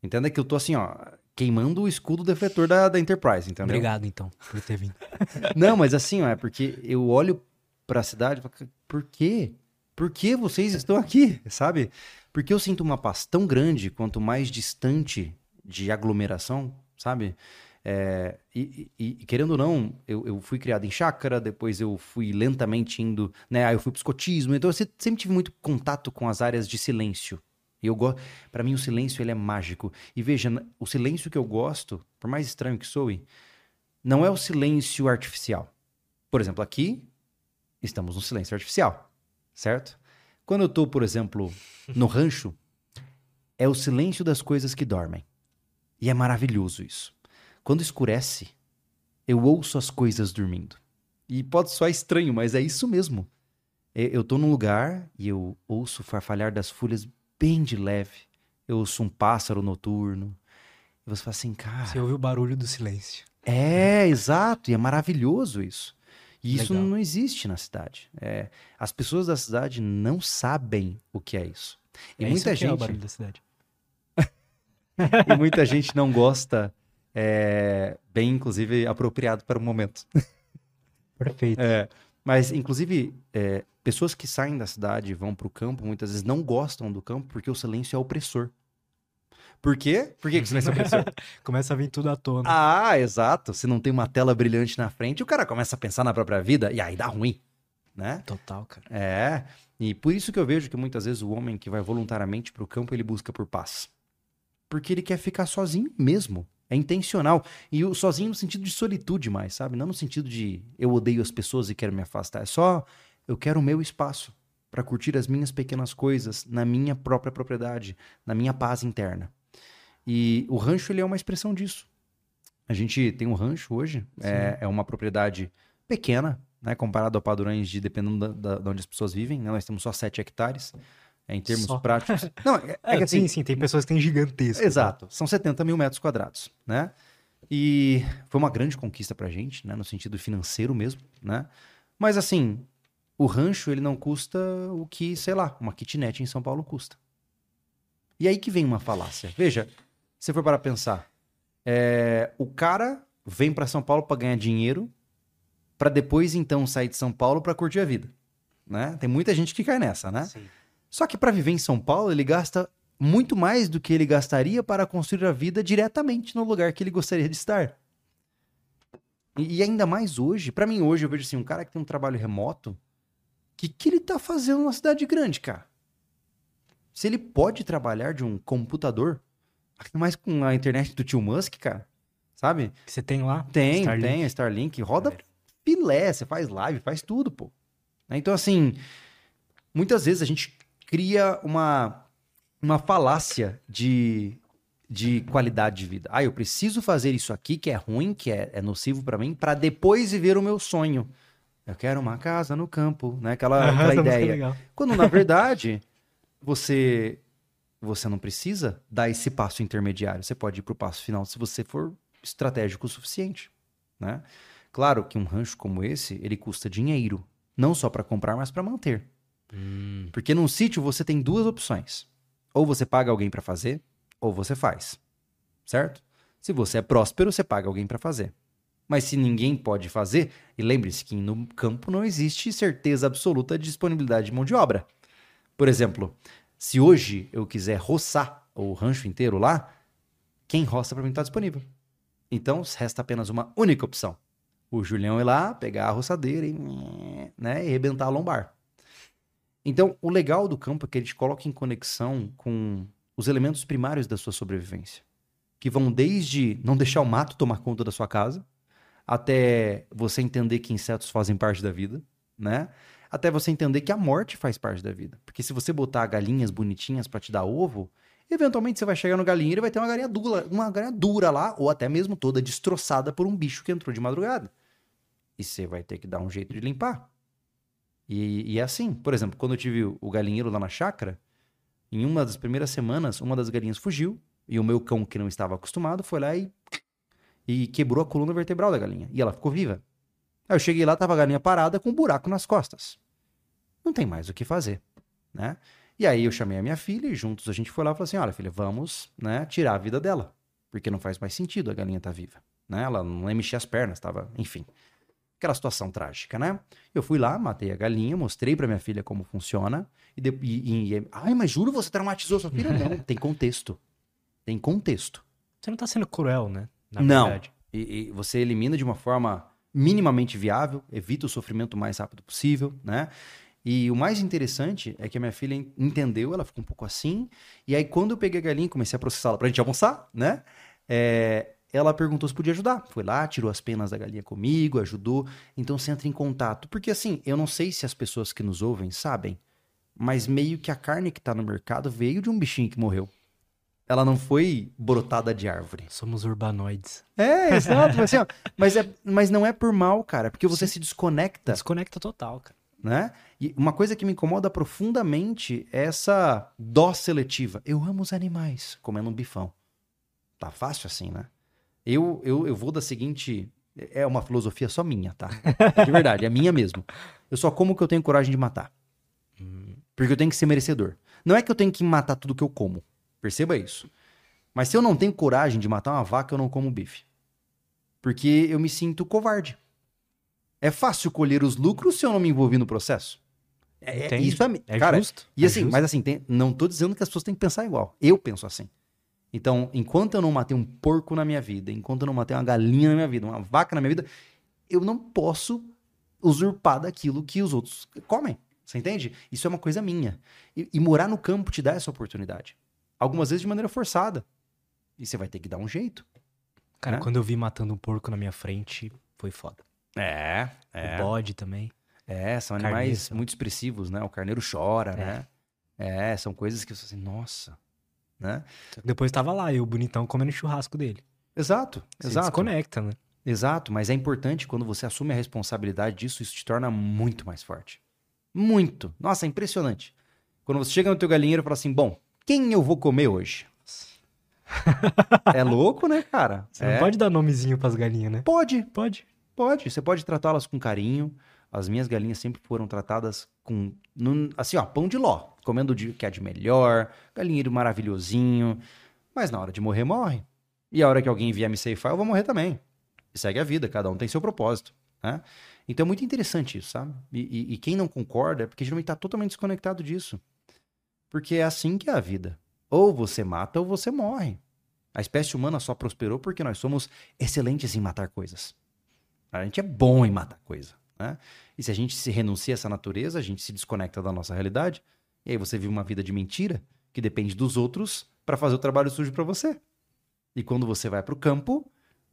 Speaker 2: Entenda que eu tô assim, ó, queimando o escudo defletor da, da Enterprise, entendeu?
Speaker 1: Obrigado, então, por ter vindo.
Speaker 2: não, mas assim, ó, é porque eu olho para a cidade e falo, por quê? Por que vocês estão aqui, sabe? Porque eu sinto uma paz tão grande quanto mais distante de aglomeração, sabe? É, e, e, e, querendo ou não, eu, eu, fui criado em chácara, depois eu fui lentamente indo, né? Aí eu fui pro escotismo, então eu sempre tive muito contato com as áreas de silêncio. E eu gosto, para mim o silêncio ele é mágico. E veja, o silêncio que eu gosto, por mais estranho que soe, não é o silêncio artificial. Por exemplo, aqui estamos no silêncio artificial, certo? Quando eu tô, por exemplo, no rancho, é o silêncio das coisas que dormem. E é maravilhoso isso. Quando escurece, eu ouço as coisas dormindo. E pode soar estranho, mas é isso mesmo. É, eu tô num lugar e eu ouço o farfalhar das folhas bem de leve. Eu ouço um pássaro noturno. E você fala assim, cara.
Speaker 1: Você ouve o barulho do silêncio.
Speaker 2: É, exato. E é maravilhoso isso. E Legal. isso não existe na cidade. É, as pessoas da cidade não sabem o que é isso.
Speaker 1: E é muita isso gente. É o barulho da cidade.
Speaker 2: e muita gente não gosta é, bem, inclusive, apropriado para o momento.
Speaker 1: Perfeito.
Speaker 2: É, mas, inclusive, é, pessoas que saem da cidade e vão para o campo, muitas vezes não gostam do campo porque o silêncio é opressor. Por quê? Por que, que o silêncio é opressor?
Speaker 1: começa a vir tudo à tona.
Speaker 2: Ah, exato. Se não tem uma tela brilhante na frente, o cara começa a pensar na própria vida e aí dá ruim, né?
Speaker 1: Total, cara.
Speaker 2: É. E por isso que eu vejo que muitas vezes o homem que vai voluntariamente para o campo, ele busca por paz. Porque ele quer ficar sozinho mesmo. É intencional. E o sozinho no sentido de solitude mais, sabe? Não no sentido de eu odeio as pessoas e quero me afastar. É só eu quero o meu espaço para curtir as minhas pequenas coisas na minha própria propriedade, na minha paz interna. E o rancho ele é uma expressão disso. A gente tem um rancho hoje, é, é, uma propriedade pequena, né, comparado a padrões de dependendo da, da, de onde as pessoas vivem. Né, nós temos só 7 hectares. É, em termos Só. práticos.
Speaker 1: Não, é, é que, assim, sim, sim, tem pessoas que têm gigantesco.
Speaker 2: Exato. São 70 mil metros quadrados, né? E foi uma grande conquista pra gente, né? No sentido financeiro mesmo, né? Mas assim, o rancho ele não custa o que, sei lá, uma kitnet em São Paulo custa. E aí que vem uma falácia. Veja, se for para pensar, é, o cara vem para São Paulo para ganhar dinheiro, para depois então sair de São Paulo para curtir a vida, né? Tem muita gente que cai nessa, né? Sim. Só que para viver em São Paulo, ele gasta muito mais do que ele gastaria para construir a vida diretamente no lugar que ele gostaria de estar. E ainda mais hoje, para mim hoje eu vejo assim, um cara que tem um trabalho remoto, o que, que ele tá fazendo numa cidade grande, cara? Se ele pode trabalhar de um computador, mais com a internet do tio Musk, cara, sabe?
Speaker 1: Que você tem lá?
Speaker 2: Tem, Starlink. tem, a Starlink, roda filé, você faz live, faz tudo, pô. Então, assim, muitas vezes a gente cria uma, uma falácia de, de qualidade de vida. Ah, eu preciso fazer isso aqui que é ruim, que é, é nocivo para mim, para depois viver o meu sonho. Eu quero uma casa no campo, né? Aquela, aquela ideia. Quando na verdade você você não precisa dar esse passo intermediário. Você pode ir para o passo final se você for estratégico o suficiente, né? Claro que um rancho como esse ele custa dinheiro, não só para comprar, mas para manter. Hum. Porque num sítio você tem duas opções. Ou você paga alguém para fazer, ou você faz. Certo? Se você é próspero, você paga alguém para fazer. Mas se ninguém pode fazer, e lembre-se que no campo não existe certeza absoluta de disponibilidade de mão de obra. Por exemplo, se hoje eu quiser roçar o rancho inteiro lá, quem roça para mim está disponível. Então resta apenas uma única opção: o Julião ir lá, pegar a roçadeira e, né, e arrebentar a lombar. Então, o legal do campo é que ele te coloca em conexão com os elementos primários da sua sobrevivência, que vão desde não deixar o mato tomar conta da sua casa, até você entender que insetos fazem parte da vida, né? Até você entender que a morte faz parte da vida. Porque se você botar galinhas bonitinhas para te dar ovo, eventualmente você vai chegar no galinheiro e vai ter uma galinha dura, uma galinha dura lá, ou até mesmo toda destroçada por um bicho que entrou de madrugada. E você vai ter que dar um jeito de limpar. E, e é assim, por exemplo, quando eu tive o galinheiro lá na chácara, em uma das primeiras semanas, uma das galinhas fugiu e o meu cão, que não estava acostumado, foi lá e, e quebrou a coluna vertebral da galinha. E ela ficou viva. Aí eu cheguei lá, tava a galinha parada com um buraco nas costas. Não tem mais o que fazer, né? E aí eu chamei a minha filha e juntos a gente foi lá e falou assim: olha, filha, vamos né, tirar a vida dela. Porque não faz mais sentido a galinha tá viva. Né? Ela não ia mexer as pernas, tava, enfim. Aquela situação trágica, né? Eu fui lá, matei a galinha, mostrei pra minha filha como funciona. E, de, e, e ai, mas juro, você traumatizou sua filha? Não, tem contexto. Tem contexto.
Speaker 1: Você não tá sendo cruel, né? Na
Speaker 2: não.
Speaker 1: verdade.
Speaker 2: E, e você elimina de uma forma minimamente viável, evita o sofrimento o mais rápido possível, né? E o mais interessante é que a minha filha entendeu, ela ficou um pouco assim. E aí, quando eu peguei a galinha e comecei a processá-la pra gente almoçar, né? É, ela perguntou se podia ajudar. Foi lá, tirou as penas da galinha comigo, ajudou. Então você entra em contato. Porque assim, eu não sei se as pessoas que nos ouvem sabem, mas meio que a carne que tá no mercado veio de um bichinho que morreu. Ela não foi brotada de árvore.
Speaker 1: Somos urbanoides.
Speaker 2: É, exato. mas, assim, ó, mas, é, mas não é por mal, cara, porque você se desconecta
Speaker 1: Desconecta total, cara.
Speaker 2: né? E uma coisa que me incomoda profundamente é essa dó seletiva. Eu amo os animais, comendo um bifão. Tá fácil assim, né? Eu, eu, eu vou da seguinte. É uma filosofia só minha, tá? De verdade, é minha mesmo. Eu só como o que eu tenho coragem de matar. Porque eu tenho que ser merecedor. Não é que eu tenho que matar tudo que eu como. Perceba isso. Mas se eu não tenho coragem de matar uma vaca, eu não como bife. Porque eu me sinto covarde. É fácil colher os lucros se eu não me envolvi no processo. É, é-
Speaker 1: Entende?
Speaker 2: isso é,
Speaker 1: É
Speaker 2: cara,
Speaker 1: justo.
Speaker 2: e
Speaker 1: é
Speaker 2: assim,
Speaker 1: justo.
Speaker 2: mas assim, tem- não tô dizendo que as pessoas têm que pensar igual. Eu penso assim. Então, enquanto eu não matei um porco na minha vida, enquanto eu não matei uma galinha na minha vida, uma vaca na minha vida, eu não posso usurpar daquilo que os outros comem. Você entende? Isso é uma coisa minha. E, e morar no campo te dá essa oportunidade. Algumas vezes de maneira forçada. E você vai ter que dar um jeito.
Speaker 1: Cara,
Speaker 2: né?
Speaker 1: quando eu vi matando um porco na minha frente, foi foda.
Speaker 2: É,
Speaker 1: O bode também.
Speaker 2: É, são animais muito expressivos, né? O carneiro chora,
Speaker 1: É.
Speaker 2: né? É, são coisas que você assim, nossa, né?
Speaker 1: Depois tava lá, eu bonitão comendo churrasco dele.
Speaker 2: Exato,
Speaker 1: Você
Speaker 2: exato.
Speaker 1: desconecta, né?
Speaker 2: Exato, mas é importante quando você assume a responsabilidade disso, isso te torna muito mais forte. Muito. Nossa, é impressionante. Quando você chega no teu galinheiro e fala assim, bom, quem eu vou comer hoje? é louco, né, cara?
Speaker 1: Você
Speaker 2: É.
Speaker 1: não pode dar nomezinho pras galinhas, né?
Speaker 2: Pode,
Speaker 1: Pode.
Speaker 2: pode. Você pode tratá-las com carinho. As minhas galinhas sempre foram tratadas com, num- assim, ó, pão de ló. Comendo o que é de melhor, galinheiro maravilhosinho. Mas na hora de morrer, morre. E a hora que alguém vier me ceifar, eu vou morrer também. E segue a vida, cada um tem seu propósito. Né? Então é muito interessante isso, sabe? E, e- e quem não concorda é porque geralmente está totalmente desconectado disso. Porque é assim que é a vida. Ou você mata ou você morre. A espécie humana só prosperou porque nós somos excelentes em matar coisas. A gente é bom em matar coisa. Né? E se a gente se renuncia a essa natureza, a gente se desconecta da nossa realidade. E aí você vive uma vida de mentira que depende dos outros para fazer o trabalho sujo para você. E quando você vai para o campo,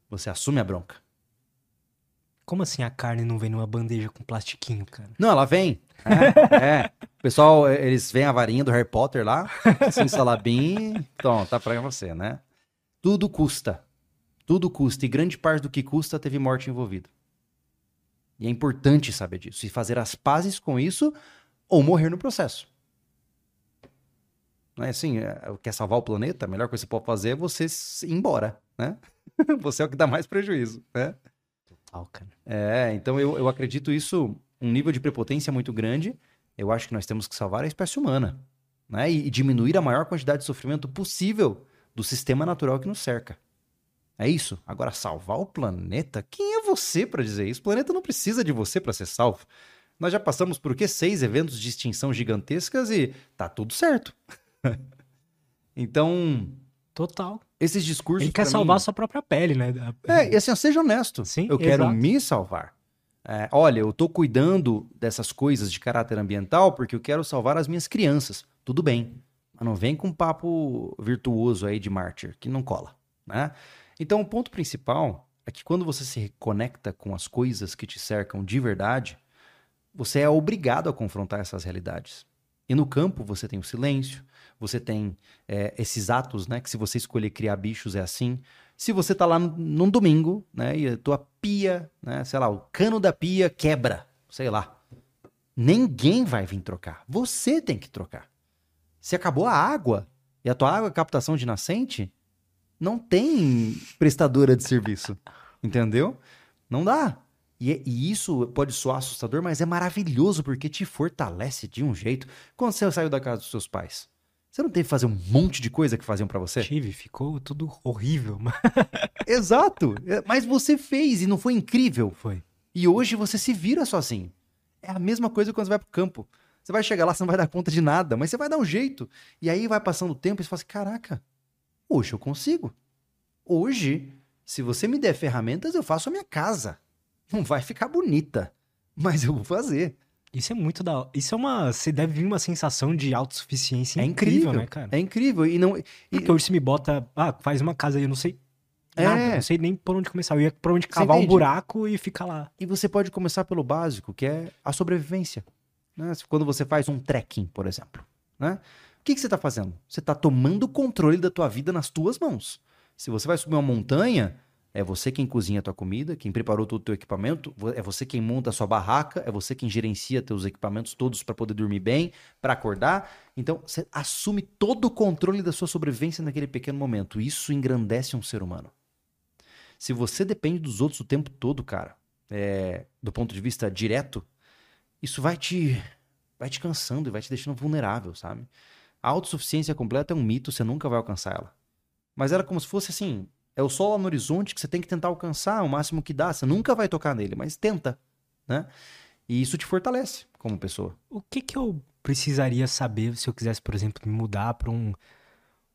Speaker 2: você assume a bronca.
Speaker 1: Como assim a carne não vem numa bandeja com plastiquinho, cara?
Speaker 2: Não, ela vem. É, é. O pessoal, eh, eles veem a varinha do Harry Potter lá, assim, salabim, então, tá pra você, né? Tudo custa. Tudo custa. E grande parte do que custa teve morte envolvida. E é importante saber disso. E fazer as pazes com isso ou morrer no processo. Não é assim, é, quer salvar o planeta? A melhor coisa que você pode fazer é você ir embora, né? Você é o que dá mais prejuízo, né?
Speaker 1: Total, cara.
Speaker 2: É, então eu, eu acredito isso, um nível de prepotência muito grande. Eu acho que nós temos que salvar a espécie humana, né? E, e diminuir a maior quantidade de sofrimento possível do sistema natural que nos cerca. É isso. Agora, salvar o planeta? Quem é você para dizer isso? O planeta não precisa de você para ser salvo. Nós já passamos por quê? Seis eventos de extinção gigantescas e tá tudo certo. então,
Speaker 1: Total.
Speaker 2: esses discursos.
Speaker 1: Ele quer salvar
Speaker 2: mim-
Speaker 1: a sua própria pele, né?
Speaker 2: é, e assim, seja honesto.
Speaker 1: Sim,
Speaker 2: eu quero
Speaker 1: exato.
Speaker 2: me salvar. É, olha, eu tô cuidando dessas coisas de caráter ambiental porque eu quero salvar as minhas crianças. Tudo bem. Mas não vem com um papo virtuoso aí de mártir, que não cola, né? Então, o ponto principal é que quando você se reconecta com as coisas que te cercam de verdade, você é obrigado a confrontar essas realidades. E no campo você tem o silêncio, você tem é, esses atos, né? Que se você escolher criar bichos é assim. Se você tá lá num- num domingo, né? E a tua pia, né? Sei lá, o cano da pia quebra, sei lá. Ninguém vai vir trocar. Você tem que trocar. Se acabou a água e a tua água é captação de nascente, não tem prestadora de serviço. Entendeu? Não dá. E, é- e isso pode soar assustador, mas é maravilhoso porque te fortalece de um jeito. Quando você saiu da casa dos seus pais, você não teve que fazer um monte de coisa que faziam pra você?
Speaker 1: Tive, ficou tudo horrível,
Speaker 2: Exato. É, Mas você fez e não foi incrível.
Speaker 1: foi.
Speaker 2: E hoje você se vira sozinho. É a mesma coisa quando você vai pro campo. Você vai chegar lá, você não vai dar conta de nada, mas você vai dar um jeito. E aí vai passando o tempo e você fala assim: caraca, hoje eu consigo. Hoje, se você me der ferramentas, eu faço a minha casa. Não vai ficar bonita, mas eu vou fazer.
Speaker 1: Isso é muito da. Isso é uma. Você deve vir uma sensação de autossuficiência
Speaker 2: É
Speaker 1: incrível,
Speaker 2: incrível,
Speaker 1: né, cara?
Speaker 2: É incrível. E não. e-
Speaker 1: Porque hoje você me bota. Ah, faz uma casa aí, eu não sei. Nada,
Speaker 2: É.
Speaker 1: não sei nem por onde começar. Eu ia por onde cavar um buraco e ficar lá.
Speaker 2: E você pode começar pelo básico, que é a sobrevivência. né? Quando você faz um trekking, por exemplo. Né? O que, que você está fazendo? Você está tomando o controle da tua vida nas tuas mãos. Se você vai subir uma montanha, é você quem cozinha a tua comida, quem preparou todo o teu equipamento, é você quem monta a sua barraca, é você quem gerencia teus equipamentos todos para poder dormir bem, para acordar. Então, você assume todo o controle da sua sobrevivência naquele pequeno momento. Isso engrandece um ser humano. Se você depende dos outros o tempo todo, cara, é, do ponto de vista direto, isso vai te vai te cansando e vai te deixando vulnerável, sabe? A autossuficiência completa é um mito, você nunca vai alcançar ela. Mas ela é como se fosse assim, é o sol lá no horizonte que você tem que tentar alcançar o máximo que dá, você nunca vai tocar nele, mas tenta, né? E isso te fortalece como pessoa.
Speaker 1: O que que eu precisaria saber se eu quisesse, por exemplo, me mudar pra um,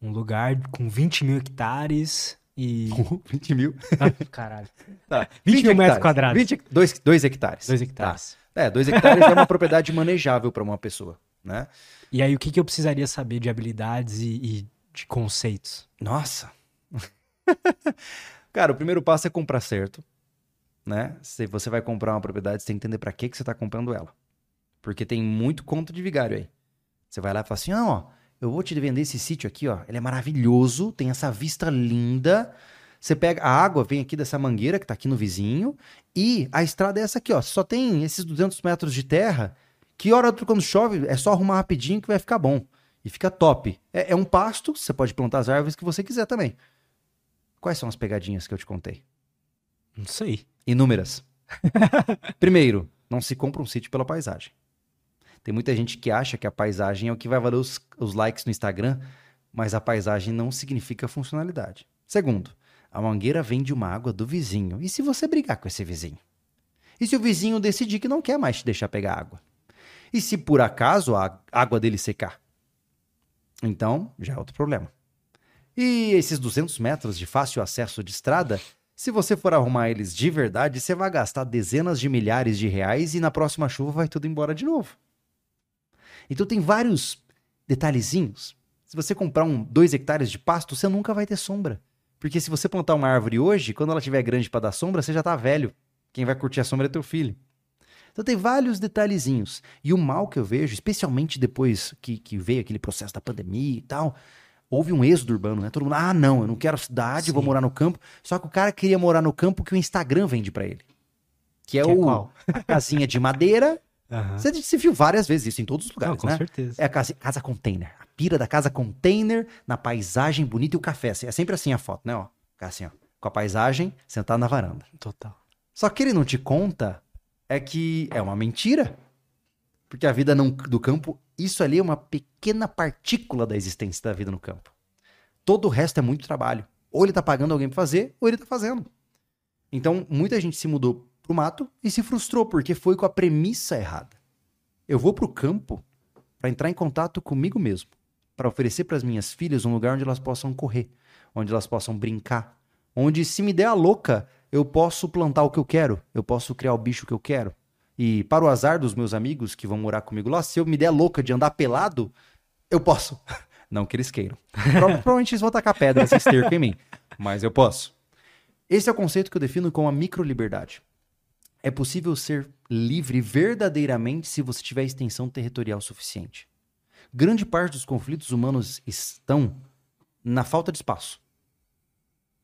Speaker 1: um lugar com 20 mil hectares e.
Speaker 2: 20 mil.
Speaker 1: Ah, caralho.
Speaker 2: Tá.
Speaker 1: 20 mil metros quadrados.
Speaker 2: 20, 2, hectares.
Speaker 1: 2 hectares.
Speaker 2: É, 2 hectares é uma propriedade manejável para uma pessoa, né?
Speaker 1: E aí, o que que eu precisaria saber de habilidades e, e de conceitos?
Speaker 2: Nossa. Cara, o primeiro passo é comprar certo, né? Se você vai comprar uma propriedade, você tem que entender para que que você tá comprando ela. Porque tem muito conto de vigário aí. Você vai lá e fala assim: "Não, ó, eu vou te vender esse sítio aqui, ó. Ele é maravilhoso, tem essa vista linda. Você pega a água, vem aqui dessa mangueira que tá aqui no vizinho, e a estrada é essa aqui, ó. Só tem esses 200 metros de terra. Que hora quando chove é só arrumar rapidinho que vai ficar bom. E fica top. É, é um pasto, você pode plantar as árvores que você quiser também. Quais são as pegadinhas que eu te contei?
Speaker 1: Não sei.
Speaker 2: Inúmeras. Primeiro, não se compra um sítio pela paisagem. Tem muita gente que acha que a paisagem é o que vai valer os, os likes no Instagram, mas a paisagem não significa funcionalidade. Segundo, a mangueira vem de uma água do vizinho. E se você brigar com esse vizinho? E se o vizinho decidir que não quer mais te deixar pegar água? E se por acaso a água dele secar? Então, já é outro problema. E esses 200 metros de fácil acesso de estrada, se você for arrumar eles de verdade, você vai gastar dezenas de milhares de reais e na próxima chuva vai tudo embora de novo. Então tem vários detalhezinhos. Se você comprar um 2 hectares de pasto, você nunca vai ter sombra. Porque se você plantar uma árvore hoje, quando ela estiver grande para dar sombra, você já tá velho. Quem vai curtir a sombra é teu filho. Então tem vários detalhezinhos. E o mal que eu vejo, especialmente depois que, que veio aquele processo da pandemia e tal, houve um êxodo urbano, né? Todo mundo, ah, não, eu não quero cidade, vou
Speaker 1: Sim.
Speaker 2: morar no campo. Só que o cara queria morar no campo que o Instagram vende pra ele. Que é
Speaker 1: Que é
Speaker 2: o
Speaker 1: qual?
Speaker 2: a casinha de madeira.
Speaker 1: Aham.
Speaker 2: Você, você viu várias vezes isso em todos os
Speaker 1: Não,
Speaker 2: lugares,
Speaker 1: com
Speaker 2: né?
Speaker 1: certeza.
Speaker 2: É a casa, casa container. A pira da casa container na paisagem bonita e o café. É sempre assim a foto, né? Ó, assim, ó. Com a paisagem, sentado na varanda.
Speaker 1: Total.
Speaker 2: Só que ele não te conta é que é uma mentira. Porque a vida não- do campo, isso ali é uma pequena partícula da existência da vida no campo. Todo o resto é muito trabalho. Ou ele tá pagando alguém pra fazer, ou ele tá fazendo. Então, muita gente se mudou pro mato e se frustrou porque foi com a premissa errada. Eu vou pro campo para entrar em contato comigo mesmo, para oferecer para as minhas filhas um lugar onde elas possam correr, onde elas possam brincar, onde se me der a louca, eu posso plantar o que eu quero, eu posso criar o bicho que eu quero. E para o azar dos meus amigos que vão morar comigo lá, se eu me der louca de andar pelado, eu posso. Não que eles queiram. Prova- Provavelmente eles vão tacar pedra, esse esterco em mim, mas eu posso. Esse é o conceito que eu defino como a microliberdade. É possível ser livre verdadeiramente se você tiver extensão territorial suficiente. Grande parte dos conflitos humanos estão na falta de espaço.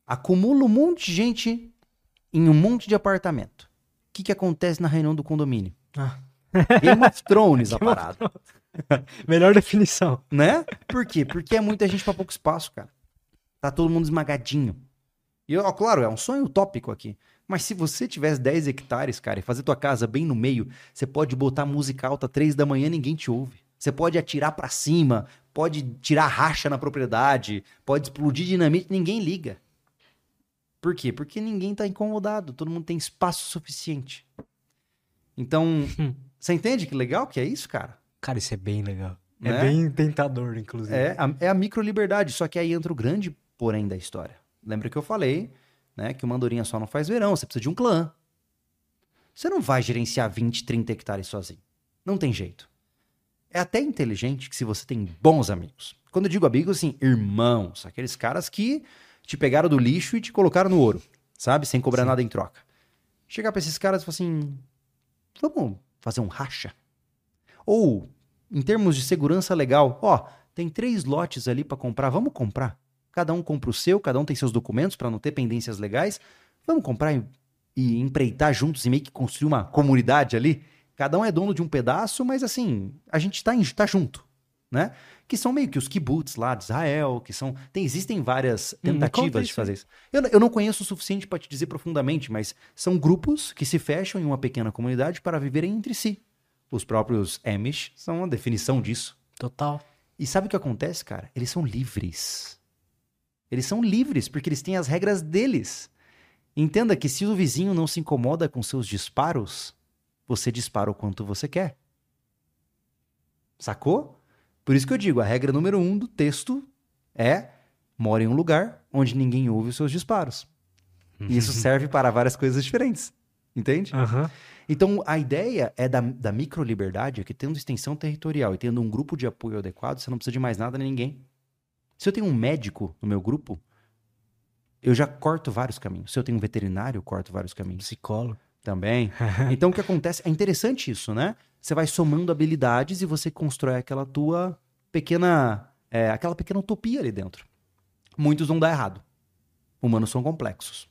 Speaker 2: Acumula um monte de gente em um monte de apartamento. O que, que acontece na reunião do condomínio?
Speaker 1: Ah,
Speaker 2: Game of Thrones a parada.
Speaker 1: Melhor definição.
Speaker 2: Né? Por quê? Porque é muita gente pra pouco espaço, cara. Tá todo mundo esmagadinho. E, ó, claro, é um sonho utópico aqui. Mas se você tivesse 10 hectares, cara, e fazer tua casa bem no meio, você pode botar música alta 3 da manhã ninguém te ouve. Você pode atirar pra cima, pode tirar racha na propriedade, pode explodir dinamite, ninguém liga. Por quê? Porque ninguém tá incomodado, todo mundo tem espaço suficiente. Então, você entende que legal que é isso, cara?
Speaker 1: Cara, isso é bem legal. É
Speaker 2: Né?
Speaker 1: bem tentador, inclusive.
Speaker 2: É a, é a microliberdade, só que aí entra o grande porém da história. Lembra que eu falei, né, que o mandorinha só não faz verão, você precisa de um clã. Você não vai gerenciar 20, 30 hectares sozinho. Não tem jeito. É até inteligente que se você tem bons amigos. Quando eu digo amigos, assim, irmãos, aqueles caras que te pegaram do lixo e te colocaram no ouro, sabe? Sem cobrar
Speaker 1: Sim.
Speaker 2: nada em troca. Chegar pra esses caras e falar assim: vamos fazer um racha? Ou, em termos de segurança legal, ó, tem três lotes ali pra comprar, vamos comprar. Cada um compra o seu, cada um tem seus documentos pra não ter pendências legais. Vamos comprar e, e empreitar juntos e meio que construir uma comunidade ali. Cada um é dono de um pedaço, mas assim, a gente tá, em- tá junto, né? Que são meio que os kibbutz lá de Israel, que são. Tem, existem várias
Speaker 1: Hum,
Speaker 2: tentativas de
Speaker 1: isso
Speaker 2: fazer isso. Eu, eu não conheço o suficiente pra te dizer profundamente, mas são grupos que se fecham em uma pequena comunidade para viverem entre si. Os próprios Amish são uma definição disso.
Speaker 1: Total.
Speaker 2: E sabe o que acontece, cara? Eles são livres. Eles são livres porque eles têm as regras deles. Entenda que se o vizinho não se incomoda com seus disparos, você dispara o quanto você quer. Sacou? Por isso que eu digo, a regra número um do texto é mora em um lugar onde ninguém ouve os seus disparos. E isso serve para várias coisas diferentes. Entende?
Speaker 1: Aham.
Speaker 2: Então, a ideia é da, da microliberdade, é que tendo extensão territorial e tendo um grupo de apoio adequado, você não precisa de mais nada nem ninguém. Se eu tenho um médico no meu grupo, eu já corto vários caminhos. Se eu tenho um veterinário, eu corto vários caminhos
Speaker 1: Psicólogo.
Speaker 2: também. Então, o que acontece? É interessante isso, né? Você vai somando habilidades e você constrói aquela tua pequena. é, aquela pequena utopia ali dentro. Muitos vão dar errado. Humanos são complexos.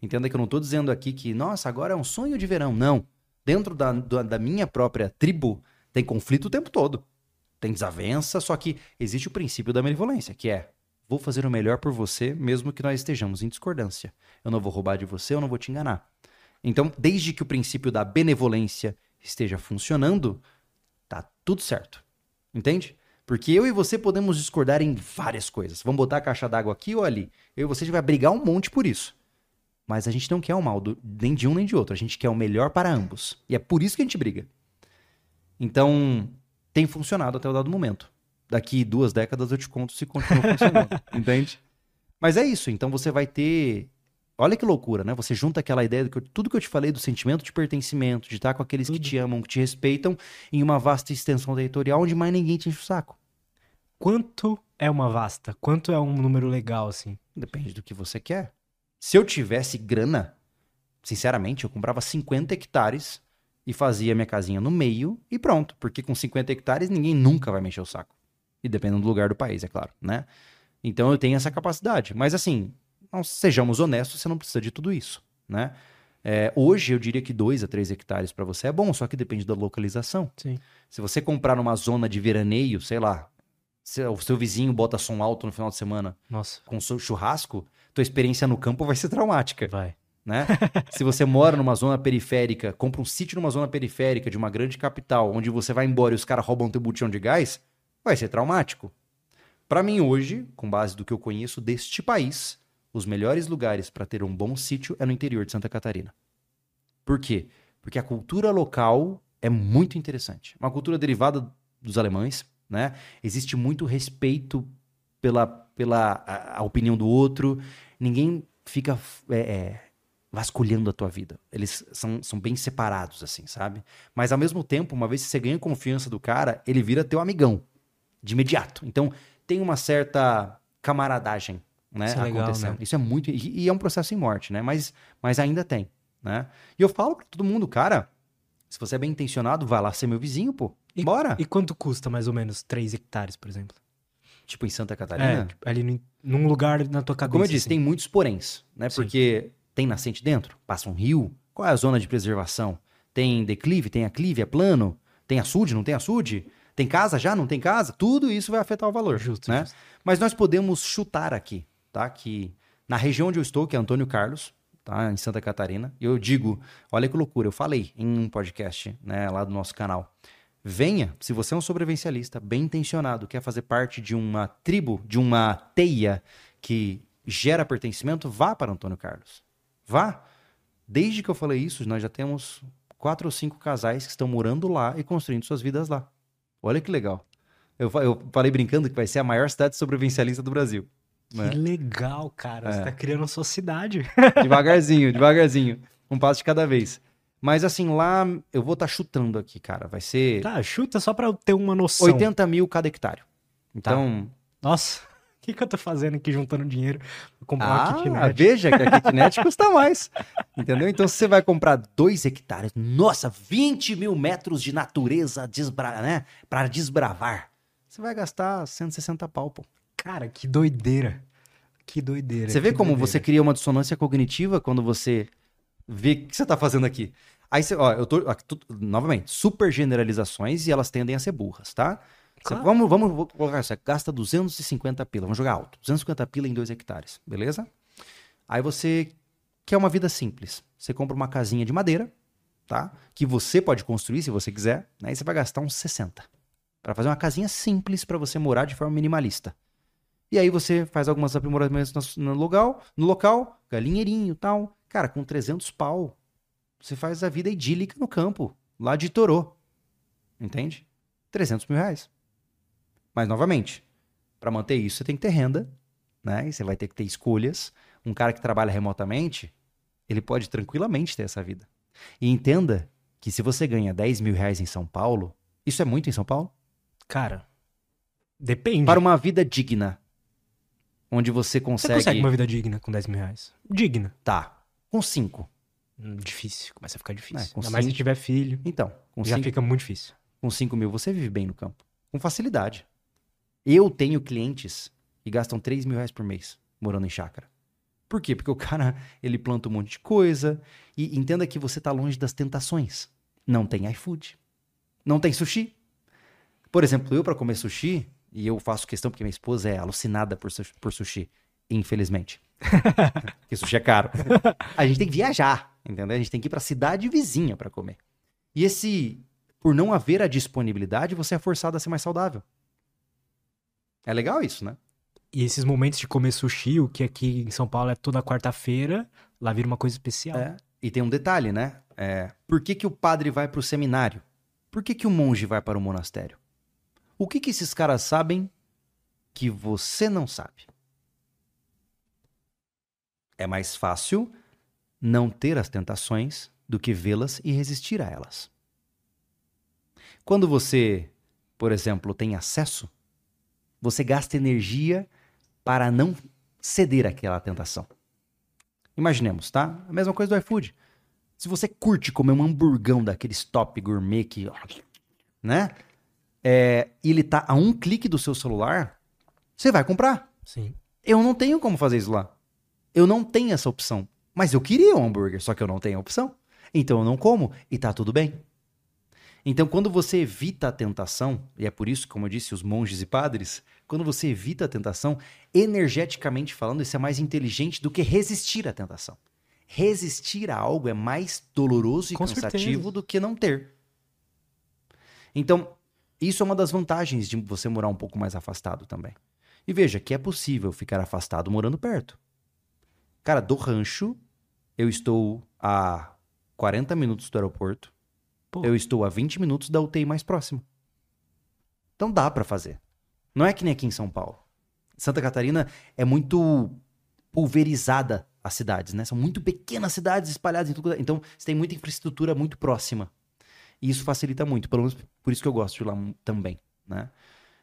Speaker 2: Entenda que eu não estou dizendo aqui que, nossa, agora é um sonho de verão. Não. Dentro da, da, da minha própria tribo, tem conflito o tempo todo. Tem desavença, só que existe o princípio da benevolência, que é: vou fazer o melhor por você, mesmo que nós estejamos em discordância. Eu não vou roubar de você, eu não vou te enganar. Então, desde que o princípio da benevolência esteja funcionando, tá tudo certo. Entende? Porque eu e você podemos discordar em várias coisas. Vamos botar a caixa d'água aqui ou ali. Eu e você a gente vai brigar um monte por isso. Mas a gente não quer o mal do- nem de um nem de outro. A gente quer o melhor para ambos. E é por isso que a gente briga. Então, tem funcionado até o dado momento. Daqui duas décadas eu te conto se continua funcionando. entende? Mas é isso. Então você vai ter. Olha que loucura, né? Você junta aquela ideia de que tudo que eu te falei do sentimento de pertencimento, de estar com aqueles que
Speaker 1: Tudo.
Speaker 2: te amam, que te respeitam, em uma vasta extensão territorial onde mais ninguém te enche o saco.
Speaker 1: Quanto é uma vasta? Quanto é um número legal, assim?
Speaker 2: Depende do que você quer. Se eu tivesse grana, sinceramente, eu comprava 50 hectares e fazia minha casinha no meio e pronto. Porque com 50 hectares ninguém nunca vai mexer o saco. E dependendo do lugar do país, é claro, né? Então eu tenho essa capacidade. Mas assim, não, sejamos honestos, você não precisa de tudo isso, né? É, hoje eu diria que 2 a 3 hectares para você é bom, só que depende da localização.
Speaker 1: Sim.
Speaker 2: Se você comprar numa zona de veraneio, sei lá, se o seu vizinho bota som alto no final de semana
Speaker 1: Nossa,
Speaker 2: com seu churrasco, tua experiência no campo vai ser traumática,
Speaker 1: vai.
Speaker 2: né? Se você mora numa zona periférica, compra um sítio numa zona periférica de uma grande capital, onde você vai embora e os caras roubam teu botijão de gás, vai ser traumático. Pra mim hoje, com base do que eu conheço deste país, os melhores lugares para ter um bom sítio é no interior de Santa Catarina. Por quê? Porque a cultura local é muito interessante. Uma cultura derivada dos alemães, né? Existe muito respeito pela, pela a, a opinião do outro. Ninguém fica é, é, vasculhando a tua vida. Eles são, são bem separados, assim, sabe? Mas ao mesmo tempo, uma vez que você ganha confiança do cara, ele vira teu amigão. De imediato. Então, tem uma certa camaradagem, né?
Speaker 1: Isso é legal,
Speaker 2: acontecendo.
Speaker 1: né?
Speaker 2: Isso é muito. E, e é um processo em morte, né? Mas, mas ainda tem, né? E eu falo pra todo mundo, cara, se você é bem intencionado, vai lá ser meu vizinho, pô.
Speaker 1: E-
Speaker 2: Bora!
Speaker 1: E quanto custa mais ou menos 3 hectares, por exemplo?
Speaker 2: Tipo em Santa
Speaker 1: É,
Speaker 2: Catarina.
Speaker 1: tipo, ali no- num lugar na tua cabeça.
Speaker 2: Como eu disse,
Speaker 1: assim.
Speaker 2: tem muitos poréns, né?
Speaker 1: Sim.
Speaker 2: Porque tem nascente dentro, passa um rio, qual é a zona de preservação? Tem declive, tem aclive, é plano? Tem açude, não tem açude? Tem casa já, não tem casa? Tudo isso vai afetar o valor,
Speaker 1: Justo,
Speaker 2: né?
Speaker 1: justo.
Speaker 2: Mas nós podemos chutar aqui, tá? Que na região onde eu estou, que é Antônio Carlos, tá? Em Santa Catarina, eu digo, olha que loucura, eu falei em um podcast, né, lá do nosso canal. Venha, se você é um sobrevivencialista bem intencionado, quer fazer parte de uma tribo, de uma teia que gera pertencimento, vá para Antônio Carlos. Vá. Desde que eu falei isso, nós já temos quatro ou cinco casais que estão morando lá e construindo suas vidas lá. Olha que legal. Eu, eu falei brincando que vai ser a maior cidade sobrevivencialista do Brasil. Né?
Speaker 1: Que legal, cara. Você
Speaker 2: É.
Speaker 1: tá criando a sua cidade.
Speaker 2: Devagarzinho, devagarzinho. Um passo de cada vez. Mas assim, lá eu vou estar chutando aqui, cara. Vai ser
Speaker 1: Tá, chuta só pra eu ter uma noção.
Speaker 2: 80 mil cada hectare. Então,
Speaker 1: Nossa, o que, que eu tô fazendo aqui juntando dinheiro pra comprar uma
Speaker 2: ah,
Speaker 1: kitnet?
Speaker 2: veja que a kitnet custa mais. Entendeu? Então, se você vai comprar 2 hectares, nossa, 20 mil metros de natureza desbra né? para desbravar. Você vai gastar 160 pau, pô.
Speaker 1: Cara, que doideira. Que doideira.
Speaker 2: Você vê como
Speaker 1: doideira.
Speaker 2: você cria uma dissonância cognitiva quando você vê o que você tá fazendo aqui. Aí você, ó, eu tô, aqui, tu- novamente, super generalizações e elas tendem a ser burras, tá? Você-
Speaker 1: Claro.
Speaker 2: vamos, vamos vou colocar, você gasta 250 pila, vamos jogar alto, 250 pila em 2 hectares, beleza? Aí você quer uma vida simples. Você compra uma casinha de madeira, tá? Que você pode construir se você quiser, né? E você vai gastar uns 60 Pra fazer uma casinha simples pra você morar de forma minimalista. E aí você faz algumas aprimoramentos no local, no local, galinheirinho e tal. Cara, com 300 pau, você faz a vida idílica no campo, lá de Torô. Entende? 300 mil reais. Mas, novamente, para manter isso, você tem que ter renda, né? E você vai ter que ter escolhas. Um cara que trabalha remotamente, ele pode tranquilamente ter essa vida. E entenda que se você ganha 10 mil reais em São Paulo, isso é muito em São Paulo?
Speaker 1: Cara, depende.
Speaker 2: Para uma vida digna, onde você
Speaker 1: Você
Speaker 2: consegue...
Speaker 1: consegue uma vida digna com 10 mil reais? Digna.
Speaker 2: Tá, com 5.
Speaker 1: Hum, Difícil, começa a ficar difícil.
Speaker 2: É,
Speaker 1: Ainda mais se
Speaker 2: cinco.
Speaker 1: tiver filho,
Speaker 2: Então, com
Speaker 1: já
Speaker 2: 5
Speaker 1: fica muito difícil.
Speaker 2: com 5 mil você vive bem no campo. Com facilidade. Eu tenho clientes que gastam 3 mil reais por mês morando em chácara. Por quê? Porque o cara, ele planta um monte de coisa e entenda que você tá longe das tentações. Não tem iFood. Não tem sushi. Por exemplo, eu para comer sushi, e eu faço questão porque minha esposa é alucinada por, por sushi, infelizmente. porque sushi é caro. A gente tem que viajar, entendeu? A gente tem que ir pra cidade vizinha para comer. E esse por não haver a disponibilidade, você é forçado a ser mais saudável. É legal isso, né?
Speaker 1: E esses momentos de comer sushi, o que aqui em São Paulo é toda quarta-feira, lá vira uma coisa especial.
Speaker 2: É. E tem um detalhe, né? É, por que, que o padre vai para o seminário? Por que, que o monge vai para o monastério? O que, que esses caras sabem que você não sabe? É mais fácil não ter as tentações do que vê-las e resistir a elas. Quando você, por exemplo, tem acesso, você gasta energia para não ceder àquela tentação. Imaginemos, tá? A mesma coisa do iFood. Se você curte comer um hamburgão daqueles top gourmet que. né? É, e ele tá a um clique do seu celular, você vai comprar.
Speaker 1: Sim.
Speaker 2: Eu não tenho como fazer isso lá. Eu não tenho essa opção. Mas eu queria um hambúrguer, só que eu não tenho a opção. Então eu não como e tá tudo bem. Então, quando você evita a tentação, e é por isso, como eu disse, os monges e padres, quando você evita a tentação, energeticamente falando, isso é mais inteligente do que resistir à tentação. Resistir a algo é mais doloroso e
Speaker 1: Com
Speaker 2: cansativo
Speaker 1: certeza.
Speaker 2: do que não ter. Então, isso é uma das vantagens de você morar um pouco mais afastado também. E veja que é possível ficar afastado morando perto. Cara, do rancho, eu estou a 40 minutos do aeroporto.
Speaker 1: Pô.
Speaker 2: Eu estou a 20 minutos da UTI mais próxima. Então dá pra fazer. Não é que nem aqui em São Paulo. Santa Catarina é muito pulverizada as cidades, né? São muito pequenas cidades espalhadas em tudo. é- Então, você tem muita infraestrutura muito próxima. E isso facilita muito. Pelo menos por isso que eu gosto de lá também, né?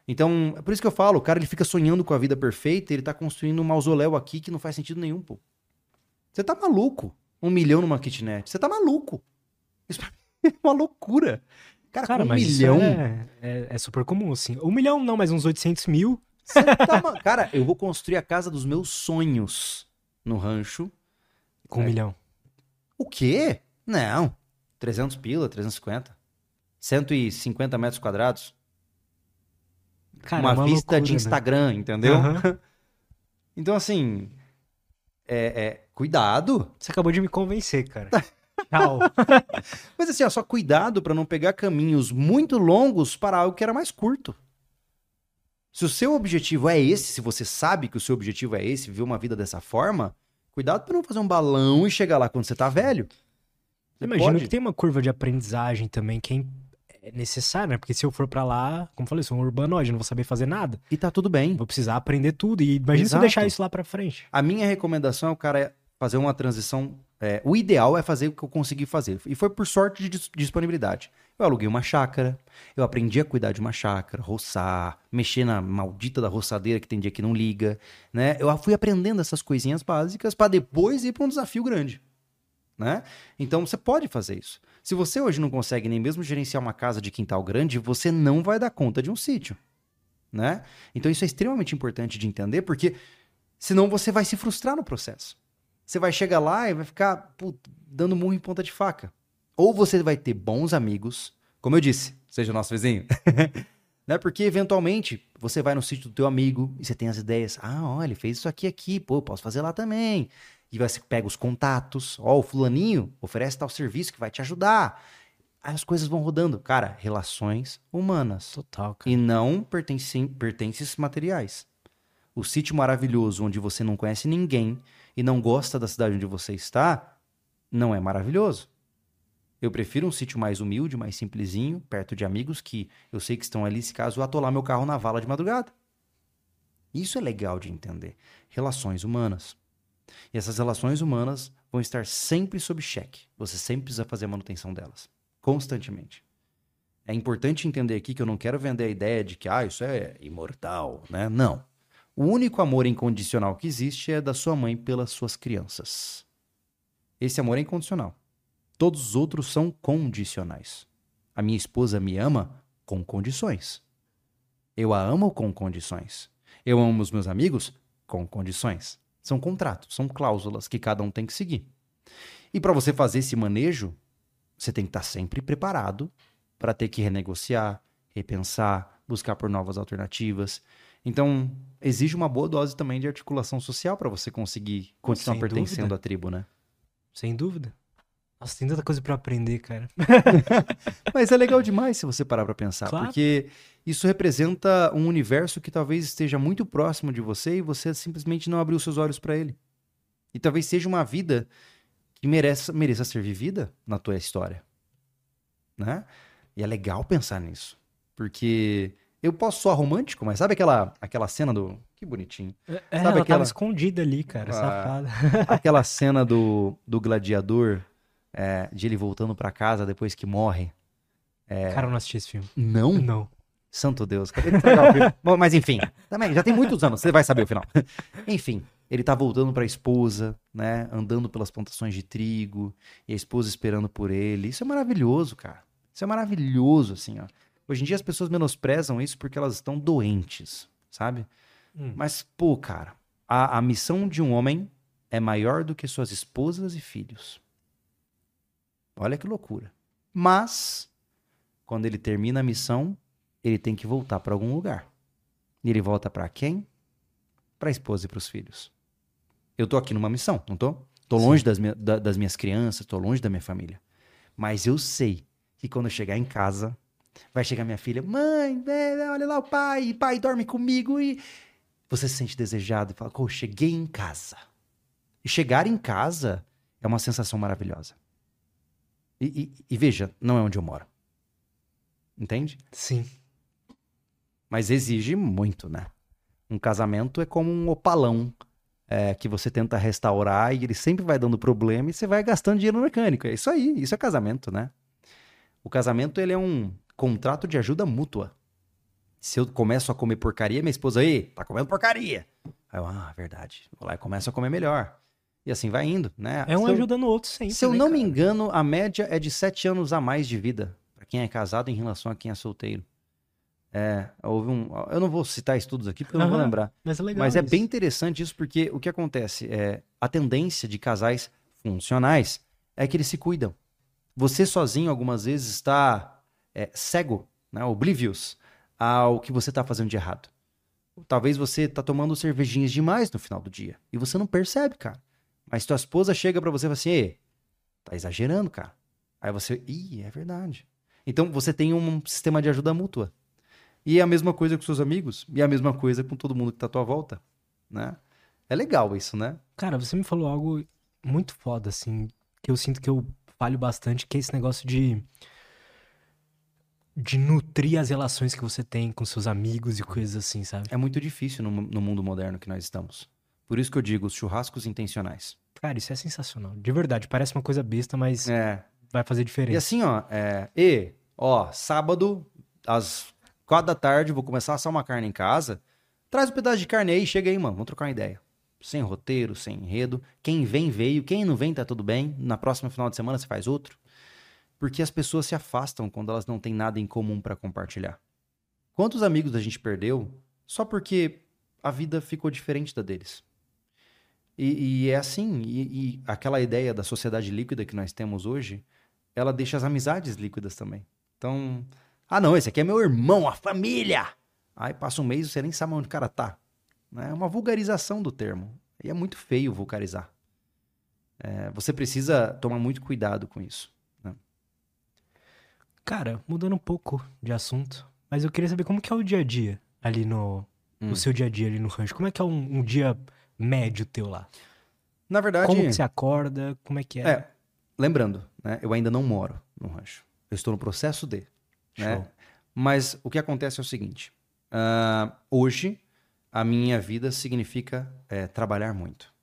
Speaker 2: Então, é por isso que eu falo, o cara ele fica sonhando com a vida perfeita, ele tá construindo um mausoléu aqui que não faz sentido nenhum, pô. Você tá maluco? Um milhão numa kitnet. Você tá maluco. Isso é uma loucura. Cara,
Speaker 1: Cara,
Speaker 2: um milhão.
Speaker 1: é, é, é super comum, assim. Um milhão não, mas uns 800 mil.
Speaker 2: Tá ma- Cara, eu vou construir a casa dos meus sonhos no rancho.
Speaker 1: Com um
Speaker 2: É.
Speaker 1: milhão.
Speaker 2: O quê? Não. 300 pila, 350. 150 metros quadrados.
Speaker 1: Cara,
Speaker 2: uma,
Speaker 1: é uma
Speaker 2: vista
Speaker 1: loucura,
Speaker 2: de
Speaker 1: né?
Speaker 2: Instagram, entendeu?
Speaker 1: Aham.
Speaker 2: Então, assim, é, é, cuidado.
Speaker 1: Você acabou de me convencer, cara. Tchau.
Speaker 2: Mas assim, ó, só cuidado para não pegar caminhos muito longos para algo que era mais curto. Se o seu objetivo é esse, se você sabe que o seu objetivo é esse, viver uma vida dessa forma, cuidado para não fazer um balão e chegar lá quando você tá velho. Você
Speaker 1: Imagino
Speaker 2: pode-
Speaker 1: que tem uma curva de aprendizagem também que é é necessária, né? Porque se eu for pra lá, como eu falei, eu sou um urbanoide, não vou saber fazer nada.
Speaker 2: E tá tudo bem.
Speaker 1: Vou precisar aprender tudo. E imagina se eu
Speaker 2: Exato.
Speaker 1: deixar isso lá pra frente.
Speaker 2: A minha recomendação é o cara fazer uma transição. é, o ideal é fazer o que eu consegui fazer. E foi por sorte de dis- disponibilidade. Eu aluguei uma chácara, eu aprendi a cuidar de uma chácara, roçar, mexer na maldita da roçadeira que tem dia que não liga, né? Eu fui aprendendo essas coisinhas básicas para depois ir para um desafio grande, né? Então você pode fazer isso. Se você hoje não consegue nem mesmo gerenciar uma casa de quintal grande, você não vai dar conta de um sítio, né? Então isso é extremamente importante de entender, porque senão você vai se frustrar no processo. Você vai chegar lá e vai ficar put, dando murro em ponta de faca. Ou você vai ter bons amigos, como eu disse, seja o nosso vizinho. né? Porque eventualmente você vai no sítio do teu amigo e você tem as ideias. Ah, olha, ele fez isso aqui aqui, pô, eu posso fazer lá também. E você pega os contatos, ó, o fulaninho oferece tal serviço que vai te ajudar. Aí as coisas vão rodando. Cara, relações humanas
Speaker 1: Total, cara.
Speaker 2: e não pertencem, pertences materiais. O sítio maravilhoso onde você não conhece ninguém e não gosta da cidade onde você está, não é maravilhoso. Eu prefiro um sítio mais humilde, mais simplesinho, perto de amigos que eu sei que estão ali se caso eu atolar meu carro na vala de madrugada. Isso é legal de entender. Relações humanas. E essas relações humanas vão estar sempre sob cheque. Você sempre precisa fazer a manutenção delas. Constantemente. É importante entender aqui que eu não quero vender a ideia de que ah, isso é imortal, né? Não. O único amor incondicional que existe é da sua mãe pelas suas crianças. Esse amor é incondicional. Todos os outros são condicionais. A minha esposa me ama com condições. Eu a amo com condições. Eu amo os meus amigos com condições. São contratos, são cláusulas que cada um tem que seguir. E para você fazer esse manejo, você tem que estar sempre preparado para ter que renegociar, repensar, buscar por novas alternativas. Então, exige uma boa dose também de articulação social para você conseguir continuar
Speaker 1: Sem
Speaker 2: pertencendo
Speaker 1: dúvida.
Speaker 2: à tribo, né?
Speaker 1: Sem dúvida. Nossa, tem tanta coisa pra aprender, cara.
Speaker 2: Mas é legal demais se você parar pra pensar,
Speaker 1: Claro.
Speaker 2: porque isso representa um universo que talvez esteja muito próximo de você e você simplesmente não abriu seus olhos pra ele. E talvez seja uma vida que mereça, mereça ser vivida na tua história. Né? E é legal pensar nisso, porque eu posso soar romântico, mas sabe aquela, aquela cena do. Que bonitinho.
Speaker 1: É,
Speaker 2: Sabe
Speaker 1: ela
Speaker 2: aquela-
Speaker 1: escondida ali, cara,
Speaker 2: Ah.
Speaker 1: safada.
Speaker 2: Aquela cena do, do gladiador, é, de ele voltando pra casa depois que morre.
Speaker 1: Cara, eu não assisti esse filme.
Speaker 2: Não?
Speaker 1: Não.
Speaker 2: Santo Deus, o filme. Bom, mas enfim, também, já tem muitos anos, você vai saber o final. enfim, ele tá voltando pra esposa, né? Andando pelas plantações de trigo, e a esposa esperando por ele. Isso é maravilhoso, cara. Isso é maravilhoso, assim, ó. Hoje em dia as pessoas menosprezam isso porque elas estão doentes, sabe?
Speaker 1: Hum.
Speaker 2: Mas, pô, cara, a, a missão de um homem é maior do que suas esposas e filhos. Olha que loucura. Mas, quando ele termina a missão, ele tem que voltar para algum lugar. E ele volta para quem? Para a esposa e para os filhos. Eu tô aqui numa missão, não tô? Tô
Speaker 1: Sim.
Speaker 2: longe das, minha- da- das minhas crianças, tô longe da minha família. Mas eu sei que quando eu chegar em casa, vai chegar minha filha, mãe, é, olha lá o pai, pai dorme comigo e você se sente desejado e fala, pô, cheguei em casa. E chegar em casa é uma sensação maravilhosa. E, e- e veja, não é onde eu moro. Entende?
Speaker 1: Sim.
Speaker 2: Mas exige muito, né? Um casamento é como um opalão é, que você tenta restaurar e ele sempre vai dando problema e você vai gastando dinheiro no mecânico. É isso aí, isso é casamento, né? O casamento ele é um contrato de ajuda mútua. Se eu começo a comer porcaria, minha esposa, aí, tá comendo porcaria. Aí eu, ah, verdade. Vou lá e começo a comer melhor. E assim vai indo, né?
Speaker 1: É um
Speaker 2: eu-
Speaker 1: ajudando o outro sempre.
Speaker 2: se eu
Speaker 1: né,
Speaker 2: não me
Speaker 1: cara?
Speaker 2: engano, a média é de sete anos a mais de vida para quem é casado em relação a quem é solteiro. É, houve um. Eu não vou citar estudos aqui porque eu não vou lembrar.
Speaker 1: Mas é legal.
Speaker 2: Mas é
Speaker 1: isso.
Speaker 2: bem interessante isso porque o que acontece é a tendência de casais funcionais é que eles se cuidam. Você sozinho, algumas vezes, está é, cego, né, oblivious ao que você está fazendo de errado. Talvez você tá tomando cervejinhas demais no final do dia e você não percebe, cara. Mas tua esposa chega para você e fala assim: Ei, tá exagerando, cara. Aí você, ih, é verdade. Então você tem um sistema de ajuda mútua. E é a mesma coisa com seus amigos, e é a mesma coisa com todo mundo que tá à tua volta, né? É legal isso, né?
Speaker 1: Cara, você me falou algo muito foda, assim, que eu sinto que eu falho bastante, que é esse negócio de de nutrir as relações que você tem com seus amigos e coisas assim, sabe?
Speaker 2: É muito difícil no, no mundo moderno que nós estamos. Por isso que eu digo, os churrascos intencionais.
Speaker 1: Cara, isso é sensacional. De verdade, parece uma coisa besta, mas
Speaker 2: É.
Speaker 1: vai fazer diferença.
Speaker 2: E assim, ó, é, e, ó, sábado, às quatro da tarde, vou começar a assar uma carne em casa. Traz um pedaço de carne aí, chega aí, mano, vamos trocar uma ideia. Sem roteiro, sem enredo. Quem vem, veio. Quem não vem, tá tudo bem. Na próxima final de semana você faz outro. Porque as pessoas se afastam quando elas não têm nada em comum pra compartilhar. Quantos amigos a gente perdeu só porque a vida ficou diferente da deles? E, e é assim, e, e aquela ideia da sociedade líquida que nós temos hoje, ela deixa as amizades líquidas também. Então, ah não, esse aqui é meu irmão, a família! Aí passa um mês e você nem sabe onde o cara tá. né? É uma vulgarização do termo. E é muito feio vulgarizar. É, você precisa tomar muito cuidado com isso.
Speaker 1: Cara, mudando um pouco de assunto, mas eu queria saber como que é o dia a dia ali no.
Speaker 2: Hum.
Speaker 1: Seu dia a dia ali no rancho. Como é que é um, um dia médio teu lá?
Speaker 2: Na verdade,
Speaker 1: Como que você acorda? Como é que é?
Speaker 2: É, lembrando, né, eu ainda não moro no rancho. Eu estou no processo de. né?
Speaker 1: Show.
Speaker 2: Mas o que acontece é o seguinte: ah, hoje a minha vida significa é, trabalhar muito.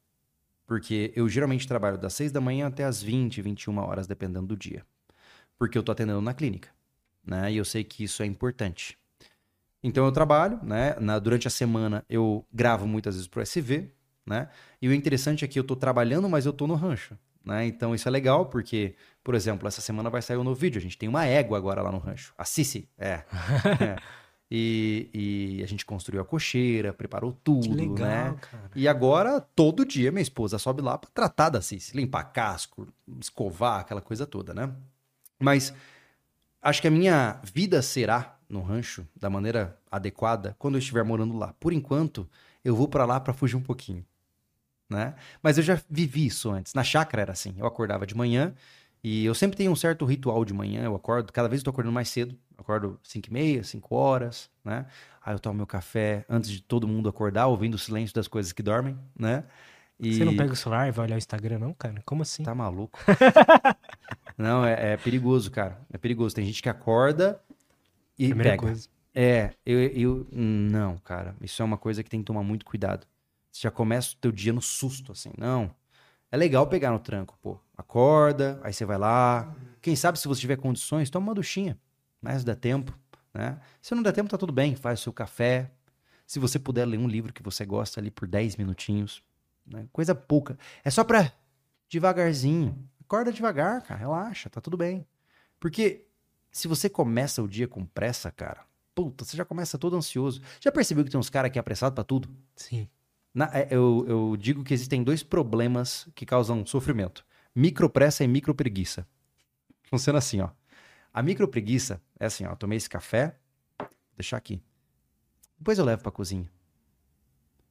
Speaker 2: Porque eu geralmente trabalho das 6 da manhã até as 20, 21 horas, dependendo do dia. Porque eu tô atendendo na clínica. Né? E eu sei que isso é importante. Então eu trabalho, né? Na- durante a semana eu gravo muitas vezes pro SV, né? E o interessante é que eu tô trabalhando, mas eu tô no rancho. Né? Então isso é legal, porque, por exemplo, essa semana vai sair um novo vídeo. A gente tem uma égua agora lá no rancho. A Cici, é. É. E, e a gente construiu a cocheira, preparou tudo,
Speaker 1: que legal,
Speaker 2: né?
Speaker 1: cara.
Speaker 2: E agora, todo dia, minha esposa sobe lá pra tratar da Cici, limpar casco, escovar, aquela coisa toda, né? Mas acho que a minha vida será no rancho da maneira adequada quando eu estiver morando lá. Por enquanto, eu vou pra lá pra fugir um pouquinho, né? Mas eu já vivi isso antes. Na chácara era assim. Eu acordava de manhã e eu sempre tenho um certo ritual de manhã. Eu acordo, cada vez eu tô acordando mais cedo. Eu acordo 5 e meia, 5 horas, né? Aí eu tomo meu café antes de todo mundo acordar, ouvindo o silêncio das coisas que dormem, né? E...
Speaker 1: Você não pega o celular e vai olhar o Instagram, não, cara? Como assim?
Speaker 2: Tá maluco? não, é, é perigoso, cara. É perigoso. Tem gente que acorda e
Speaker 1: Primeira
Speaker 2: pega.
Speaker 1: coisa.
Speaker 2: É, eu, eu. Não, cara. Isso é uma coisa que tem que tomar muito cuidado. Você já começa o teu dia no susto, assim. Não. É legal pegar no tranco, pô. Acorda, aí você vai lá. Quem sabe se você tiver condições, toma uma duchinha. Mas dá tempo, né? Se não der tempo, tá tudo bem. Faz o seu café. Se você puder ler um livro que você gosta ali por 10 minutinhos. né? Coisa pouca. É só pra devagarzinho. Acorda devagar, cara. Relaxa, tá tudo bem. Porque se você começa o dia com pressa, cara, puta, você já começa todo ansioso. Já percebeu que tem uns caras que é apressado pra tudo?
Speaker 1: Sim.
Speaker 2: Na- é, eu, eu digo que existem dois problemas que causam sofrimento: micropressa e micropreguiça. Funciona assim, ó. A micropreguiça é assim, ó. Tomei esse café, vou deixar aqui. Depois eu levo pra cozinha.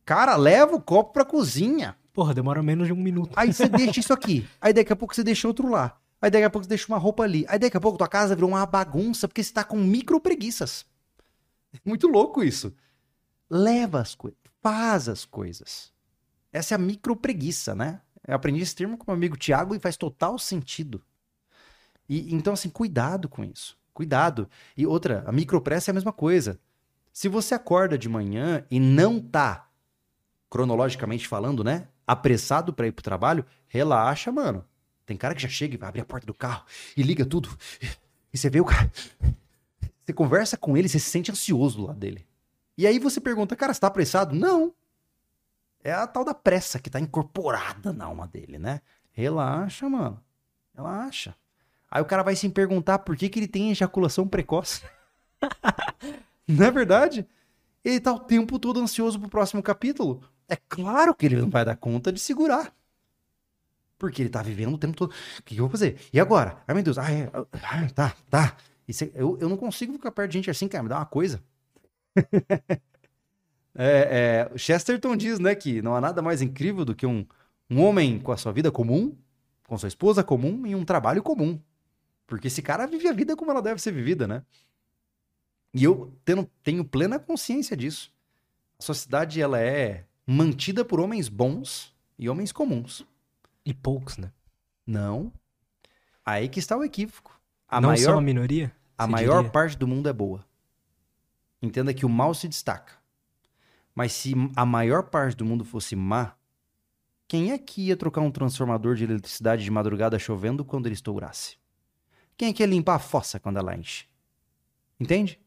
Speaker 2: Cara, leva o copo pra cozinha.
Speaker 1: Porra, demora menos de um minuto.
Speaker 2: Aí você deixa isso aqui. Aí daqui a pouco você deixa outro lá. Aí daqui a pouco você deixa uma roupa ali. Aí daqui a pouco tua casa virou uma bagunça porque você tá com micro preguiças. Muito louco isso. Leva as coisas. Faz as coisas. Essa é a micro preguiça, né? Eu aprendi esse termo com meu amigo Tiago e faz total sentido. E então, assim, cuidado com isso. Cuidado. E outra, a micropressa é a mesma coisa. Se você acorda de manhã e não tá, cronologicamente falando, né? Apressado pra ir pro trabalho, relaxa, mano. Tem cara que já chega e vai abrir a porta do carro e liga tudo. E você vê o cara. Você conversa com ele, você se sente ansioso lá dele. E aí você pergunta, cara, você tá apressado? Não. É a tal da pressa que tá incorporada na alma dele, né? Relaxa, mano. Relaxa. Aí o cara vai se perguntar por que, que ele tem ejaculação precoce. não é verdade? Ele tá o tempo todo ansioso pro próximo capítulo. É claro que ele não vai dar conta de segurar. Porque ele tá vivendo o tempo todo. O que, que eu vou fazer? E agora? Ai, meu Deus. Ai, ai, tá, tá. E cê- eu, eu não consigo ficar perto de gente assim, cara. Me dá uma coisa. é, é, o Chesterton diz, né, que não há nada mais incrível do que um, um homem com a sua vida comum, com sua esposa comum e um trabalho comum. Porque esse cara vive a vida como ela deve ser vivida, né? E eu tendo- tenho plena consciência disso. A sociedade, ela é mantida por homens bons e homens comuns.
Speaker 1: E poucos, né?
Speaker 2: Não. Aí que está o equívoco. A
Speaker 1: não
Speaker 2: maior,
Speaker 1: são a minoria?
Speaker 2: a maior
Speaker 1: diria?
Speaker 2: parte do mundo é boa. Entenda que o mal se destaca. Mas se a maior parte do mundo fosse má, quem é que ia trocar um transformador de eletricidade de madrugada chovendo quando ele estourasse? Quem é que ia limpar a fossa quando ela enche? Entende?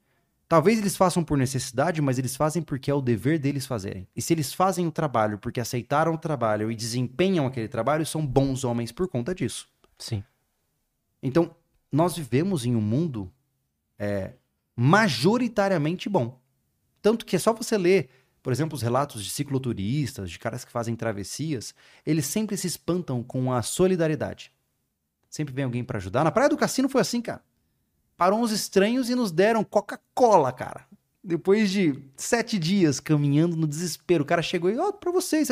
Speaker 2: Talvez eles façam por necessidade, mas eles fazem porque é o dever deles fazerem. E se eles fazem o trabalho porque aceitaram o trabalho e desempenham aquele trabalho, são bons homens por conta disso.
Speaker 1: Sim.
Speaker 2: Então, nós vivemos em um mundo é, majoritariamente bom. Tanto que é só você ler, por exemplo, os relatos de cicloturistas, de caras que fazem travessias, eles sempre se espantam com a solidariedade. Sempre vem alguém pra ajudar. Na Praia do Cassino foi assim, cara. Parou uns estranhos e nos deram Coca-Cola, cara. Depois de sete dias caminhando no desespero, o cara chegou e, ó, pra vocês.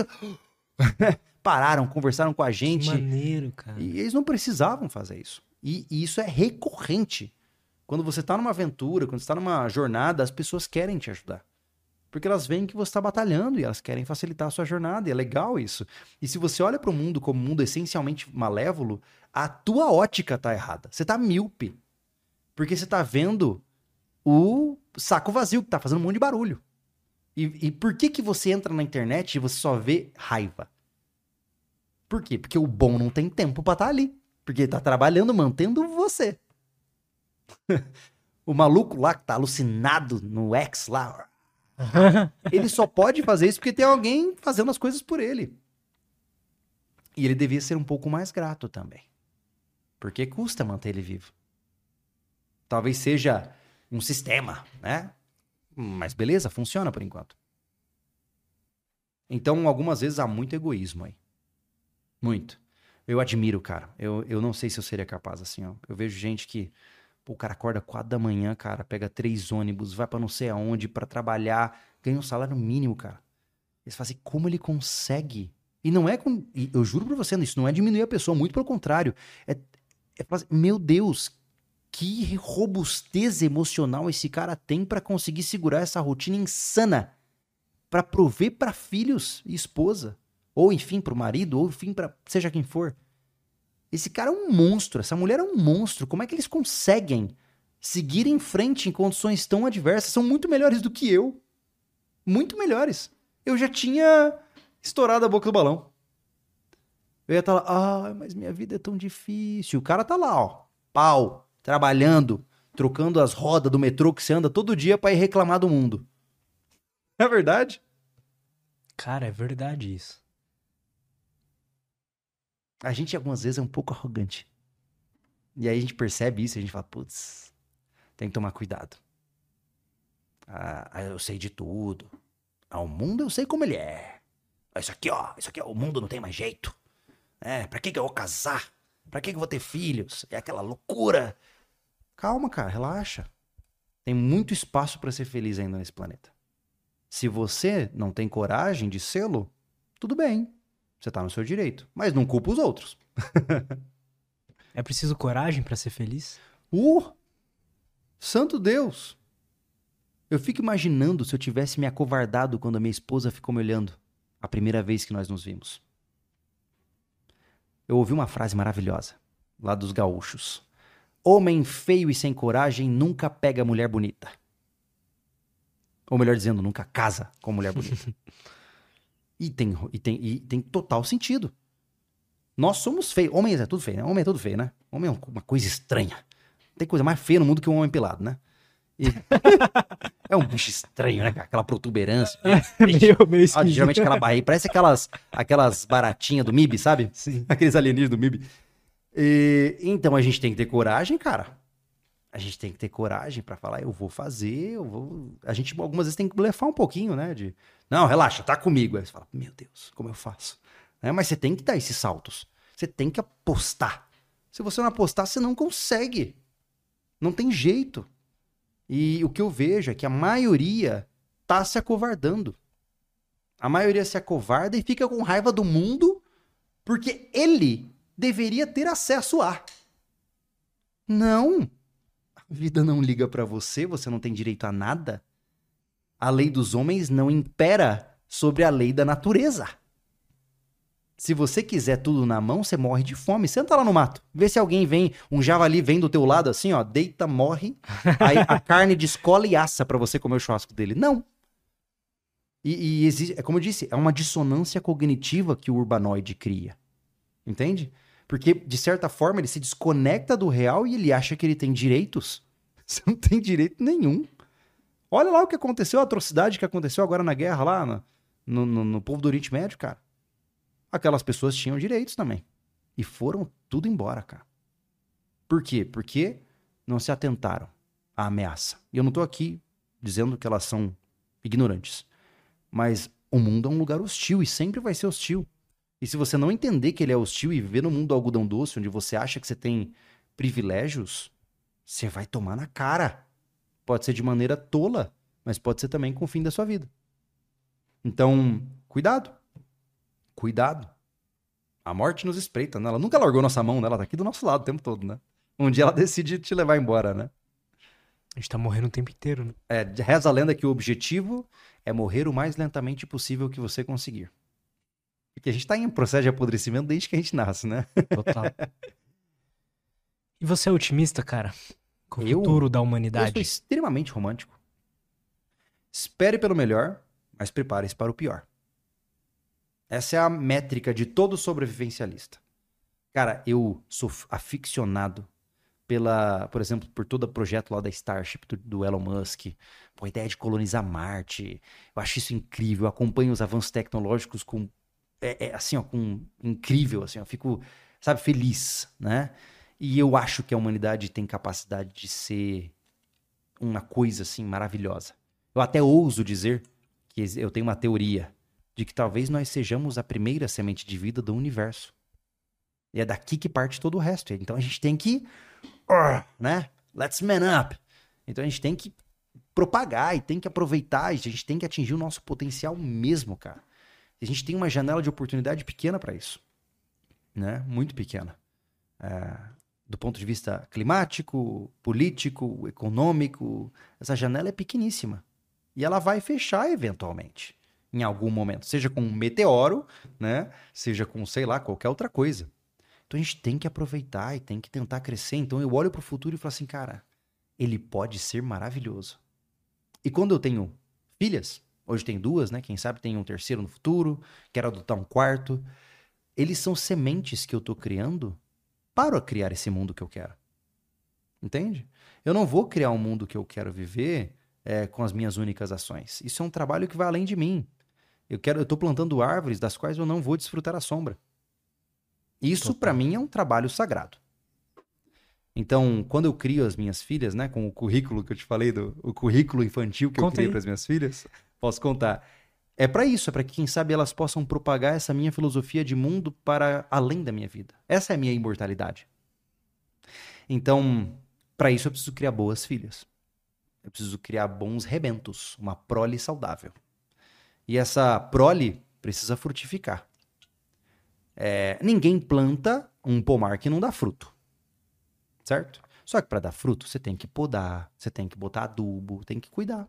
Speaker 2: Pararam, conversaram com a
Speaker 1: Que
Speaker 2: gente.
Speaker 1: maneiro, cara.
Speaker 2: E eles não precisavam fazer isso. E, e isso é recorrente. Quando você tá numa aventura, quando você tá numa jornada, as pessoas querem te ajudar. Porque elas veem que você está batalhando e elas querem facilitar a sua jornada. E é legal isso. E se você olha para o mundo como um mundo essencialmente malévolo, a tua ótica tá errada. Você tá míope. Porque você tá vendo o saco vazio que tá fazendo um monte de barulho. E, e por que que você entra na internet e você só vê raiva? Por quê? Porque o bom não tem tempo pra estar ali. Porque ele tá trabalhando, mantendo você. o maluco lá que tá alucinado no X lá, ele só pode fazer isso porque tem alguém fazendo as coisas por ele. E ele devia ser um pouco mais grato também. Porque custa manter ele vivo. Talvez seja um sistema, né? Mas beleza, funciona por enquanto. Então, algumas vezes há muito egoísmo aí. Muito. Eu admiro, cara. Eu, eu não sei se eu seria capaz assim, ó. Eu vejo gente que. Pô, o cara acorda quatro da manhã, cara, pega três ônibus, vai pra não sei aonde pra trabalhar, ganha um salário mínimo, cara. Eles fazem como ele consegue. E não é com. Eu juro pra você, isso não é diminuir a pessoa, muito pelo contrário. É, é fazer- meu Deus, que robustez emocional esse cara tem pra conseguir segurar essa rotina insana pra prover pra filhos e esposa, ou enfim pro marido, ou enfim para seja quem for. Esse cara é um monstro, essa mulher é um monstro. Como é que eles conseguem seguir em frente em condições tão adversas? São muito melhores do que eu. Muito melhores. Eu já tinha estourado a boca do balão. Eu ia estar lá, ah, mas minha vida é tão difícil. O cara tá lá, ó, pau, trabalhando, trocando as rodas do metrô que você anda todo dia pra ir reclamar do mundo. É verdade?
Speaker 1: Cara, é verdade isso.
Speaker 2: A gente algumas vezes é um pouco arrogante. E aí a gente percebe isso e a gente fala, putz, tem que tomar cuidado. Ah, eu sei de tudo. Ah, o mundo eu sei como ele é. Ah, Isso aqui, ó, isso aqui, ó, o mundo não tem mais jeito. É, pra que, que eu vou casar? Pra que, que eu vou ter filhos? É aquela loucura. Calma, cara, relaxa. Tem muito espaço pra ser feliz ainda nesse planeta. Se você não tem coragem de sê-lo, tudo bem. Você tá no seu direito. Mas não culpa os outros.
Speaker 1: É preciso coragem pra ser feliz?
Speaker 2: Uh! Santo Deus! Eu fico imaginando se eu tivesse me acovardado quando a minha esposa ficou me olhando a primeira vez que nós nos vimos. Eu ouvi uma frase maravilhosa lá dos gaúchos. Homem feio e sem coragem nunca pega mulher bonita. Ou melhor dizendo, nunca casa com mulher bonita. e, tem, e, tem, e tem total sentido. Nós somos feios. Homem é tudo feio, né? Homem é tudo feio, né? Homem é uma coisa estranha. Tem coisa mais feia no mundo que um homem pelado, né? E- é um bicho estranho, né? cara? Aquela protuberância.
Speaker 1: meio, meio
Speaker 2: Ah, geralmente aquela barriga. Parece aquelas, aquelas baratinhas do MIB, sabe?
Speaker 1: Sim.
Speaker 2: Aqueles alienígenas do MIB. E, então a gente tem que ter coragem, cara. A gente tem que ter coragem pra falar, eu vou fazer, eu vou. A gente algumas vezes tem que blefar um pouquinho, né? De, não, relaxa, tá comigo. Aí você fala, meu Deus, como eu faço? Né? Mas você tem que dar esses saltos. Você tem que apostar. Se você não apostar, você não consegue. Não tem jeito. E o que eu vejo é que a maioria tá se acovardando. A maioria se acovarda e fica com raiva do mundo porque ele deveria ter acesso a. Não. A vida não liga para você, você não tem direito a nada. A lei dos homens não impera sobre a lei da natureza. Se você quiser tudo na mão, você morre de fome. Senta lá no mato. Vê se alguém vem, um javali vem do teu lado assim, ó, deita, morre. Aí a carne descola e assa para você comer o churrasco dele. Não. E, e existe, é como eu disse, é uma dissonância cognitiva que o urbanoide cria. Entende? Porque, de certa forma, ele se desconecta do real e ele acha que ele tem direitos. Você não tem direito nenhum. Olha lá o que aconteceu, a atrocidade que aconteceu agora na guerra lá no, no, no, povo do Oriente Médio, cara. Aquelas pessoas tinham direitos também. E foram tudo embora, cara. Por quê? Porque não se atentaram à ameaça. E eu não tô aqui dizendo que elas são ignorantes. Mas o mundo é um lugar hostil e sempre vai ser hostil. E se você não entender que ele é hostil e viver no mundo do algodão doce, onde você acha que você tem privilégios, você vai tomar na cara. Pode ser de maneira tola, mas pode ser também com o fim da sua vida. Então, cuidado. Cuidado. A morte nos espreita, né? Ela nunca largou nossa mão, né? Ela tá aqui do nosso lado o tempo todo, né? Um dia ela decide te levar embora, né?
Speaker 1: A gente tá morrendo o tempo inteiro, né?
Speaker 2: É, reza a lenda que o objetivo é morrer o mais lentamente possível que você conseguir. Porque a gente tá em processo de apodrecimento desde que a gente nasce, né?
Speaker 1: Total. e você é otimista, cara? Com o
Speaker 2: Eu?
Speaker 1: futuro da
Speaker 2: Eu sou
Speaker 1: humanidade?
Speaker 2: extremamente romântico. Espere pelo melhor, mas prepare-se para o pior. Essa é a métrica de todo sobrevivencialista. Cara, eu sou aficionado pela, por exemplo, por todo o projeto lá da Starship do, do Elon Musk, com a ideia de colonizar Marte. Eu acho isso incrível. Eu acompanho os avanços tecnológicos com é, é, assim, ó, com incrível, assim, eu fico, sabe, feliz, né? E eu acho que a humanidade tem capacidade de ser uma coisa assim maravilhosa. Eu até ouso dizer que eu tenho uma teoria de que talvez nós sejamos a primeira semente de vida do universo. E é daqui que parte todo o resto. Então a gente tem que, né? Let's man up. Então a gente tem que propagar e tem que aproveitar, a gente tem que atingir o nosso potencial mesmo, cara. A gente tem uma janela de oportunidade pequena para isso, né? Muito pequena. É, do ponto de vista climático, político, econômico, essa janela é pequeníssima. E ela vai fechar eventualmente, em algum momento. Seja com um meteoro, né? Seja com, sei lá, qualquer outra coisa. Então a gente tem que aproveitar e tem que tentar crescer. Então eu olho para o futuro e falo assim, cara, ele pode ser maravilhoso. E quando eu tenho filhas, hoje tem duas, né? Quem sabe tem um terceiro no futuro, quero adotar um quarto. Eles são sementes que eu tô criando para criar esse mundo que eu quero. Entende? Eu não vou criar um mundo que eu quero viver é, com as minhas únicas ações. Isso é um trabalho que vai além de mim. Eu quero, eu tô plantando árvores das quais eu não vou desfrutar a sombra. Isso para mim é um trabalho sagrado. Então, quando eu crio as minhas filhas, né, com o currículo que eu te falei do o currículo infantil que eu
Speaker 1: Conta
Speaker 2: criei
Speaker 1: aí.
Speaker 2: para as minhas filhas, posso contar. É para isso, é para que quem sabe elas possam propagar essa minha filosofia de mundo para além da minha vida. Essa é a minha imortalidade. Então, para isso eu preciso criar boas filhas. Eu preciso criar bons rebentos, uma prole saudável. E essa prole precisa frutificar. É, ninguém planta um pomar que não dá fruto. Certo? Só que para dar fruto, você tem que podar, você tem que botar adubo, tem que cuidar.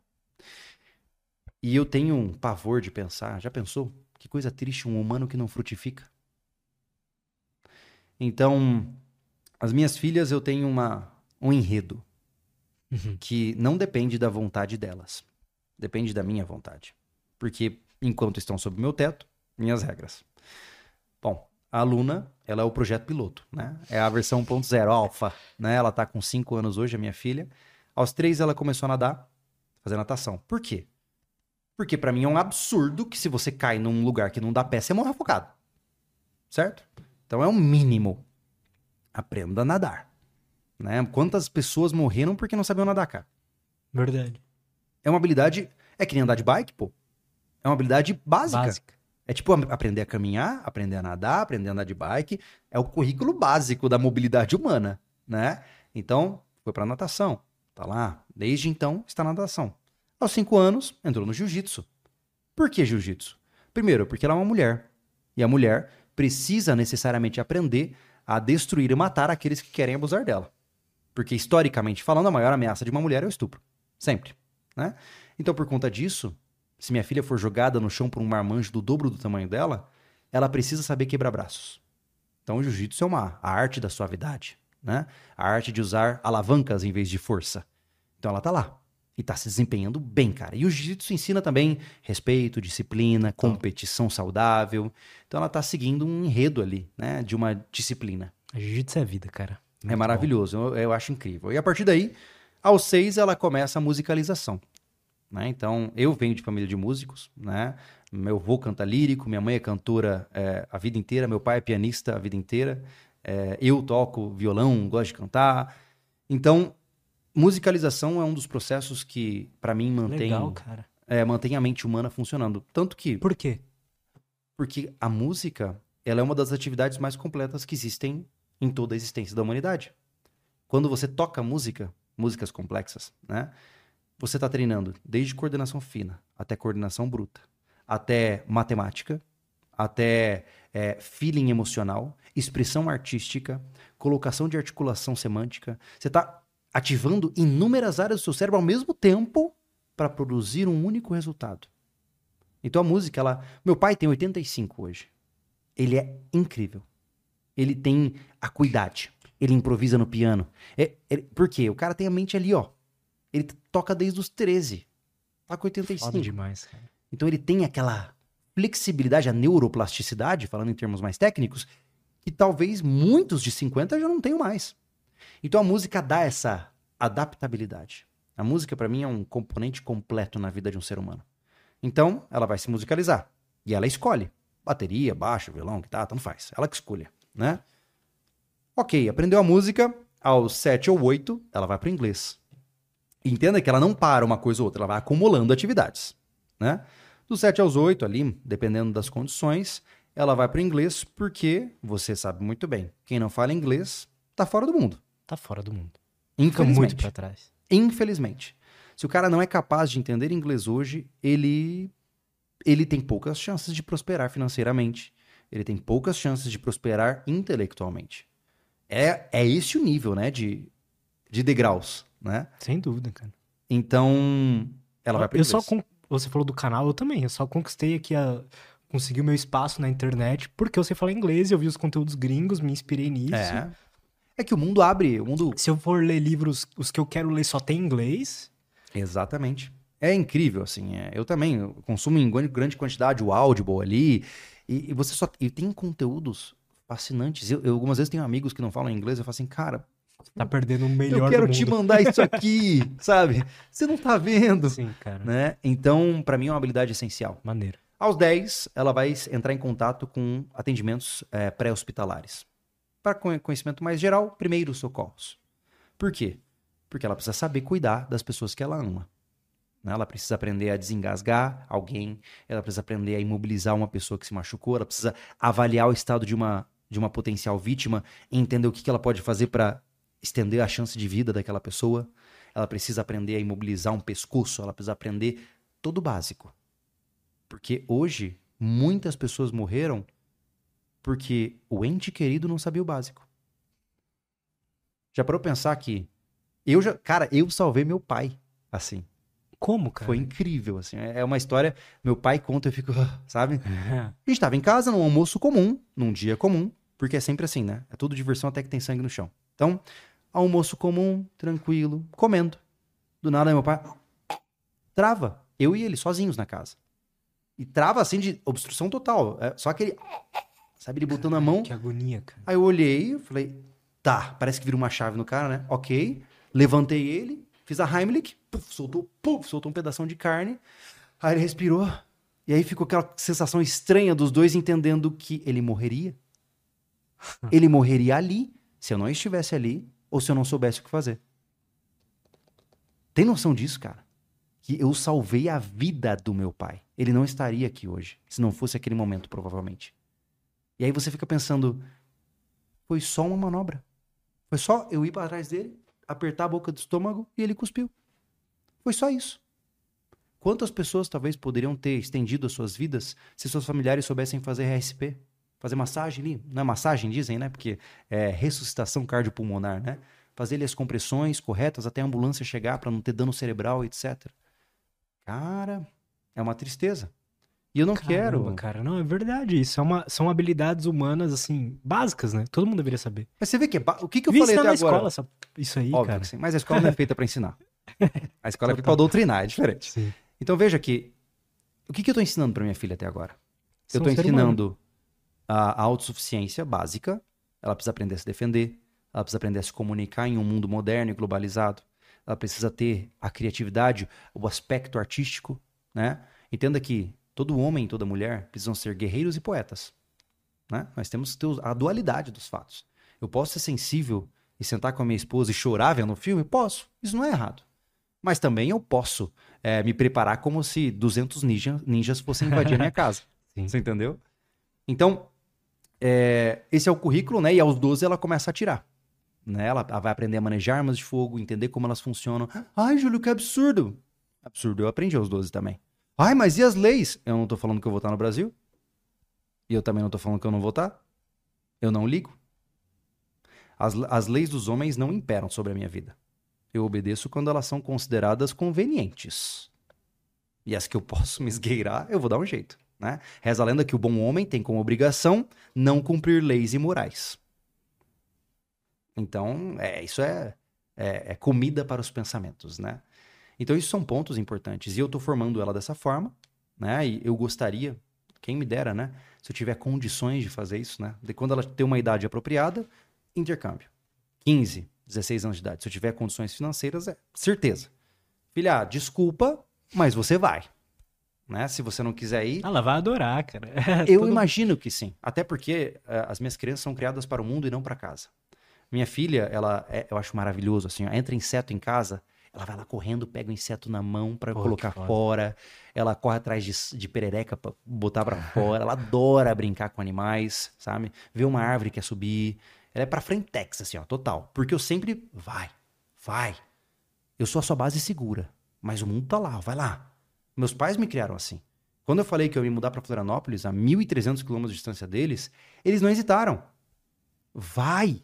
Speaker 2: E eu tenho um pavor de pensar, já pensou? Que coisa triste um humano que não frutifica. Então, as minhas filhas eu tenho uma, um enredo
Speaker 1: Uhum.
Speaker 2: que não depende da vontade delas. Depende da minha vontade. Porque enquanto estão sob meu teto, minhas regras. A Luna, ela é o projeto piloto, né? É a versão 1.0, alfa, né? Ela tá com 5 anos hoje, a minha filha. Aos 3 ela começou a nadar, fazer natação. Por quê? Porque pra mim é um absurdo que se você cai num lugar que não dá pé, você morre afogado. Certo? Então é um mínimo. Aprenda a nadar. Né? Quantas pessoas morreram porque não sabiam nadar, cara?
Speaker 1: Verdade.
Speaker 2: É uma habilidade. É que nem andar de bike, pô. É uma habilidade básica.
Speaker 1: Básica.
Speaker 2: É tipo aprender a caminhar, aprender a nadar, aprender a andar de bike. É o currículo básico da mobilidade humana, né? Então, foi pra natação. Tá lá. Desde então, está na natação. Aos cinco anos, entrou no jiu-jitsu. Por que jiu-jitsu? Primeiro, porque ela é uma mulher. E a mulher precisa necessariamente aprender a destruir e matar aqueles que querem abusar dela. Porque, historicamente falando, a maior ameaça de uma mulher é o estupro. Sempre. Né? Então, por conta disso, se minha filha for jogada no chão por um marmanjo do dobro do tamanho dela, ela precisa saber quebrar braços. Então, o jiu-jitsu é uma a arte da suavidade, né? A arte de usar alavancas em vez de força. Então, ela tá lá e tá se desempenhando bem, cara. E o jiu-jitsu ensina também respeito, disciplina, competição saudável. Então, ela tá seguindo um enredo ali, né? De uma disciplina.
Speaker 1: A jiu-jitsu é vida, cara.
Speaker 2: É
Speaker 1: Muito
Speaker 2: maravilhoso, eu, eu acho incrível. E a partir daí, aos seis, ela começa a musicalização. Né? Então, eu venho de família de músicos, né? Meu avô canta lírico, minha mãe é cantora é, a vida inteira, meu pai é pianista a vida inteira. É, eu toco violão, gosto de cantar. Então, musicalização é um dos processos que, para mim, mantém,
Speaker 1: Legal,
Speaker 2: é, mantém a mente humana funcionando. Tanto que
Speaker 1: Por quê?
Speaker 2: porque a música, ela é uma das atividades mais completas que existem em toda a existência da humanidade. Quando você toca música, músicas complexas, né? Você está treinando desde coordenação fina até coordenação bruta, até matemática, até é, feeling emocional, expressão artística, colocação de articulação semântica. Você está ativando inúmeras áreas do seu cérebro ao mesmo tempo para produzir um único resultado. Então a música, ela. Meu pai tem 85 hoje. Ele é incrível. Ele tem acuidade. Ele improvisa no piano. É, é- por quê? O cara tem a mente ali, ó. Ele toca desde os 13. Tá com 85.
Speaker 1: Foda demais, cara.
Speaker 2: Então ele tem aquela flexibilidade, a neuroplasticidade, falando em termos mais técnicos, que talvez muitos de 50 já não tenham mais. Então a música dá essa adaptabilidade. A música, para mim, é um componente completo na vida de um ser humano. Então, ela vai se musicalizar. E ela escolhe. Bateria, baixo, violão, guitarra, tanto faz. Ela que escolhe, né? Ok, aprendeu a música, aos 7 ou 8, ela vai para o inglês. Entenda que ela não para uma coisa ou outra, ela vai acumulando atividades, né? Dos 7 aos 8 ali, dependendo das condições, ela vai para o inglês porque você sabe muito bem, quem não fala inglês tá fora do mundo.
Speaker 1: Tá fora do mundo. Fica
Speaker 2: Infelizmente.
Speaker 1: muito pra trás.
Speaker 2: Infelizmente. Se o cara não é capaz de entender inglês hoje, ele ele tem poucas chances de prosperar financeiramente. Ele tem poucas chances de prosperar intelectualmente. É, é esse o nível, né, de, de degraus, né?
Speaker 1: Sem dúvida, cara.
Speaker 2: Então, ela vai para
Speaker 1: eu só con- Você falou do canal, eu também. Eu só conquistei aqui a. Consegui o meu espaço na internet porque eu sei falar inglês, eu vi os conteúdos gringos, me inspirei nisso.
Speaker 2: É. É que o mundo abre, o mundo
Speaker 1: Se eu for ler livros, os que eu quero ler só tem inglês.
Speaker 2: Exatamente. É incrível, assim. é. Eu também eu consumo em gran- grande quantidade o Audible ali. E, e você só. E tem conteúdos fascinantes. Eu, eu algumas vezes tenho amigos que não falam inglês. Eu falo assim, cara,
Speaker 1: Tá perdendo o melhor
Speaker 2: eu quero te mandar isso aqui, sabe? Você não tá vendo.
Speaker 1: Sim, cara.
Speaker 2: Né? Então, pra mim é uma habilidade essencial.
Speaker 1: Maneiro.
Speaker 2: Aos 10, ela vai entrar em contato com atendimentos eh, pré-hospitalares. Para conhecimento mais geral, primeiros socorros. Por quê? Porque ela precisa saber cuidar das pessoas que ela ama. né? Ela precisa aprender a desengasgar alguém, ela precisa aprender a imobilizar uma pessoa que se machucou, ela precisa avaliar o estado de uma, de uma potencial vítima e entender o que, que ela pode fazer para estender a chance de vida daquela pessoa. Ela precisa aprender a imobilizar um pescoço, ela precisa aprender todo o básico. Porque hoje, muitas pessoas morreram porque o ente querido não sabia o básico. Já parou pensar que eu já, cara, eu salvei meu pai, assim.
Speaker 1: Como, cara?
Speaker 2: Foi incrível, assim. É é uma história, meu pai conta, eu fico, sabe? A gente tava em casa, num almoço comum, num dia comum, porque é sempre assim, né? É tudo diversão até que tem sangue no chão. Então, almoço comum, tranquilo, comendo. Do nada, meu pai trava. Eu e ele, sozinhos na casa. E trava assim de obstrução total. É só aquele. Sabe, ele botando a mão.
Speaker 1: Que agonia, cara.
Speaker 2: Aí eu olhei, falei, tá, parece que vira uma chave no cara, né? Ok. Levantei ele, fiz a Heimlich, puf, soltou, puf, soltou um pedação de carne. Aí ele respirou. E aí ficou aquela sensação estranha dos dois entendendo que ele morreria. Ele morreria ali, se eu não estivesse ali, ou se eu não soubesse o que fazer. Tem noção disso, cara? que eu salvei a vida do meu pai. Ele não estaria aqui hoje, se não fosse aquele momento, provavelmente. E aí você fica pensando, foi só uma manobra. Foi só eu ir para trás dele, apertar a boca do estômago e ele cuspiu. Foi só isso. Quantas pessoas talvez poderiam ter estendido as suas vidas se seus familiares soubessem fazer RSP? Fazer massagem ali? Não é massagem, dizem, né? Porque é ressuscitação cardiopulmonar, né? Fazer ali as compressões corretas até a ambulância chegar para não ter dano cerebral, etc. Cara, é uma tristeza. E eu não
Speaker 1: Caramba,
Speaker 2: quero.
Speaker 1: cara, não, é verdade. Isso é uma, são habilidades humanas, assim, básicas, né? Todo mundo deveria saber.
Speaker 2: Mas você vê que é ba- o que, que eu
Speaker 1: Devia
Speaker 2: falei
Speaker 1: ensinar
Speaker 2: até
Speaker 1: na
Speaker 2: agora?
Speaker 1: escola essa- isso aí,
Speaker 2: Óbvio
Speaker 1: cara.
Speaker 2: que sim. Mas a escola não é feita para ensinar. A escola é feita para doutrinar, é diferente.
Speaker 1: Sim.
Speaker 2: Então veja que o que, que eu estou ensinando para minha filha até agora?
Speaker 1: Você
Speaker 2: eu estou
Speaker 1: ser humano.
Speaker 2: A autossuficiência básica. Ela precisa aprender a se defender. Ela precisa aprender a se comunicar em um mundo moderno e globalizado. Ela precisa ter a criatividade, o aspecto artístico, né? Entenda que todo homem e toda mulher precisam ser guerreiros e poetas, né? Nós temos que ter a dualidade dos fatos. Eu posso ser sensível e sentar com a minha esposa e chorar vendo um filme? Posso. Isso não é errado. Mas também eu posso eh, me preparar como se 200 ninja, ninjas fossem invadir a minha casa.
Speaker 1: Sim.
Speaker 2: Você entendeu? Então, é, esse é o currículo, né? E aos 12 ela começa a atirar. Né? Ela, ela vai aprender a manejar armas de fogo, entender como elas funcionam. Ai, Júlio, que absurdo. Absurdo, eu aprendi aos 12 também. Ai, mas e as leis? Eu não tô falando que eu vou estar no Brasil. E eu também não tô falando que eu não vou estar. Eu não ligo. As, as leis dos homens não imperam sobre a minha vida. Eu obedeço quando elas são consideradas convenientes. E as que eu posso me esgueirar, eu vou dar um jeito. Né? Reza a lenda que o bom homem tem como obrigação não cumprir leis imorais. Então, é, isso é, é, é comida para os pensamentos, né? Então, isso são pontos importantes. E eu estou formando ela dessa forma, né? E eu gostaria, quem me dera, né? Se eu tiver condições de fazer isso, né? De quando ela ter uma idade apropriada, intercâmbio. 15, 16 anos de idade. Se eu tiver condições financeiras, é certeza. Filha, desculpa, mas você vai. Né? Se você não quiser ir,
Speaker 1: Ela vai adorar, cara.
Speaker 2: eu
Speaker 1: Todo-
Speaker 2: imagino que sim. Até porque eh, as minhas crianças são criadas para o mundo e não para casa. Minha filha, ela é- eu acho maravilhoso assim, ó, entra inseto em casa, ela vai lá correndo, pega o inseto na mão para colocar fora. Ela corre atrás de, de perereca para botar para fora. Ela adora brincar com animais, sabe? Vê uma árvore que quer subir. Ela é para frentex assim, ó, total. Porque eu sempre vai, vai. Eu sou a sua base segura, mas o mundo tá lá, vai lá. Meus pais me criaram assim. Quando eu falei que eu ia mudar para Florianópolis, a 1.300 quilômetros de distância deles, eles não hesitaram. Vai,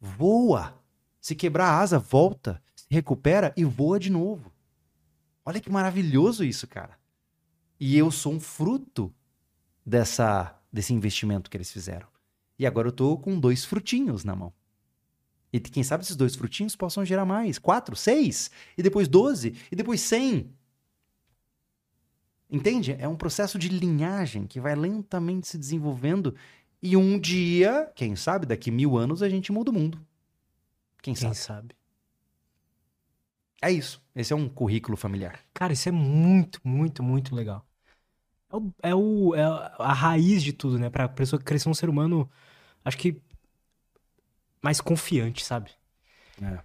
Speaker 2: voa. Se quebrar a asa, volta, se recupera e voa de novo. Olha que maravilhoso isso, cara. E eu sou um fruto dessa desse investimento que eles fizeram. E agora eu tô com dois frutinhos na mão. E quem sabe esses dois frutinhos possam gerar mais. Quatro, seis, e depois doze, e depois cem. Entende? É um processo de linhagem que vai lentamente se desenvolvendo. E um dia, quem sabe, daqui mil anos a gente muda o mundo. Quem
Speaker 1: Quem
Speaker 2: sabe?
Speaker 1: sabe?
Speaker 2: É isso. Esse é um currículo familiar.
Speaker 1: Cara, isso é muito, muito, muito legal. É, o, é, o- é a raiz de tudo, né? Pra pessoa crescer um ser humano, acho que mais confiante, sabe?
Speaker 2: É.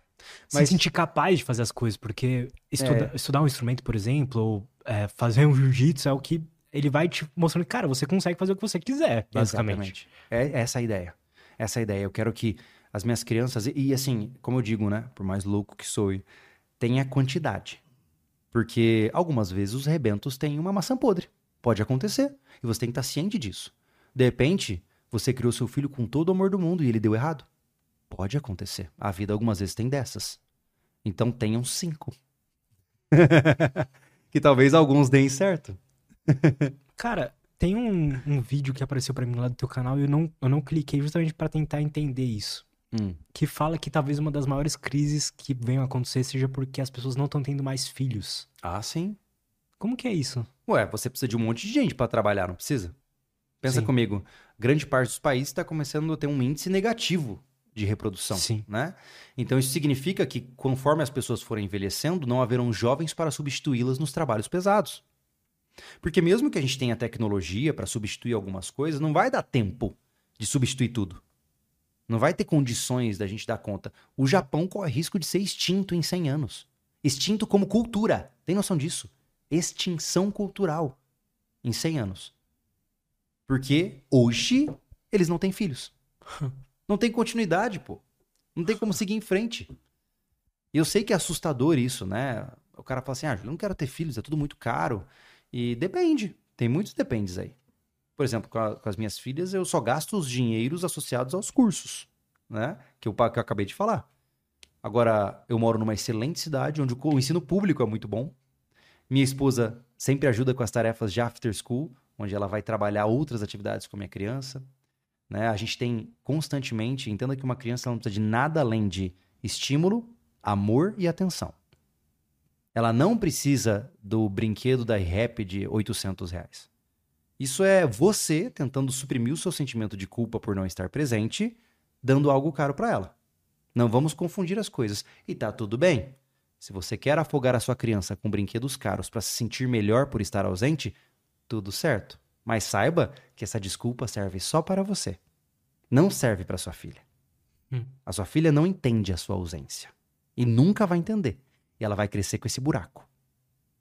Speaker 1: Se
Speaker 2: Mas-
Speaker 1: sentir capaz de fazer as coisas, porque estuda-
Speaker 2: É.
Speaker 1: estudar um instrumento, por exemplo, ou é, fazer um jiu-jitsu é o que ele vai te mostrando, cara, você consegue fazer o que você quiser, basicamente.
Speaker 2: Exatamente. É essa a ideia. Essa a ideia. Eu quero que as minhas crianças, e, assim, como eu digo, né? Por mais louco que sou, tenha quantidade. Porque algumas vezes os rebentos têm uma maçã podre. Pode acontecer. E você tem que estar ciente disso. De repente, você criou seu filho com todo o amor do mundo e ele deu errado. Pode acontecer. A vida algumas vezes tem dessas. Então tenham cinco. que talvez alguns deem certo.
Speaker 1: Cara, tem um, um vídeo que apareceu pra mim lá do teu canal e eu não, eu não cliquei justamente pra tentar entender isso.
Speaker 2: Hum.
Speaker 1: Que fala que talvez uma das maiores crises que venham a acontecer seja porque as pessoas não estão tendo mais filhos.
Speaker 2: Ah, sim.
Speaker 1: Como que é isso?
Speaker 2: Ué, você precisa de um monte de gente para trabalhar, não precisa? Pensa
Speaker 1: Sim.
Speaker 2: comigo, grande parte dos países está começando a ter um índice negativo de reprodução,
Speaker 1: Sim.
Speaker 2: né? Então isso significa que conforme as pessoas forem envelhecendo, não haverão jovens para substituí-las nos trabalhos pesados. Porque mesmo que a gente tenha tecnologia para substituir algumas coisas, não vai dar tempo de substituir tudo. Não vai ter condições da gente dar conta. O Japão corre risco de ser extinto em 100 anos. Extinto como cultura. Tem noção disso? Extinção cultural em 100 anos. Porque hoje eles não têm filhos. Não tem continuidade, pô. Não tem como seguir em frente. E eu sei que é assustador isso, né? O cara fala assim: ah, eu não quero ter filhos, é tudo muito caro. E depende. Tem muitos dependes aí. Por exemplo, com, a, com, as minhas filhas, eu só gasto os dinheiros associados aos cursos, né? Que eu, que eu acabei de falar. Agora, eu moro numa excelente cidade, onde o ensino público é muito bom. Minha esposa sempre ajuda com as tarefas de after school, onde ela vai trabalhar outras atividades com a minha criança. Né? A gente tem constantemente, entenda que uma criança não precisa de nada além de estímulo, amor e atenção. Ela não precisa do brinquedo da rap de 800 reais. Isso é você tentando suprimir o seu sentimento de culpa por não estar presente, dando algo caro para ela. Não vamos confundir as coisas. E tá tudo bem. Se você quer afogar a sua criança com brinquedos caros para se sentir melhor por estar ausente, tudo certo. Mas saiba que essa desculpa serve só para você. Não serve para sua filha. Hum. A sua filha não entende a sua ausência. E nunca vai entender. E ela vai crescer com esse buraco.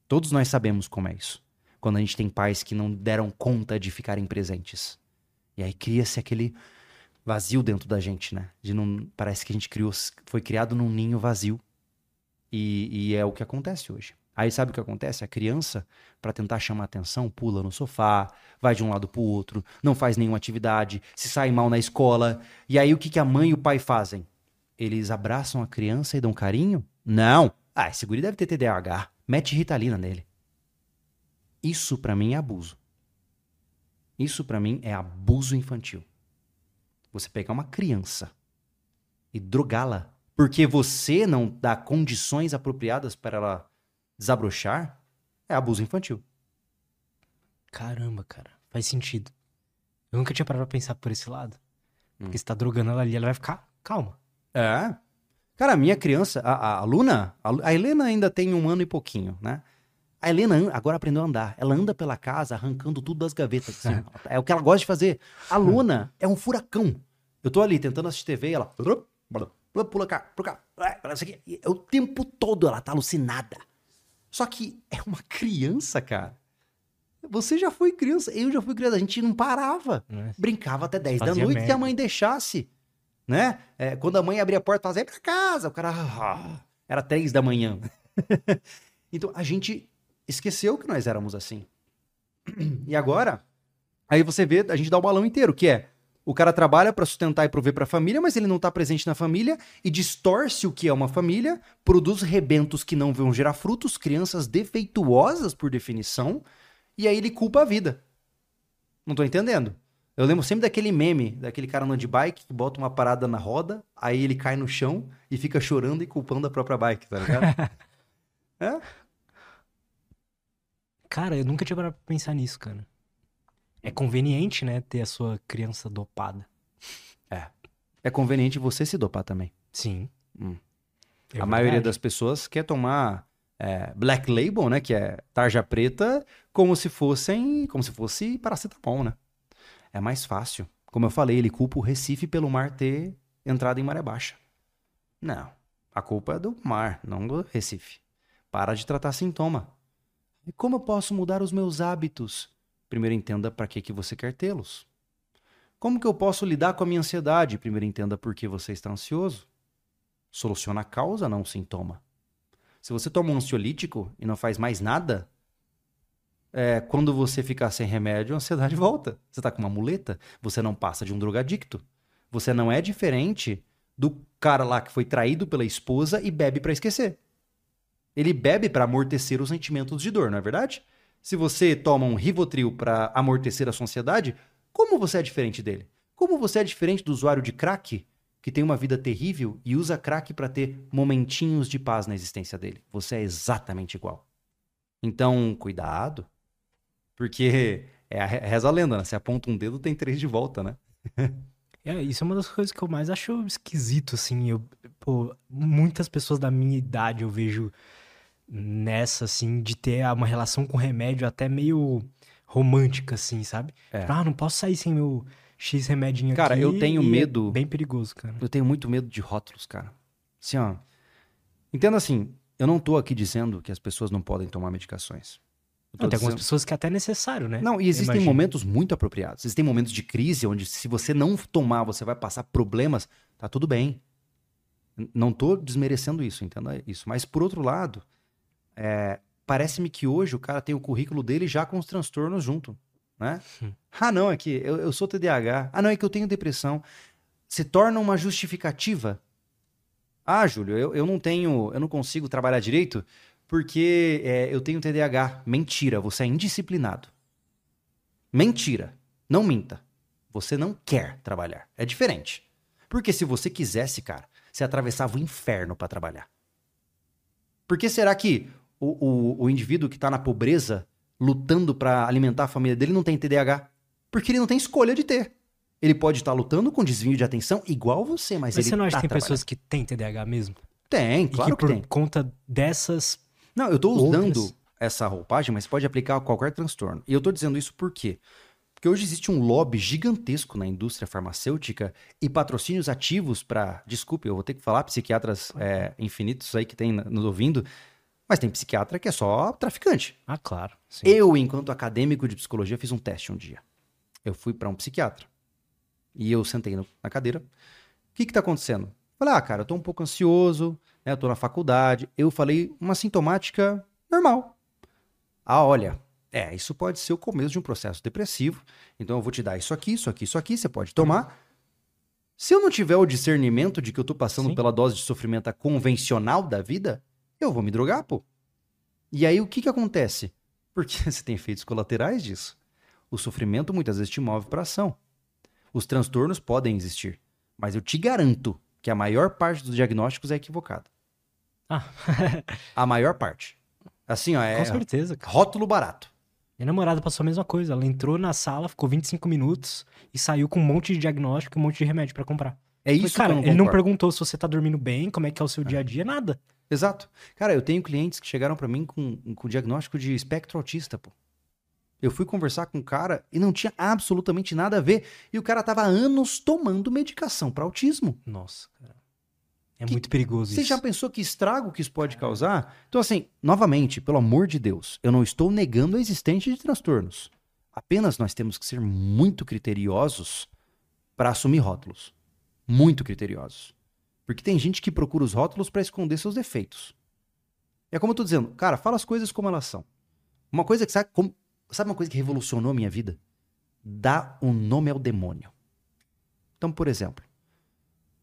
Speaker 2: Todos nós sabemos como é isso quando a gente tem pais que não deram conta de ficarem presentes. E aí cria-se aquele vazio dentro da gente, né? De não, parece que a gente criou, foi criado num ninho vazio. E, e é o que acontece hoje. Aí sabe o que acontece? A criança, para tentar chamar atenção, pula no sofá, vai de um lado pro outro, não faz nenhuma atividade, se sai mal na escola. E aí o que, que a mãe e o pai fazem? Eles abraçam a criança e dão carinho? Não! Ah, esse guri deve ter TDAH. Mete ritalina nele. Isso para mim é abuso. Isso para mim é abuso infantil. Você pegar uma criança e drogá-la porque você não dá condições apropriadas para ela desabrochar, é abuso infantil.
Speaker 1: Caramba, cara, faz sentido. Eu nunca tinha parado pra pensar por esse lado. Hum. Porque você tá drogando ela ali, ela vai ficar calma.
Speaker 2: É. Cara, a minha criança, a, a Luna, a, a Helena ainda tem um ano e pouquinho, né? A Helena agora aprendeu a andar. Ela anda pela casa arrancando tudo das gavetas. Assim. é o que ela gosta de fazer. A Luna é um furacão. Eu tô ali tentando assistir TV e ela. Pula cá, pula cá. É o tempo todo ela tá alucinada. Só que é uma criança, cara. Você já foi criança, eu já fui criança. A gente não parava. Brincava até 10 da noite merda. se a mãe deixasse. Né? É, quando a mãe abria a porta, fazia pra casa. O cara. Ah, era 3 da manhã. então a gente esqueceu que nós éramos assim. E agora, aí você vê, a gente dá o balão inteiro, que é o cara trabalha para sustentar e prover para a família, mas ele não está presente na família e distorce o que é uma família, produz rebentos que não vão gerar frutos, crianças defeituosas por definição, e aí ele culpa a vida. Não tô entendendo. Eu lembro sempre daquele meme, daquele cara andando de bike que bota uma parada na roda, aí ele cai no chão e fica chorando e culpando a própria bike, tá ligado? é?
Speaker 1: Cara, eu nunca tinha parado pra pensar nisso, cara. É conveniente, né, ter a sua criança dopada.
Speaker 2: É. É conveniente você se dopar também.
Speaker 1: Sim.
Speaker 2: Hum. É a verdade. maioria das pessoas quer tomar é, Black Label, né, que é tarja preta, como se fossem, como se fosse paracetamol, né? É mais fácil. Como eu falei, ele culpa o Recife pelo mar ter entrado em maré baixa. Não. A culpa é do mar, não do Recife. Para de tratar sintoma. E como eu posso mudar os meus hábitos? Primeiro entenda para que, que você quer tê-los. Como que eu posso lidar com a minha ansiedade? Primeiro entenda por que você está ansioso. Soluciona a causa, não o sintoma. Se você toma um ansiolítico e não faz mais nada, é, quando você ficar sem remédio, a ansiedade volta. Você está com uma muleta, você não passa de um drogadicto. Você não é diferente do cara lá que foi traído pela esposa e bebe para esquecer. Ele bebe para amortecer os sentimentos de dor, não é verdade? Se você toma um Rivotril para amortecer a sua ansiedade, como você é diferente dele? Como você é diferente do usuário de crack, que tem uma vida terrível e usa crack para ter momentinhos de paz na existência dele? Você é exatamente igual. Então, cuidado, porque é a, reza a lenda, né? Se aponta um dedo, tem três de volta, né?
Speaker 1: É, isso é uma das coisas que eu mais acho esquisito, assim. Eu, pô, muitas pessoas da minha idade eu vejo nessa, assim, de ter uma relação com remédio até meio romântica, assim, sabe? É. Tipo, ah, não posso sair sem meu X remedinho
Speaker 2: cara,
Speaker 1: aqui.
Speaker 2: Cara, eu tenho é medo.
Speaker 1: É bem perigoso, cara.
Speaker 2: Eu tenho muito medo de rótulos, cara. Assim, ó. Entenda assim, eu não tô aqui dizendo que as pessoas não podem tomar medicações.
Speaker 1: Não, tem algumas
Speaker 2: dizendo-
Speaker 1: pessoas que até é necessário, né?
Speaker 2: Não, e existem momentos muito apropriados. Existem momentos de crise onde, se você não tomar, você vai passar problemas. Tá tudo bem. Não tô desmerecendo isso, entenda isso. Mas, por outro lado, é, parece-me que hoje o cara tem o currículo dele já com os transtornos junto. Né?
Speaker 1: Hum.
Speaker 2: Ah, não, é que eu, eu sou TDAH. Ah, não, é que eu tenho depressão. Se torna uma justificativa. Ah, Júlio, eu, eu não tenho, eu não consigo trabalhar direito porque é, eu tenho TDAH. Mentira, você é indisciplinado. Mentira. Não minta. Você não quer trabalhar. É diferente. Porque se você quisesse, cara, você atravessava o inferno pra trabalhar. Por que será que o, o, o indivíduo que tá na pobreza, lutando pra alimentar a família dele, não tem TDAH? Porque ele não tem escolha de ter. Ele pode estar lutando com desvio de atenção igual você, mas,
Speaker 1: Mas
Speaker 2: ele
Speaker 1: você não acha
Speaker 2: tá
Speaker 1: que tem pessoas que têm TDAH mesmo?
Speaker 2: Tem,
Speaker 1: e
Speaker 2: claro
Speaker 1: que
Speaker 2: que
Speaker 1: por
Speaker 2: tem.
Speaker 1: conta dessas.
Speaker 2: Não, eu tô usando
Speaker 1: Outras.
Speaker 2: essa roupagem, mas pode aplicar a qualquer transtorno. E eu tô dizendo isso por quê? Porque hoje existe um lobby gigantesco na indústria farmacêutica e patrocínios ativos para. Desculpe, eu vou ter que falar psiquiatras é, infinitos aí que tem nos ouvindo, mas tem psiquiatra que é só traficante.
Speaker 1: Ah, claro. Sim.
Speaker 2: Eu, enquanto acadêmico de psicologia, fiz um teste um dia. Eu fui para um psiquiatra. E eu sentei no- na cadeira. O que que tá acontecendo? Falei, ah, cara, eu tô um pouco ansioso, né? Eu tô na faculdade. Eu falei uma sintomática normal. Ah, olha, é, isso pode ser o começo de um processo depressivo. Então eu vou te dar isso aqui, isso aqui, isso aqui, você pode tomar. Se eu não tiver o discernimento de que eu tô passando
Speaker 1: Sim.
Speaker 2: pela dose de sofrimento convencional da vida, eu vou me drogar, pô. E aí o que que acontece? Porque você tem efeitos colaterais disso. O sofrimento muitas vezes te move para ação. Os transtornos podem existir, mas eu te garanto que a maior parte dos diagnósticos é equivocada.
Speaker 1: Ah,
Speaker 2: A maior parte. Assim, ó, é
Speaker 1: com certeza, cara.
Speaker 2: rótulo barato.
Speaker 1: Minha namorada passou a mesma coisa. Ela entrou na sala, ficou 25 minutos e saiu com um monte de diagnóstico e um monte de remédio pra comprar.
Speaker 2: É
Speaker 1: Falei,
Speaker 2: isso
Speaker 1: cara,
Speaker 2: que eu não
Speaker 1: ele não perguntou se você tá dormindo bem, como é que é o seu dia a dia, nada.
Speaker 2: Exato. Cara, eu tenho clientes que chegaram pra mim com, com diagnóstico de espectro autista, pô. Eu fui conversar com um cara e não tinha absolutamente nada a ver. E o cara tava há anos tomando medicação pra autismo.
Speaker 1: Nossa, cara. É
Speaker 2: Que-
Speaker 1: muito perigoso
Speaker 2: Você
Speaker 1: isso.
Speaker 2: já pensou que estrago que isso pode causar? Então, assim, novamente, pelo amor de Deus, eu não estou negando a existência de transtornos. Apenas nós temos que ser muito criteriosos para assumir rótulos. Muito criteriosos. Porque tem gente que procura os rótulos para esconder seus defeitos. É como eu tô dizendo, cara, fala as coisas como elas são. Uma coisa que sabe, como- sabe uma coisa que revolucionou a minha vida? Dá um nome ao demônio. Então, por exemplo,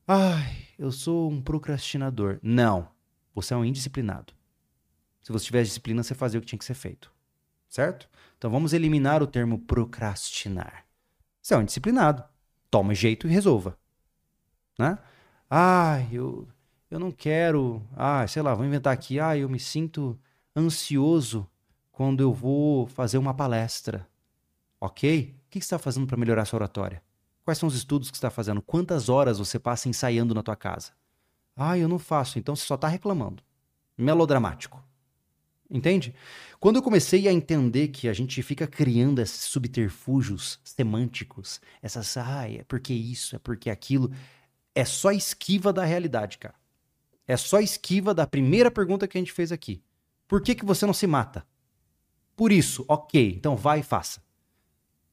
Speaker 2: ai, eu sou um procrastinador. Não, você é um indisciplinado. Se você tivesse disciplina, você fazia o que tinha que ser feito. Certo? Então vamos eliminar o termo procrastinar. Você é um indisciplinado. Toma jeito e resolva. Né? Ai, eu, eu não quero. Ah, sei lá, vou inventar aqui. Ah, eu me sinto ansioso quando eu vou fazer uma palestra. Ok? O que você está fazendo para melhorar sua oratória? Quais são os estudos que você está fazendo? Quantas horas você passa ensaiando na tua casa? Ah, eu não faço, então você só está reclamando. Melodramático. Entende? Quando eu comecei a entender que a gente fica criando esses subterfúgios semânticos, essas, ah, é porque isso, é porque aquilo, é só esquiva da realidade, cara. É só esquiva da primeira pergunta que a gente fez aqui. Por que, que você não se mata? Por isso, ok, então vai e faça.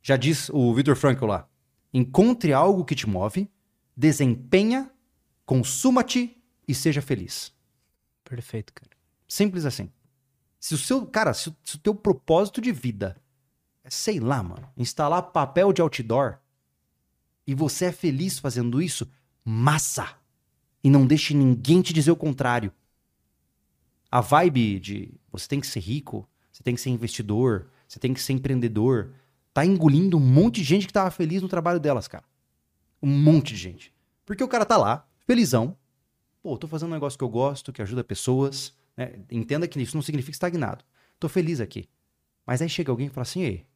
Speaker 2: Já diz o Viktor Frankl lá. Encontre algo que te move, desempenha, consuma-te e seja feliz.
Speaker 1: Perfeito, cara.
Speaker 2: Simples assim. Se o seu, cara, se, o- se o teu propósito de vida é, sei lá, mano, instalar papel de outdoor e você é feliz fazendo isso, massa. E não deixe ninguém te dizer o contrário. A vibe de você tem que ser rico, você tem que ser investidor, você tem que ser empreendedor, tá engolindo um monte de gente que tava feliz no trabalho delas, cara. Um monte de gente. Porque o cara tá lá, felizão. Pô, tô fazendo um negócio que eu gosto, que ajuda pessoas. né? Entenda que isso não significa estagnado. Tô feliz aqui. Mas aí chega alguém e fala assim: Ei,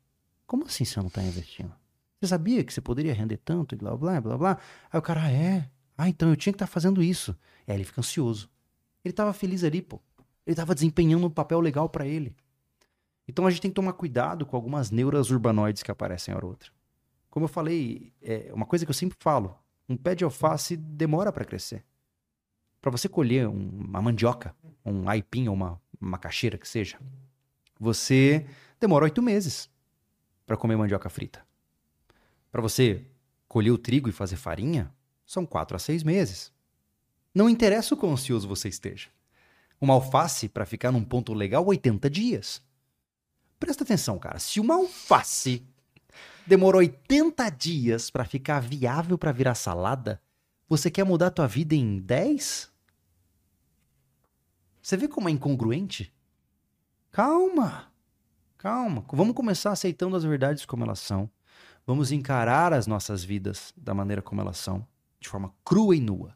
Speaker 2: como assim você não tá investindo? Você sabia que você poderia render tanto e blá blá blá blá? Aí o cara, ah, é? Ah, então eu tinha que estar fazendo isso. Aí ele fica ansioso. Ele tava feliz ali, pô. Ele tava desempenhando um papel legal pra ele. Então a gente tem que tomar cuidado com algumas neuras urbanoides que aparecem hora ou outra. Como eu falei, é uma coisa que eu sempre falo: um pé de alface demora pra crescer. Para você colher um- uma mandioca, um aipim ou uma macaxeira que seja, você demora oito meses para comer mandioca frita. Para você colher o trigo e fazer farinha, são quatro a seis meses. Não interessa o quão ansioso você esteja. Uma alface, para ficar num ponto legal, 80 dias. Presta atenção, cara. Se uma alface demora 80 dias para ficar viável para virar salada, você quer mudar a tua vida em 10? Você vê como é incongruente? Calma. Calma. Vamos começar aceitando as verdades como elas são. Vamos encarar as nossas vidas da maneira como elas são, de forma crua e nua.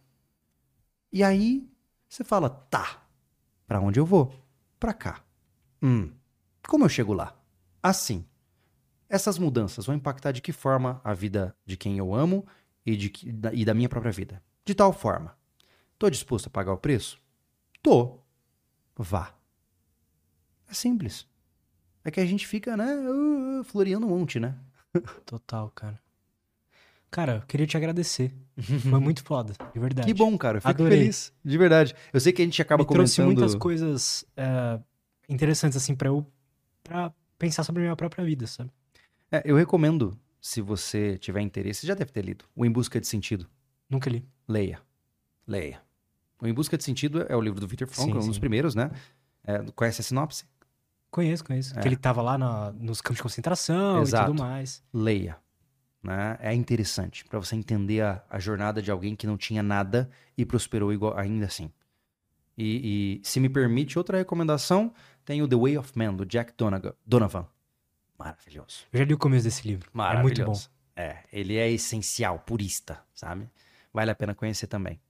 Speaker 2: E aí você fala: "Tá. Para onde eu vou? Para cá. Hum. Como eu chego lá? Assim. Essas mudanças vão impactar de que forma a vida de quem eu amo e, de, da- e da minha própria vida? De tal forma. Tô disposto a pagar o preço? Tô. Vá. É simples. É que a gente fica, né, uh, uh, floreando um monte, né?
Speaker 1: Total, cara. Cara, eu queria te agradecer. Foi muito foda, de verdade.
Speaker 2: Que bom, cara. Eu fico
Speaker 1: Adorei.
Speaker 2: feliz. De verdade. Eu sei que a gente acaba
Speaker 1: Me trouxe
Speaker 2: comentando...
Speaker 1: muitas coisas é, interessantes, assim, pra eu pra pensar sobre a minha própria vida, sabe?
Speaker 2: É, eu recomendo, se você tiver interesse, já deve ter lido, o Em Busca de Sentido.
Speaker 1: Nunca li.
Speaker 2: Leia. Leia. O Em Busca de Sentido é o livro do Victor Frankl,
Speaker 1: Sim,
Speaker 2: um dos primeiros, né? É, conhece a sinopse?
Speaker 1: Conheço, conheço.
Speaker 2: É.
Speaker 1: Que ele tava lá na- nos campos de concentração
Speaker 2: Exato.
Speaker 1: e tudo mais.
Speaker 2: Leia. Né? É interessante para você entender a, a jornada de alguém que não tinha nada e prosperou igual, ainda assim. E, e, se me permite, outra recomendação, tem o The Way of Man, do Jack Donovan. Maravilhoso.
Speaker 1: Eu já li o começo desse livro. É muito bom.
Speaker 2: Maravilhoso. É, ele é essencial, purista, sabe? Vale a pena conhecer também.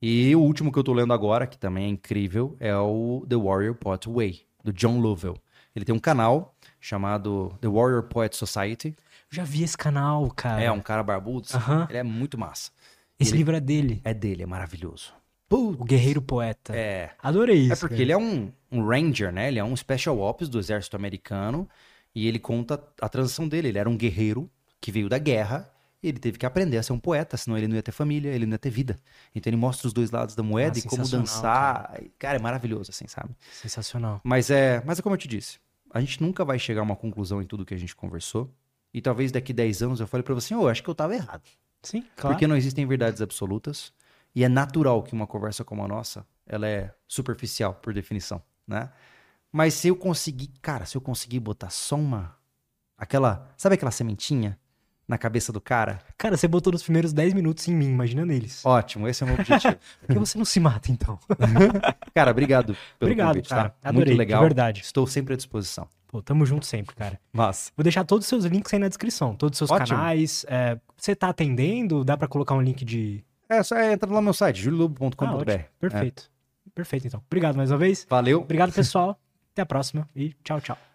Speaker 2: E o último que eu tô lendo agora, que também é incrível, é o The Warrior Poet Way, do John Lovell. Ele tem um canal chamado The Warrior Poet Society.
Speaker 1: Eu já vi esse canal, cara.
Speaker 2: É um cara barbudo, ele é muito massa.
Speaker 1: Esse
Speaker 2: ele-
Speaker 1: livro é dele.
Speaker 2: É dele, é maravilhoso.
Speaker 1: O Guerreiro Poeta.
Speaker 2: É,
Speaker 1: Adorei isso.
Speaker 2: é porque
Speaker 1: cara.
Speaker 2: ele é um, um ranger, né? Ele é um special ops do exército americano e ele conta a transição dele. Ele era um guerreiro que veio da guerra ele teve que aprender a ser um poeta, senão ele não ia ter família, ele não ia ter vida. Então ele mostra os dois lados da moeda
Speaker 1: Ah,
Speaker 2: e como dançar. Cara. é maravilhoso, assim, sabe?
Speaker 1: Sensacional.
Speaker 2: Mas é, mas é como eu te disse, a gente nunca vai chegar a uma conclusão em tudo que a gente conversou. E talvez daqui 10 anos eu fale pra você, ô, acho que eu tava errado.
Speaker 1: Sim, claro.
Speaker 2: Porque não existem verdades absolutas. E é natural que uma conversa como a nossa, ela é superficial, por definição, né? Mas se eu conseguir, cara, se eu conseguir botar só uma... Aquela, sabe aquela sementinha na cabeça do cara?
Speaker 1: Cara, você botou nos primeiros 10 minutos em mim, imagina neles.
Speaker 2: Ótimo, esse é o meu objetivo.
Speaker 1: Por que você não se mata, então?
Speaker 2: cara, obrigado pelo
Speaker 1: Obrigado,
Speaker 2: convite,
Speaker 1: cara.
Speaker 2: tá?
Speaker 1: Adorei,
Speaker 2: Muito
Speaker 1: de
Speaker 2: legal.
Speaker 1: verdade.
Speaker 2: Estou sempre à disposição.
Speaker 1: Pô, tamo junto sempre, cara.
Speaker 2: Mas,
Speaker 1: Vou deixar todos os seus links aí na descrição. Todos os seus
Speaker 2: Ótimo.
Speaker 1: canais. é, você tá atendendo? Dá pra colocar um link de...
Speaker 2: é só entra lá no meu site, juliolobo.com.br.
Speaker 1: Ah, ótimo. Perfeito. Perfeito, então. Obrigado mais uma vez.
Speaker 2: Valeu.
Speaker 1: Obrigado, pessoal. Até a próxima e tchau, tchau.